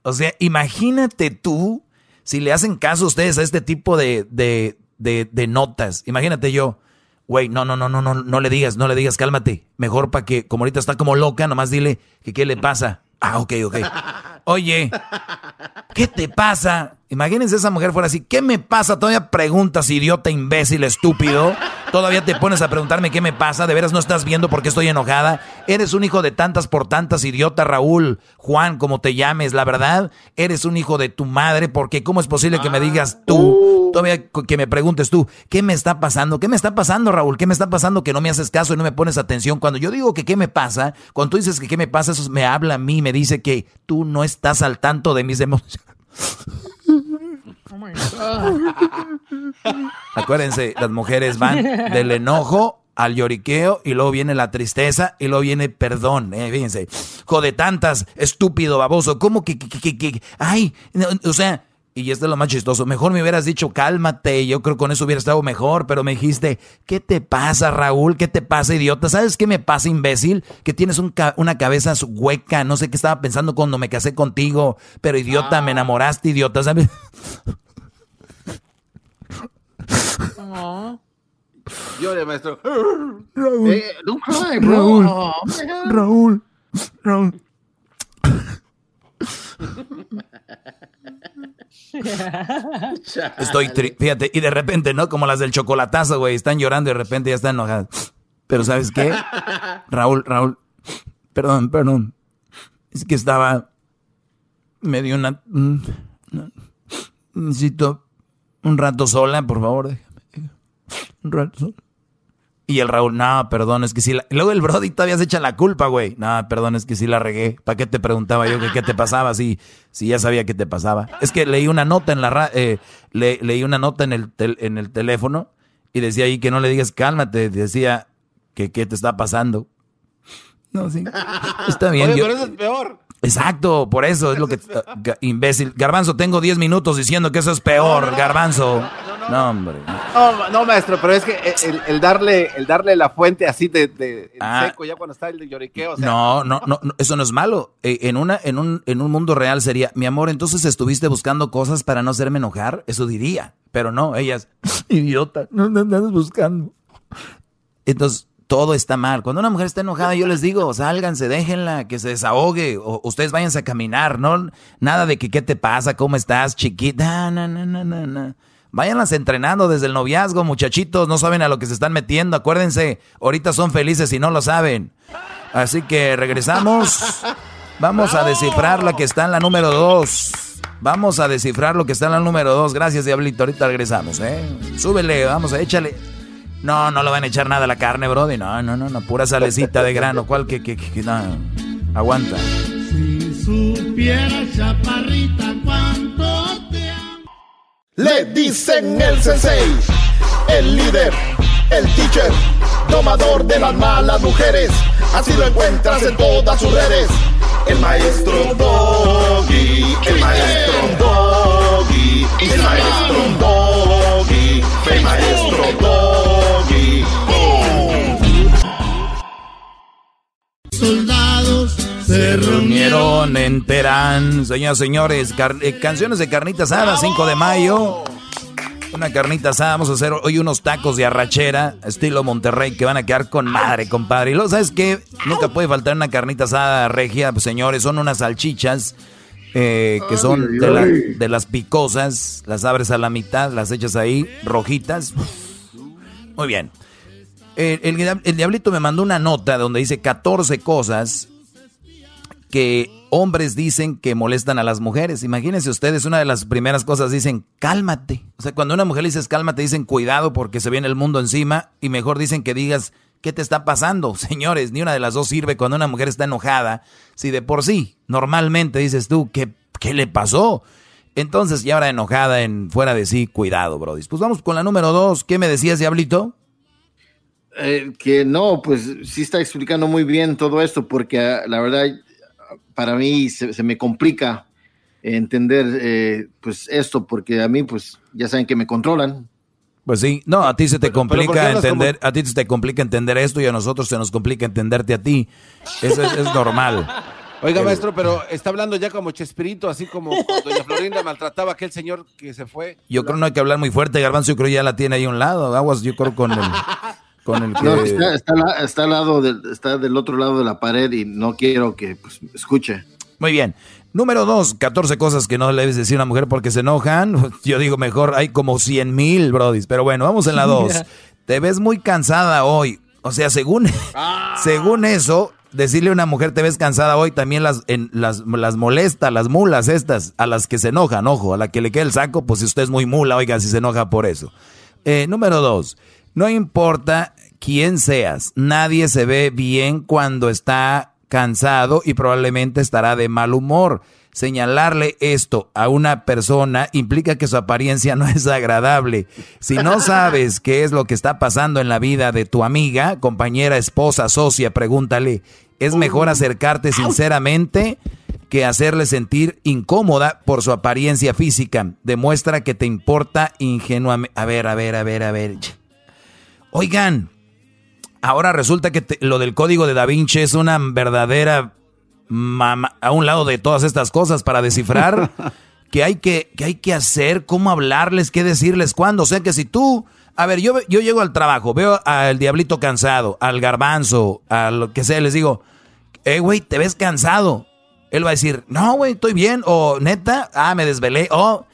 O sea, imagínate tú si le hacen caso a ustedes a este tipo de, de, de, de notas. Imagínate yo, Güey, no, no, no, no, no, no le digas, no le digas, cálmate. Mejor para que, como ahorita está como loca, nomás dile que qué le pasa. Ah, ok, ok. Oye, ¿qué te pasa? Imagínense esa mujer fuera así. ¿Qué me pasa? Todavía preguntas, idiota, imbécil, estúpido. Todavía te pones a preguntarme qué me pasa. ¿De veras no estás viendo por qué estoy enojada? Eres un hijo de tantas por tantas, idiota Raúl, Juan, como te llames, la verdad. Eres un hijo de tu madre, porque ¿cómo es posible que me digas tú? Todavía que me preguntes tú, ¿qué me está pasando? ¿Qué me está pasando, Raúl? ¿Qué me está pasando que no me haces caso y no me pones atención? Cuando yo digo que qué me pasa, cuando tú dices que qué me pasa, eso me habla a mí, me dice que tú no estás al tanto de mis emociones. Acuérdense, las mujeres van del enojo al lloriqueo y luego viene la tristeza y luego viene perdón. Eh, fíjense, jode tantas, estúpido, baboso, ¿cómo que, que, que, ay, o sea, y esto es lo más chistoso. Mejor me hubieras dicho, cálmate. Yo creo que con eso hubiera estado mejor. Pero me dijiste, ¿qué te pasa, Raúl? ¿Qué te pasa, idiota? ¿Sabes qué me pasa, imbécil? Que tienes una cabeza hueca. No sé qué estaba pensando cuando me casé contigo. Pero idiota, me enamoraste, idiota, ¿sabes? Llore, maestro. Raúl. Eh, Raúl. Raúl. Raúl. Estoy fíjate, y de repente, ¿no? Como las del chocolatazo, güey, están llorando y de repente ya están enojadas. Pero ¿sabes qué? Raúl, Raúl, perdón, perdón. Es que estaba, me dio una, necesito un rato sola, por favor, déjame. Un rato sola. Y el Raúl, no, perdón, es que sí. La... Luego el Brody todavía se echa la culpa, güey. No, perdón, es que sí la regué. ¿Para qué te preguntaba yo que qué te pasaba si, si ya sabía qué te pasaba? Es que leí una nota en la eh, le, leí una nota en el, en el teléfono y decía ahí que no le digas cálmate. Decía que qué te está pasando. No, sí. Está bien. Oye, pero eso es peor. Exacto, por eso es lo que... imbécil. Garbanzo, tengo 10 minutos diciendo que eso es peor, Garbanzo. No, hombre. No, no, maestro, pero es que el, darle, el darle la fuente así de, de ah. seco ya cuando está el lloriqueo. no, no, no, eso no es malo. Eh, en, una, en, un, en un mundo real sería, mi amor, entonces estuviste buscando cosas para no hacerme enojar. Eso diría. Pero no, ellas, idiota, no andas buscando. Entonces, todo está mal. Cuando una mujer está enojada, yo les digo, sálganse, déjenla, que se desahogue, o ustedes váyanse a caminar, ¿no? Nada de que qué te pasa, cómo estás, chiquita, no, no, no, no, no. Váyanlas entrenando desde el noviazgo, muchachitos, no saben a lo que se están metiendo, acuérdense, ahorita son felices y no lo saben. Así que regresamos, vamos a descifrar la que está en la número dos. Vamos a descifrar lo que está en la número dos. Gracias, Diablito. Ahorita regresamos, ¿eh? Súbele, vamos, échale. No, no lo van a echar nada a la carne, Brody. No, no, no, no. Pura salecita de grano. ¿Cuál que, que, que, no? Aguanta. Si supieras, chaparrita, cuánto te amo. Le dicen el sensei, el líder, el teacher, domador de las malas mujeres. Así lo encuentras en todas sus redes. El maestro Doggy, el maestro Doggy, el maestro Doggy, el maestro Doggy. Soldados se reunieron en Terán. Señoras y señores, eh, canciones de carnita asada, 5 de mayo. Una carnita asada, vamos a hacer hoy unos tacos de arrachera, estilo Monterrey, que van a quedar con madre, compadre. Y luego, ¿sabes qué? Nunca puede faltar una carnita asada regia, pues, señores. Son unas salchichas eh, que son de, de las picosas. Las abres a la mitad, las echas ahí, rojitas. Muy bien el, diablito me mandó una nota donde dice 14 cosas que hombres dicen que molestan a las mujeres. Imagínense ustedes, una de las primeras cosas dicen, cálmate. O sea, cuando una mujer le dices cálmate, dicen cuidado porque se viene el mundo encima y mejor dicen que digas, ¿qué te está pasando? Señores, ni una de las dos sirve cuando una mujer está enojada. Si de por sí, normalmente dices tú, ¿qué, qué le pasó? Entonces, ya ahora enojada en fuera de sí, cuidado, Brody. Pues vamos con la número dos. ¿Qué me decías, Diablito? Eh, que no, pues sí está explicando muy bien todo esto, porque ah, la verdad, para mí se, me complica entender eh, pues esto, porque a mí pues ya saben que me controlan. Pues sí, no, a ti se te complica entender, a ti se te complica entender esto y a nosotros se nos complica entenderte a ti. Eso es, normal. Oiga, maestro, pero está hablando ya como Chespirito, así como doña Florinda maltrataba a aquel señor que se fue. Yo creo que no hay que hablar muy fuerte, Garbanzo, yo creo ya la tiene ahí a un lado. Aguas, yo creo con el, está, al lado del, está del otro lado de la pared y no quiero que pues, escuche. Muy bien. Número dos, 14 cosas que no le debes decir a una mujer porque se enojan. Yo digo mejor, hay como 100 mil, brodis. Pero bueno, vamos en la dos. Te ves muy cansada hoy. O sea, según, ah. según eso, decirle a una mujer te ves cansada hoy también las, en, las, las molesta, las mulas estas, a las que se enojan, ojo, a la que le queda el saco, pues si usted es muy mula, oiga, si se enoja por eso. Eh, número dos, no importa quién seas, nadie se ve bien cuando está cansado y probablemente estará de mal humor. Señalarle esto a una persona implica que su apariencia no es agradable. Si no sabes qué es lo que está pasando en la vida de tu amiga, compañera, esposa, socia, pregúntale. Es mejor acercarte sinceramente que hacerle sentir incómoda por su apariencia física. Demuestra que te importa ingenuamente. A ver, a ver, a ver, a ver. Oigan, ahora resulta que lo del código de Da Vinci es una verdadera mama, a un lado de todas estas cosas para descifrar que hay que, que hay que hacer, cómo hablarles, qué decirles, cuándo. O sea que si tú, a ver, yo, yo llego al trabajo, veo al diablito cansado, al garbanzo, a lo que sea, les digo, eh, güey, te ves cansado. Él va a decir, no, güey, estoy bien. O neta, ah, me desvelé. O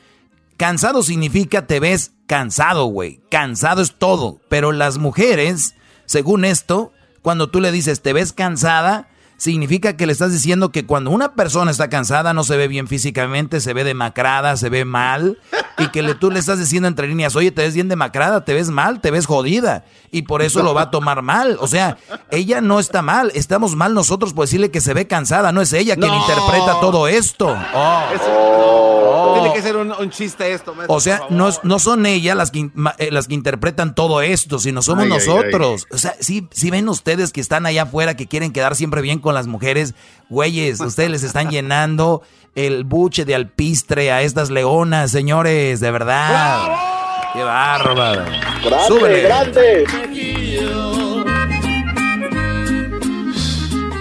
cansado significa te ves cansado, güey. Cansado es todo. Pero las mujeres, según esto, cuando tú le dices, te ves cansada, significa que le estás diciendo que cuando una persona está cansada no se ve bien físicamente, se ve demacrada, se ve mal, y que le, tú le estás diciendo entre líneas, oye, te ves bien demacrada, te ves mal, te ves jodida, y por eso lo va a tomar mal. O sea, ella no está mal, estamos mal nosotros por decirle que se ve cansada, no es ella quien interpreta todo esto. Oh. Tiene que ser un, chiste esto. o sea, no, no son ellas las que, eh, las que interpretan todo esto, sino somos nosotros. O sea, si, si ven ustedes que están allá afuera, que quieren quedar siempre bien con las mujeres. Güeyes, ustedes les están llenando el buche de alpistre a estas leonas, señores, de verdad. Qué bárbaro. Grande, Súbele. grande.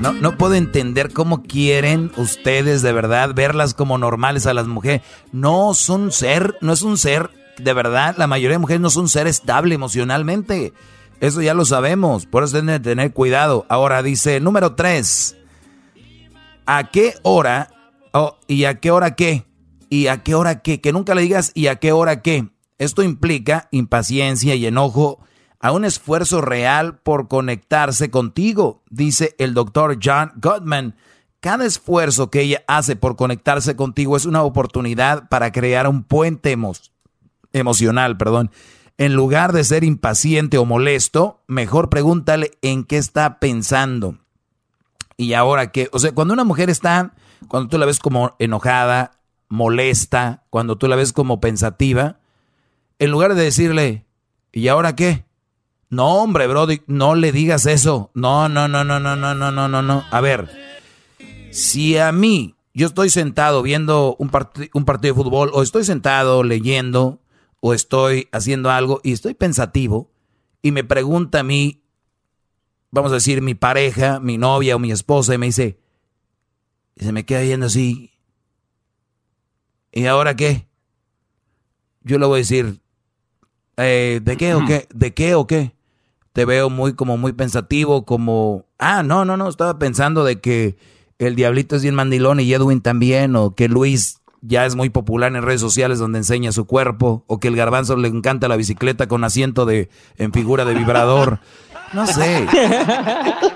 No, no puedo entender cómo quieren ustedes de verdad verlas como normales a las mujeres. No son ser, no es un ser, de verdad, la mayoría de mujeres no son ser estable emocionalmente. Eso ya lo sabemos, por eso tienen que tener cuidado. Ahora dice, número tres, ¿a qué hora? Oh, ¿Y a qué hora qué? ¿Y a qué hora qué? Que nunca le digas ¿y a qué hora qué? Esto implica impaciencia y enojo a un esfuerzo real por conectarse contigo, dice el doctor John Gottman. Cada esfuerzo que ella hace por conectarse contigo es una oportunidad para crear un puente emo- emocional, perdón. En lugar de ser impaciente o molesto, mejor pregúntale en qué está pensando. Y ahora qué, o sea, cuando una mujer está, cuando tú la ves como enojada, molesta, cuando tú la ves como pensativa, en lugar de decirle, ¿y ahora qué? No, hombre, Brody, no le digas eso. No, no, no, no, no, no, no, no, no, no. A ver, si a mí, yo estoy sentado viendo un partido de fútbol, o estoy sentado leyendo, o estoy haciendo algo y estoy pensativo, y me pregunta a mí, vamos a decir, mi pareja, mi novia o mi esposa, y me dice, y se me queda viendo así, ¿y ahora qué? Yo le voy a decir, eh, ¿de qué o qué? ¿De qué o qué? Te veo muy como muy pensativo, como, ah, no, no, no, estaba pensando de que el diablito es bien mandilón y Edwin también, o que Luis ya es muy popular en redes sociales donde enseña su cuerpo, o que el garbanzo le encanta la bicicleta con asiento de en figura de vibrador. No sé.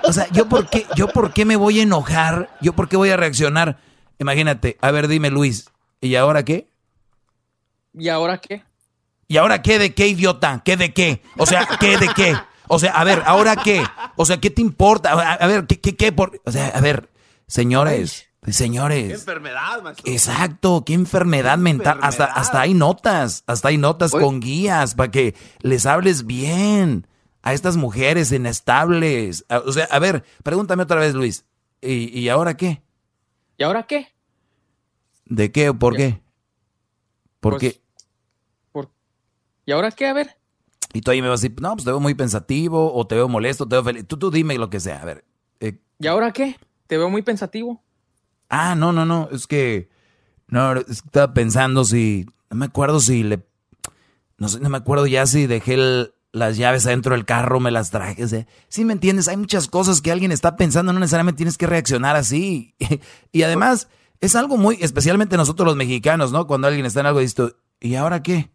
O sea, yo por qué, yo por qué me voy a enojar, yo por qué voy a reaccionar. Imagínate, a ver, dime Luis, ¿y ahora qué? ¿Y ahora qué? ¿Y ahora qué de qué, idiota? ¿Qué de qué? O sea, ¿qué de qué? O sea, a ver, ¿ahora qué? O sea, ¿qué te importa? A, ver, ¿qué, qué, qué? Por... O sea, a ver, señores, señores. enfermedad, maestro. Exacto, qué enfermedad mental. Hasta, hasta hay notas, hasta hay notas con guías para que les hables bien a estas mujeres inestables. A- O sea, a ver, pregúntame otra vez, Luis. ¿Y, y ahora qué? ¿Y ahora qué? ¿De qué o por qué? ¿Por Pues, qué? ¿Y ahora qué? A ver. Y tú ahí me vas a decir, no, pues te veo muy pensativo, o te veo molesto, te veo feliz. Tú, tú dime lo que sea. A ver. eh, ¿Y ahora qué? Te veo muy pensativo. Ah, no, no, no. Es que. No, estaba pensando si. No me acuerdo si le. No sé, no me acuerdo ya si dejé el- las llaves adentro del carro, me las traje. sí, me entiendes. Hay muchas cosas que alguien está pensando, no necesariamente tienes que reaccionar así. y además, es algo muy. Especialmente nosotros los mexicanos, ¿no? Cuando alguien está en algo y dice, ¿y ahora qué?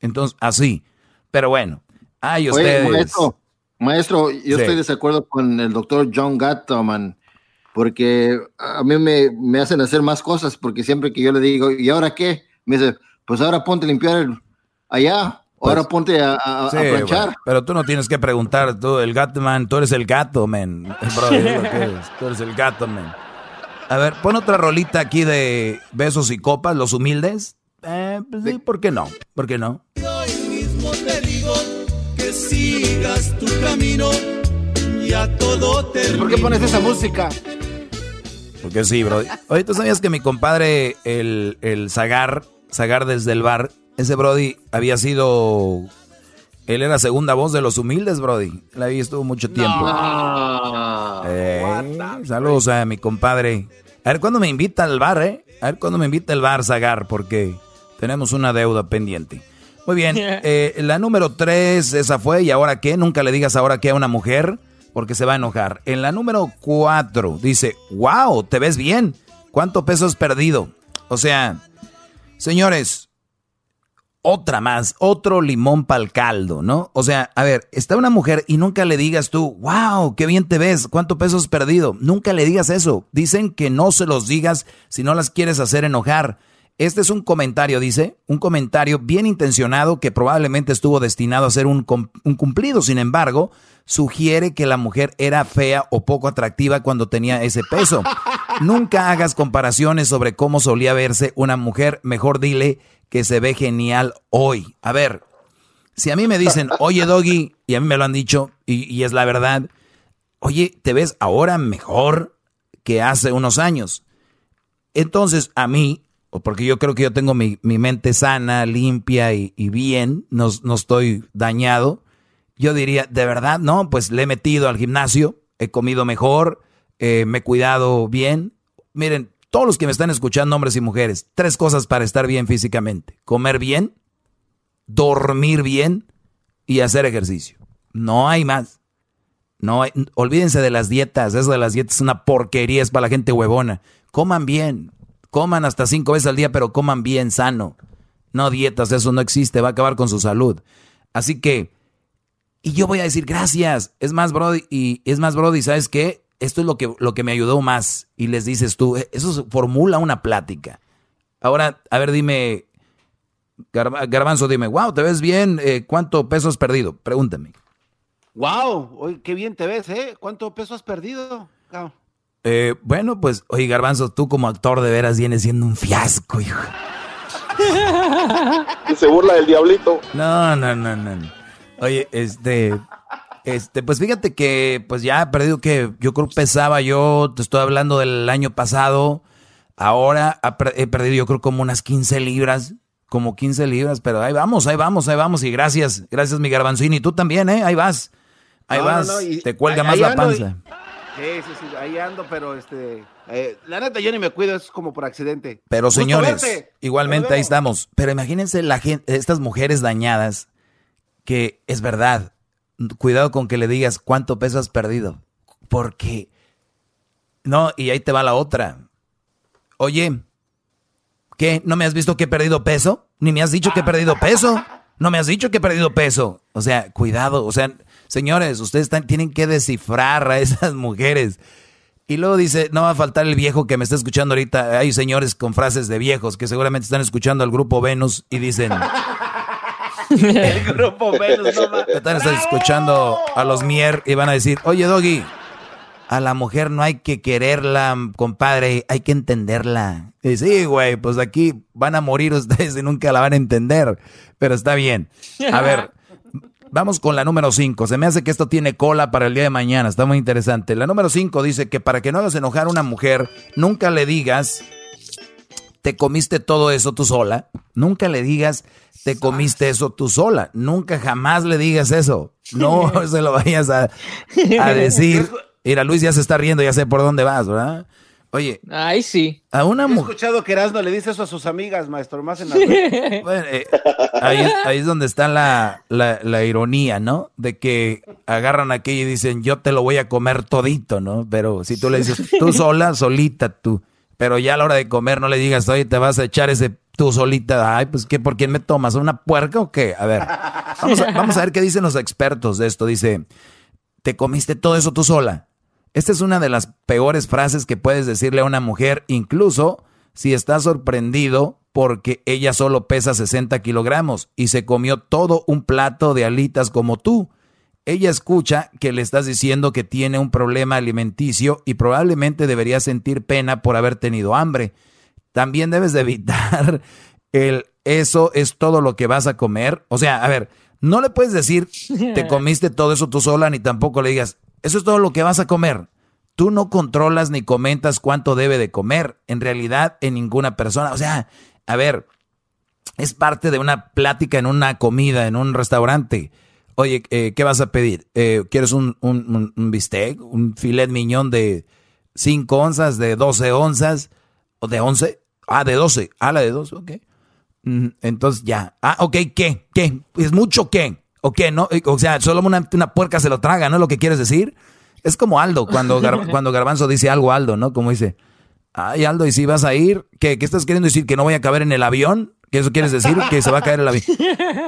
Entonces, así. Pero bueno. Ay, Oye, ustedes. maestro, maestro, yo Sí. estoy de desacuerdo con el doctor John Gatterman, porque a mí me, me hacen hacer más cosas, porque siempre que yo le digo, ¿y ahora qué? Me dice, pues ahora ponte a limpiar el- allá, ahora ponte a, a- a Sí, planchar. güey, pero tú no tienes que preguntar, tú, el gato, man, tú eres el gato, man. Bro, eres, tú eres el gato, man. A ver, pon otra rolita aquí de besos y copas, los humildes. Eh, pues sí, ¿por qué no? ¿Por qué no? Hoy mismo te digo que sigas tu camino y a todo termino. ¿Por qué pones esa música? Porque sí, bro. Oye, ¿tú sabías que mi compadre, el, el Zagar, Zagar desde el bar, ese Brody había sido... Él era segunda voz de los humildes, Brody. La vi estuvo mucho tiempo. Eh, saludos a mi compadre. A ver cuándo me invita al bar, ¿eh? A ver cuándo me invita el bar, Zagar, porque tenemos una deuda pendiente. Muy bien, eh, la número tres, esa fue, ¿y ahora qué? Nunca le digas ahora qué a una mujer, porque se va a enojar. En la número cuatro, dice, wow, te ves bien. ¿Cuánto peso has perdido? O sea, señores, otra más, otro limón para el caldo, ¿no? O sea, a ver, está una mujer y nunca le digas tú, wow, qué bien te ves, cuánto peso has perdido. Nunca le digas eso. Dicen que no se los digas si no las quieres hacer enojar. Este es un comentario, dice, un comentario bien intencionado que probablemente estuvo destinado a ser un, cumplido. Sin embargo, sugiere que la mujer era fea o poco atractiva cuando tenía ese peso. Nunca hagas comparaciones sobre cómo solía verse una mujer. Mejor dile que se ve genial hoy. A ver, si a mí me dicen, oye Doggy, y a mí me lo han dicho, y es la verdad, oye, te ves ahora mejor que hace unos años. Entonces, a mí, porque yo creo que yo tengo mi, mente sana, limpia y, bien, no, no estoy dañado, yo diría, de verdad, no, pues le he metido al gimnasio, he comido mejor, eh, me he cuidado bien. Miren, todos los que me están escuchando, hombres y mujeres, tres cosas para estar bien físicamente. Comer bien, dormir bien y hacer ejercicio. No hay más. No olvídense de las dietas. Eso de las dietas es una porquería, es para la gente huevona. Coman bien. Coman hasta cinco veces al día, pero coman bien, sano. No dietas, eso no existe, va a acabar con su salud. Así que, y yo voy a decir gracias. Es más, Brody, y es más, Brody, ¿sabes qué? Esto es lo que, lo que me ayudó más. Y les dices tú, eso formula una plática. Ahora, a ver, dime, Garbanzo, dime, wow, ¿te ves bien? Eh, ¿Cuánto peso has perdido? Pregúntame. Wow, qué bien te ves, ¿eh? ¿Cuánto peso has perdido? Eh, bueno, pues, oye, Garbanzo, tú como actor de veras vienes siendo un fiasco, hijo. y se burla del diablito. No, no, no, no. Oye, este, este, pues fíjate que, pues ya he perdido que, yo creo que pesaba yo, te estoy hablando del año pasado, ahora he perdido yo creo como unas 15 libras, como 15 libras, pero ahí vamos, ahí vamos, ahí vamos. Y gracias, gracias mi garbanzini. Y tú también, ¿eh? Ahí vas. Ahí vas. te cuelga más la panza. Sí, sí, sí, ahí ando, pero este... Eh, la neta, yo ni me cuido, es como por accidente. Pero señores, igualmente ahí estamos. Pero imagínense la gente, estas mujeres dañadas, que es verdad, cuidado con que le digas cuánto peso has perdido. Porque... No, y ahí te va la otra. Oye, ¿Qué? ¿No me has visto que he perdido peso? Ni me has dicho que he perdido peso. No me has dicho que he perdido peso. O sea, cuidado. O sea, señores, ustedes tienen que descifrar a esas mujeres. Y luego dice, no va a faltar el viejo que me está escuchando ahorita. Hay señores con frases de viejos que seguramente están escuchando al grupo Venus y dicen... el grupo Venus, no Están escuchando a los Mier y van a decir, oye Doggy, a la mujer no hay que quererla, compadre, hay que entenderla. Y sí, güey, pues aquí van a morir ustedes y nunca la van a entender, pero está bien. A ver, vamos con la número 5. Se me hace que esto tiene cola para el día de mañana, está muy interesante. La número 5 dice que para que no hagas enojar a una mujer, nunca le digas, te comiste todo eso tú sola. Nunca le digas, te comiste eso tú sola. Nunca jamás le digas eso. No se lo vayas a, a decir Mira, Luis ya se está riendo, ya sé por dónde vas, ¿verdad? Oye. Ay, sí. A una mujer. He escuchado que Erasmo le dice eso a sus amigas, maestro, más en la. bueno, eh, ahí, es donde está la, la, ironía, ¿no? De que agarran aquello y dicen, yo te lo voy a comer todito, ¿no? Pero si tú le dices, tú sola, solita, tú. Pero ya a la hora de comer no le digas, oye, te vas a echar ese tú solita. Ay, pues, ¿qué? ¿Por quién me tomas? ¿Una puerca o qué? A ver, vamos a, vamos a ver qué dicen los expertos de esto. Dice, ¿te comiste todo eso tú sola? Esta es una de las peores frases que puedes decirle a una mujer, incluso si está sorprendido porque ella solo pesa 60 kilogramos y se comió todo un plato de alitas como tú. Ella escucha que le estás diciendo que tiene un problema alimenticio y probablemente debería sentir pena por haber tenido hambre. También debes de evitar el eso es todo lo que vas a comer. O sea, a ver, no le puedes decir te comiste todo eso tú sola ni tampoco le digas eso es todo lo que vas a comer. Tú no controlas ni comentas cuánto debe de comer, en realidad, en ninguna persona. O sea, a ver, es parte de una plática en una comida, en un restaurante. Oye, eh, ¿qué vas a pedir? Eh, ¿Quieres un, bistec? ¿Un filet miñón de 5 onzas, de 12 onzas? ¿O de 11? Ah, de 12. Ah, la de 12, ok. Mm, entonces ya. Ah, ok, ¿qué? ¿Qué? ¿Es mucho qué? ¿O qué? ¿No? O sea, solo una, una puerca se lo traga, ¿no lo que quieres decir? Es como Aldo, cuando, cuando Garbanzo dice algo Aldo, ¿no? Como dice, ay Aldo, ¿y si vas a ir? ¿Qué, ¿Qué estás queriendo decir? ¿Que no voy a caber en el avión? ¿Qué eso quieres decir? Que se va a caer el avión.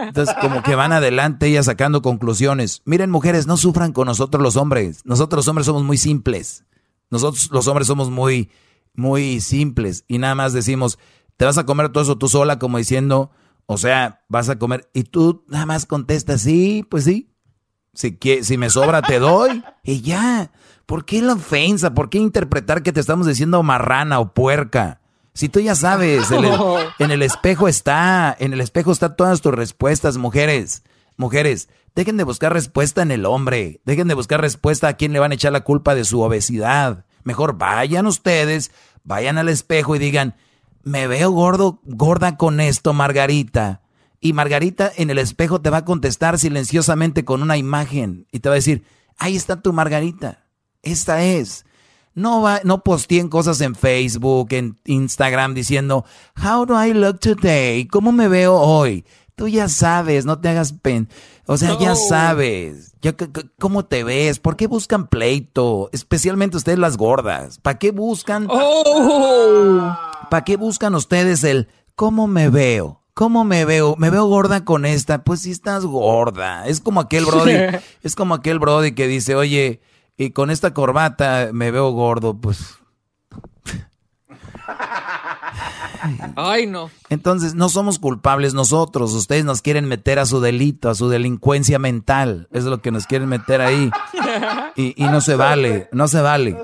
Entonces, como que van adelante ella sacando conclusiones. Miren, mujeres, no sufran con nosotros los hombres. Nosotros los hombres somos muy simples. Nosotros los hombres somos muy, muy simples. Y nada más decimos, te vas a comer todo eso tú sola, como diciendo, o sea, vas a comer y tú nada más contestas, sí, pues sí. Si, si me sobra te doy y ya. ¿Por qué la ofensa? ¿Por qué interpretar que te estamos diciendo marrana o puerca? Si tú ya sabes, en el espejo está, en el espejo están todas tus respuestas, mujeres. Mujeres, dejen de buscar respuesta en el hombre, dejen de buscar respuesta a quién le van a echar la culpa de su obesidad. Mejor vayan ustedes, vayan al espejo y digan, me veo gordo, gorda con esto, Margarita. Y Margarita en el espejo te va a contestar silenciosamente con una imagen y te va a decir, ahí está tu Margarita, esta es. No, va, no posteen cosas en Facebook, en Instagram diciendo, How do I look today? ¿Cómo me veo hoy? Tú ya sabes, no te hagas pen. O sea, ya sabes. Ya, ¿Cómo te ves? ¿Por qué buscan pleito? Especialmente ustedes las gordas. ¿Para qué buscan? Oh. ¿Para qué buscan ustedes el cómo me veo? ¿Cómo me veo? ¿Me veo gorda con esta? Pues si estás gorda. Es como aquel Brody. es como aquel Brody que dice, oye, y con esta corbata me veo gordo. Pues Ay, no. Entonces, no somos culpables nosotros. Ustedes nos quieren meter a su delito, a su delincuencia mental. Es lo que nos quieren meter ahí. Y, no se vale, no se vale.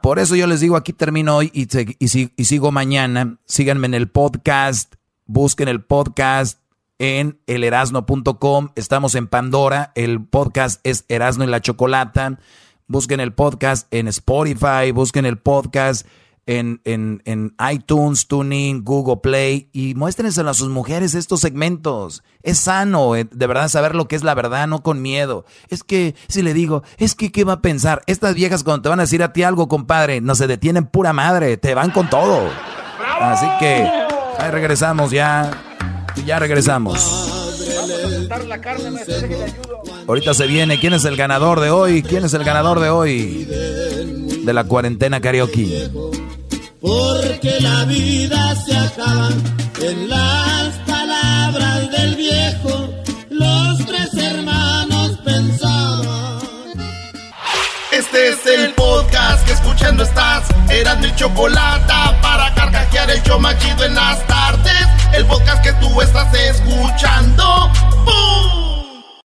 Por eso yo les digo, aquí termino hoy y, y sigo mañana. Síganme en el podcast. Busquen el podcast en elerasno.com. Estamos en Pandora. El podcast es Erasno y la Chocolata. Busquen el podcast en Spotify. Busquen el podcast en, en, en iTunes, Tuning, Google Play y muéstrense a sus mujeres estos segmentos. Es sano, eh, de verdad, saber lo que es la verdad, no con miedo. Es que, si le digo, es que, ¿qué va a pensar? Estas viejas cuando te van a decir a ti algo, compadre, no se detienen pura madre, te van con todo. Así que, ahí regresamos ya, ya regresamos. Ahorita se viene, ¿quién es el ganador de hoy? ¿Quién es el ganador de hoy? De la cuarentena karaoke porque la vida se acaba en las palabras del viejo, los tres hermanos pensaban. Este es el podcast que escuchando estás, eran mi chocolate para carcajear el yo machido en las tardes, el podcast que tú estás escuchando. ¡Bum!